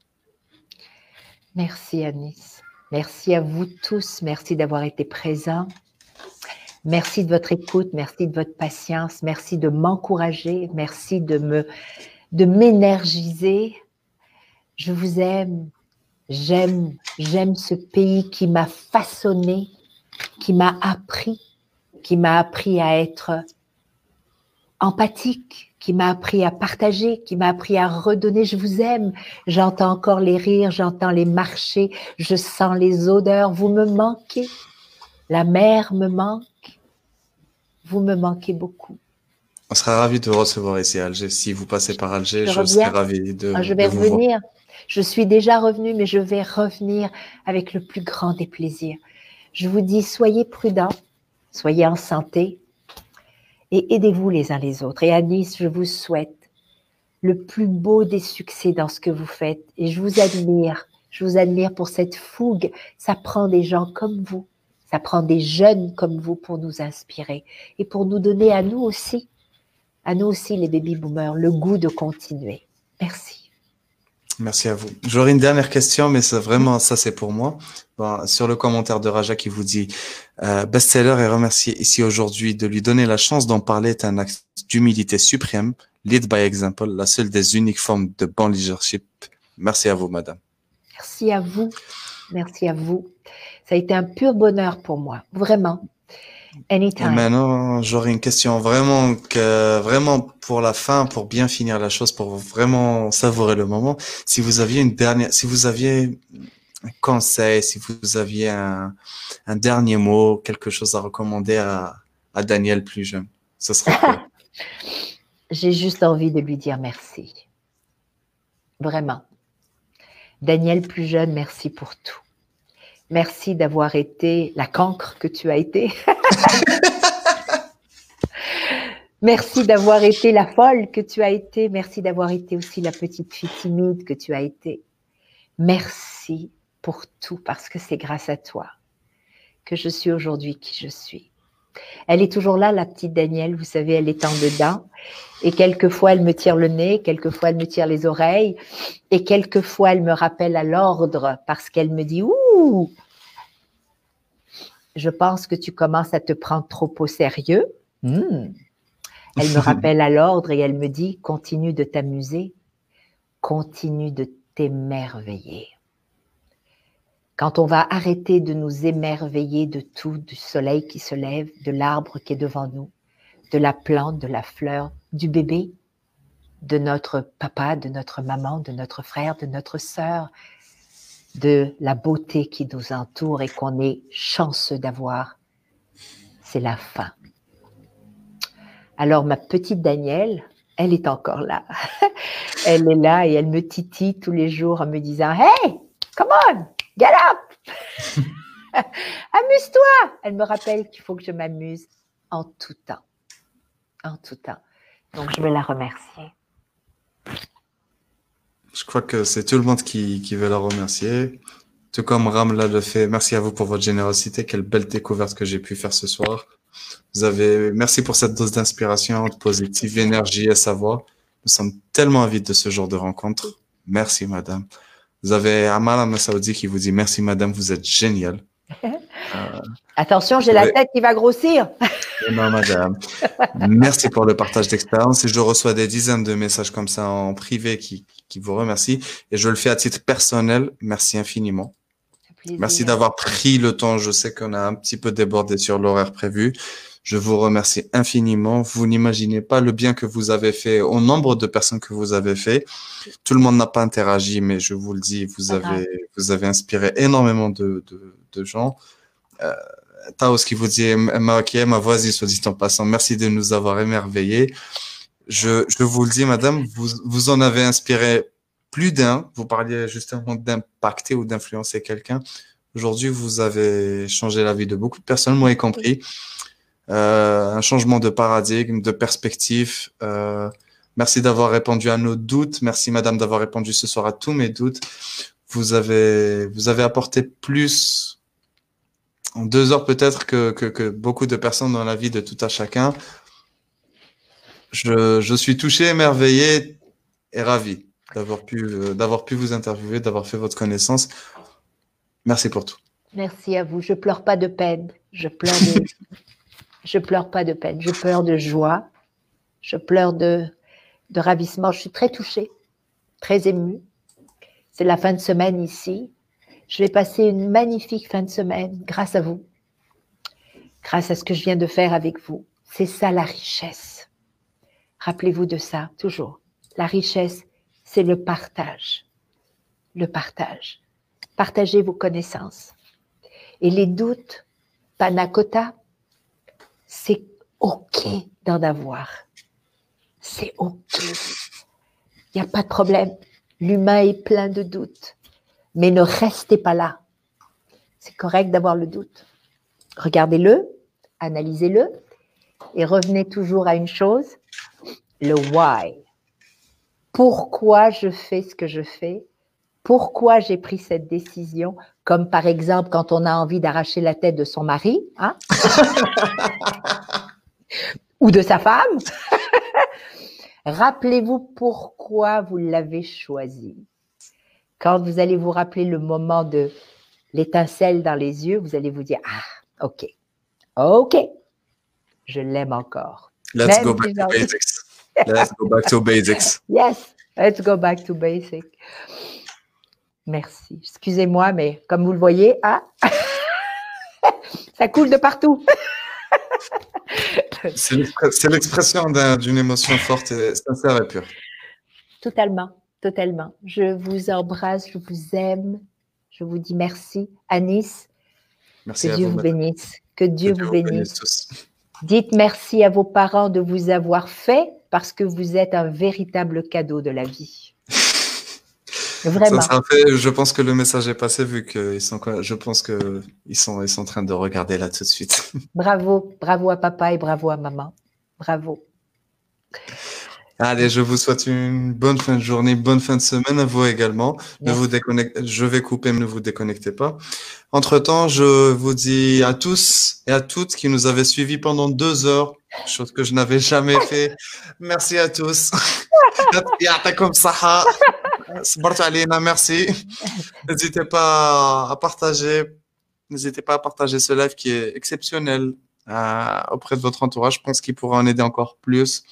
Merci Anis. Merci à vous tous. Merci d'avoir été présents. Merci de votre écoute, merci de votre patience, merci de m'encourager, merci de me de m'énergiser je vous aime, j'aime, j'aime ce pays qui m'a façonné, qui m'a appris, qui m'a appris à être empathique, qui m'a appris à partager, qui m'a appris à redonner. Je vous aime. J'entends encore les rires, j'entends les marcher, je sens les odeurs. Vous me manquez. La mer me manque. Vous me manquez beaucoup. On sera ravi de vous recevoir ici à Alger. Si vous passez par Alger, je, serai ravi de. Ah, je vais revenir. Je suis déjà revenue, mais je vais revenir avec le plus grand des plaisirs. Je vous dis, soyez prudents, soyez en santé et aidez-vous les uns les autres. Et à je vous souhaite le plus beau des succès dans ce que vous faites. Et je vous admire, je vous admire pour cette fougue. Ça prend des gens comme vous, ça prend des jeunes comme vous pour nous inspirer et pour nous donner à nous aussi, à nous aussi les baby boomers, le goût de continuer. Merci. Merci à vous. J'aurais une dernière question, mais c'est vraiment ça, c'est pour moi. Bon, sur le commentaire de Raja qui vous dit euh, best-seller et remercié ici aujourd'hui de lui donner la chance d'en parler est un acte d'humilité suprême. Lead by example, la seule des uniques formes de bon leadership. Merci à vous, madame. Merci à vous. Merci à vous. Ça a été un pur bonheur pour moi, vraiment. Anytime. Et maintenant, j'aurais une question vraiment que, vraiment pour la fin, pour bien finir la chose, pour vraiment savourer le moment. Si vous aviez une dernière, si vous aviez un conseil, si vous aviez un, un dernier mot, quelque chose à recommander à, à Daniel plus jeune Ce serait quoi? J'ai juste envie de lui dire merci. Vraiment. Daniel plus jeune, merci pour tout. Merci d'avoir été la cancre que tu as été. Merci d'avoir été la folle que tu as été. Merci d'avoir été aussi la petite fille timide que tu as été. Merci pour tout parce que c'est grâce à toi que je suis aujourd'hui qui je suis. Elle est toujours là, la petite Danielle, vous savez, elle est en dedans. Et quelquefois, elle me tire le nez, quelquefois, elle me tire les oreilles. Et quelquefois, elle me rappelle à l'ordre parce qu'elle me dit, ouh, je pense que tu commences à te prendre trop au sérieux. Hmm. Elle me rappelle à l'ordre et elle me dit, continue de t'amuser, continue de t'émerveiller. Quand on va arrêter de nous émerveiller de tout, du soleil qui se lève, de l'arbre qui est devant nous, de la plante, de la fleur, du bébé, de notre papa, de notre maman, de notre frère, de notre sœur, de la beauté qui nous entoure et qu'on est chanceux d'avoir, c'est la fin. Alors ma petite Danielle, elle est encore là. elle est là et elle me titille tous les jours en me disant Hey, come on, up Amuse-toi Elle me rappelle qu'il faut que je m'amuse en tout temps. En tout temps. Donc je veux la remercier. Je crois que c'est tout le monde qui, qui veut la remercier. Tout comme Ram l'a le fait. Merci à vous pour votre générosité. Quelle belle découverte que j'ai pu faire ce soir. Vous avez, merci pour cette dose d'inspiration, de positive énergie et savoir. Nous sommes tellement avides de ce genre de rencontre. Merci, madame. Vous avez Amal Saoudi qui vous dit merci, madame, vous êtes génial. Euh, Attention, j'ai la tête qui va grossir. non, madame. Merci pour le partage d'expérience. Et je reçois des dizaines de messages comme ça en privé qui, qui vous remercient. Et je le fais à titre personnel. Merci infiniment. Merci d'avoir pris le temps. Je sais qu'on a un petit peu débordé sur l'horaire prévu. Je vous remercie infiniment. Vous n'imaginez pas le bien que vous avez fait au nombre de personnes que vous avez fait. Tout le monde n'a pas interagi, mais je vous le dis, vous avez, vous avez inspiré énormément de, de, de gens. Euh, Taos qui vous dit, ma, ma voisine, soit dit en passant, merci de nous avoir émerveillés. Je, je vous le dis, madame, vous, vous en avez inspiré plus d'un. Vous parliez justement d'impacter ou d'influencer quelqu'un. Aujourd'hui, vous avez changé la vie de beaucoup de personnes, moi y compris. Un changement de paradigme, de perspective. Euh, merci d'avoir répondu à nos doutes. Merci, madame, d'avoir répondu ce soir à tous mes doutes. Vous avez, vous avez apporté plus en deux heures peut-être que, que, que, beaucoup de personnes dans la vie de tout à chacun. Je, je suis touché, émerveillé et ravi d'avoir pu, euh, d'avoir pu vous interviewer, d'avoir fait votre connaissance. Merci pour tout. Merci à vous. Je pleure pas de peine. Je pleure de, je pleure pas de peine. Je pleure de joie. Je pleure de, ravissement. Je suis très touchée, très émue. C'est la fin de semaine ici. Je vais passer une magnifique fin de semaine grâce à vous, grâce à ce que je viens de faire avec vous. C'est ça la richesse. Rappelez-vous de ça toujours. La richesse, c'est le partage. Le partage. Partagez vos connaissances. Et les doutes, panacota, c'est OK d'en avoir. C'est OK. Il n'y a pas de problème. L'humain est plein de doutes. Mais ne restez pas là. C'est correct d'avoir le doute. Regardez-le, analysez-le et revenez toujours à une chose, le why pourquoi je fais ce que je fais, pourquoi j'ai pris cette décision, comme par exemple quand on a envie d'arracher la tête de son mari, hein ou de sa femme. Rappelez-vous pourquoi vous l'avez choisi. Quand vous allez vous rappeler le moment de l'étincelle dans les yeux, vous allez vous dire, ah, ok, ok, je l'aime encore. Let's go back to basics. Let's go back to basics. Yes, let's go back to basics. Merci. Excusez-moi, mais comme vous le voyez, ah, ça coule de partout. C'est l'expression d'une émotion forte, et sincère et pure. Totalement, totalement. Je vous embrasse, je vous aime. Je vous dis merci. Anis, merci que Dieu vous, bénisse. Que Dieu, vous, bénisse. Dites merci à vos parents de vous avoir fait parce que vous êtes un véritable cadeau de la vie. Vraiment. Ça fait, je pense que le message est passé vu qu'ils sont, je pense que ils sont, ils sont en train de regarder là tout de suite. Bravo, bravo à papa et bravo à maman. Bravo. Allez, je vous souhaite une bonne fin de journée, bonne fin de semaine à vous également. Ne vous déconnectez, je vais couper, mais ne vous déconnectez pas. Entre temps, je vous dis à tous et à toutes qui nous avaient suivis pendant deux heures, chose que je n'avais jamais fait. Merci à tous. comme ça. Merci. N'hésitez pas à partager. N'hésitez pas à partager ce live qui est exceptionnel euh, auprès de votre entourage. Je pense qu'il pourra en aider encore plus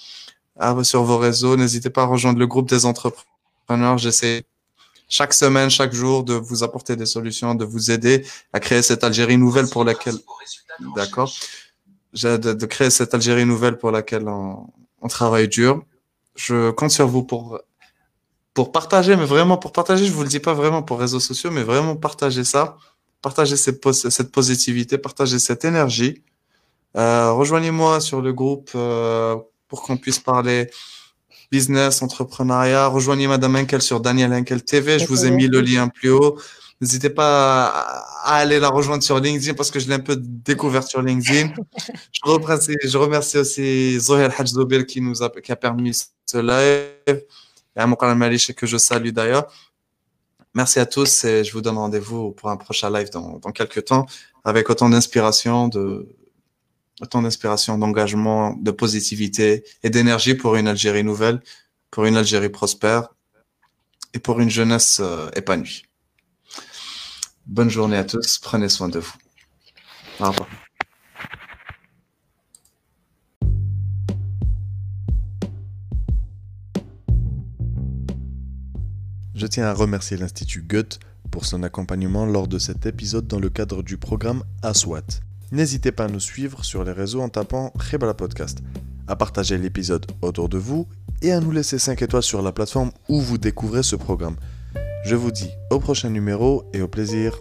sur vos réseaux. N'hésitez pas à rejoindre le groupe des entrepreneurs. J'essaie chaque semaine, chaque jour de vous apporter des solutions, de vous aider à créer cette Algérie nouvelle pour laquelle, d'accord, de, de, créer cette Algérie nouvelle pour laquelle on, on, travaille dur. Je compte sur vous pour pour partager, mais vraiment pour partager. Je vous le dis pas vraiment pour réseaux sociaux, mais vraiment partager ça, partager cette, cette positivité, partager cette énergie. Euh, Rejoignez-moi sur le groupe. Euh, pour qu'on puisse parler business, entrepreneuriat. Rejoignez Madame Henkel sur Daniel Henkel TV. Je vous ai mis le lien plus haut. N'hésitez pas à aller la rejoindre sur LinkedIn parce que je l'ai un peu découverte sur LinkedIn. je, remercie, je remercie aussi Zohel Hajzobil qui nous a, qui a permis ce live que je salue d'ailleurs. Merci à tous et je vous donne rendez-vous pour un prochain live dans, dans quelques temps avec autant d'inspiration, de, autant d'inspiration, d'engagement, de positivité et d'énergie pour une Algérie nouvelle, pour une Algérie prospère et pour une jeunesse euh, épanouie. Bonne journée à tous, prenez soin de vous. Au revoir. Je tiens à remercier l'Institut Goethe pour son accompagnement lors de cet épisode dans le cadre du programme ASWAT, N'hésitez pas à nous suivre sur les réseaux en tapant Khibla Podcast, à partager l'épisode autour de vous et à nous laisser 5 étoiles sur la plateforme où vous découvrez ce programme. Je vous dis au prochain numéro et au plaisir.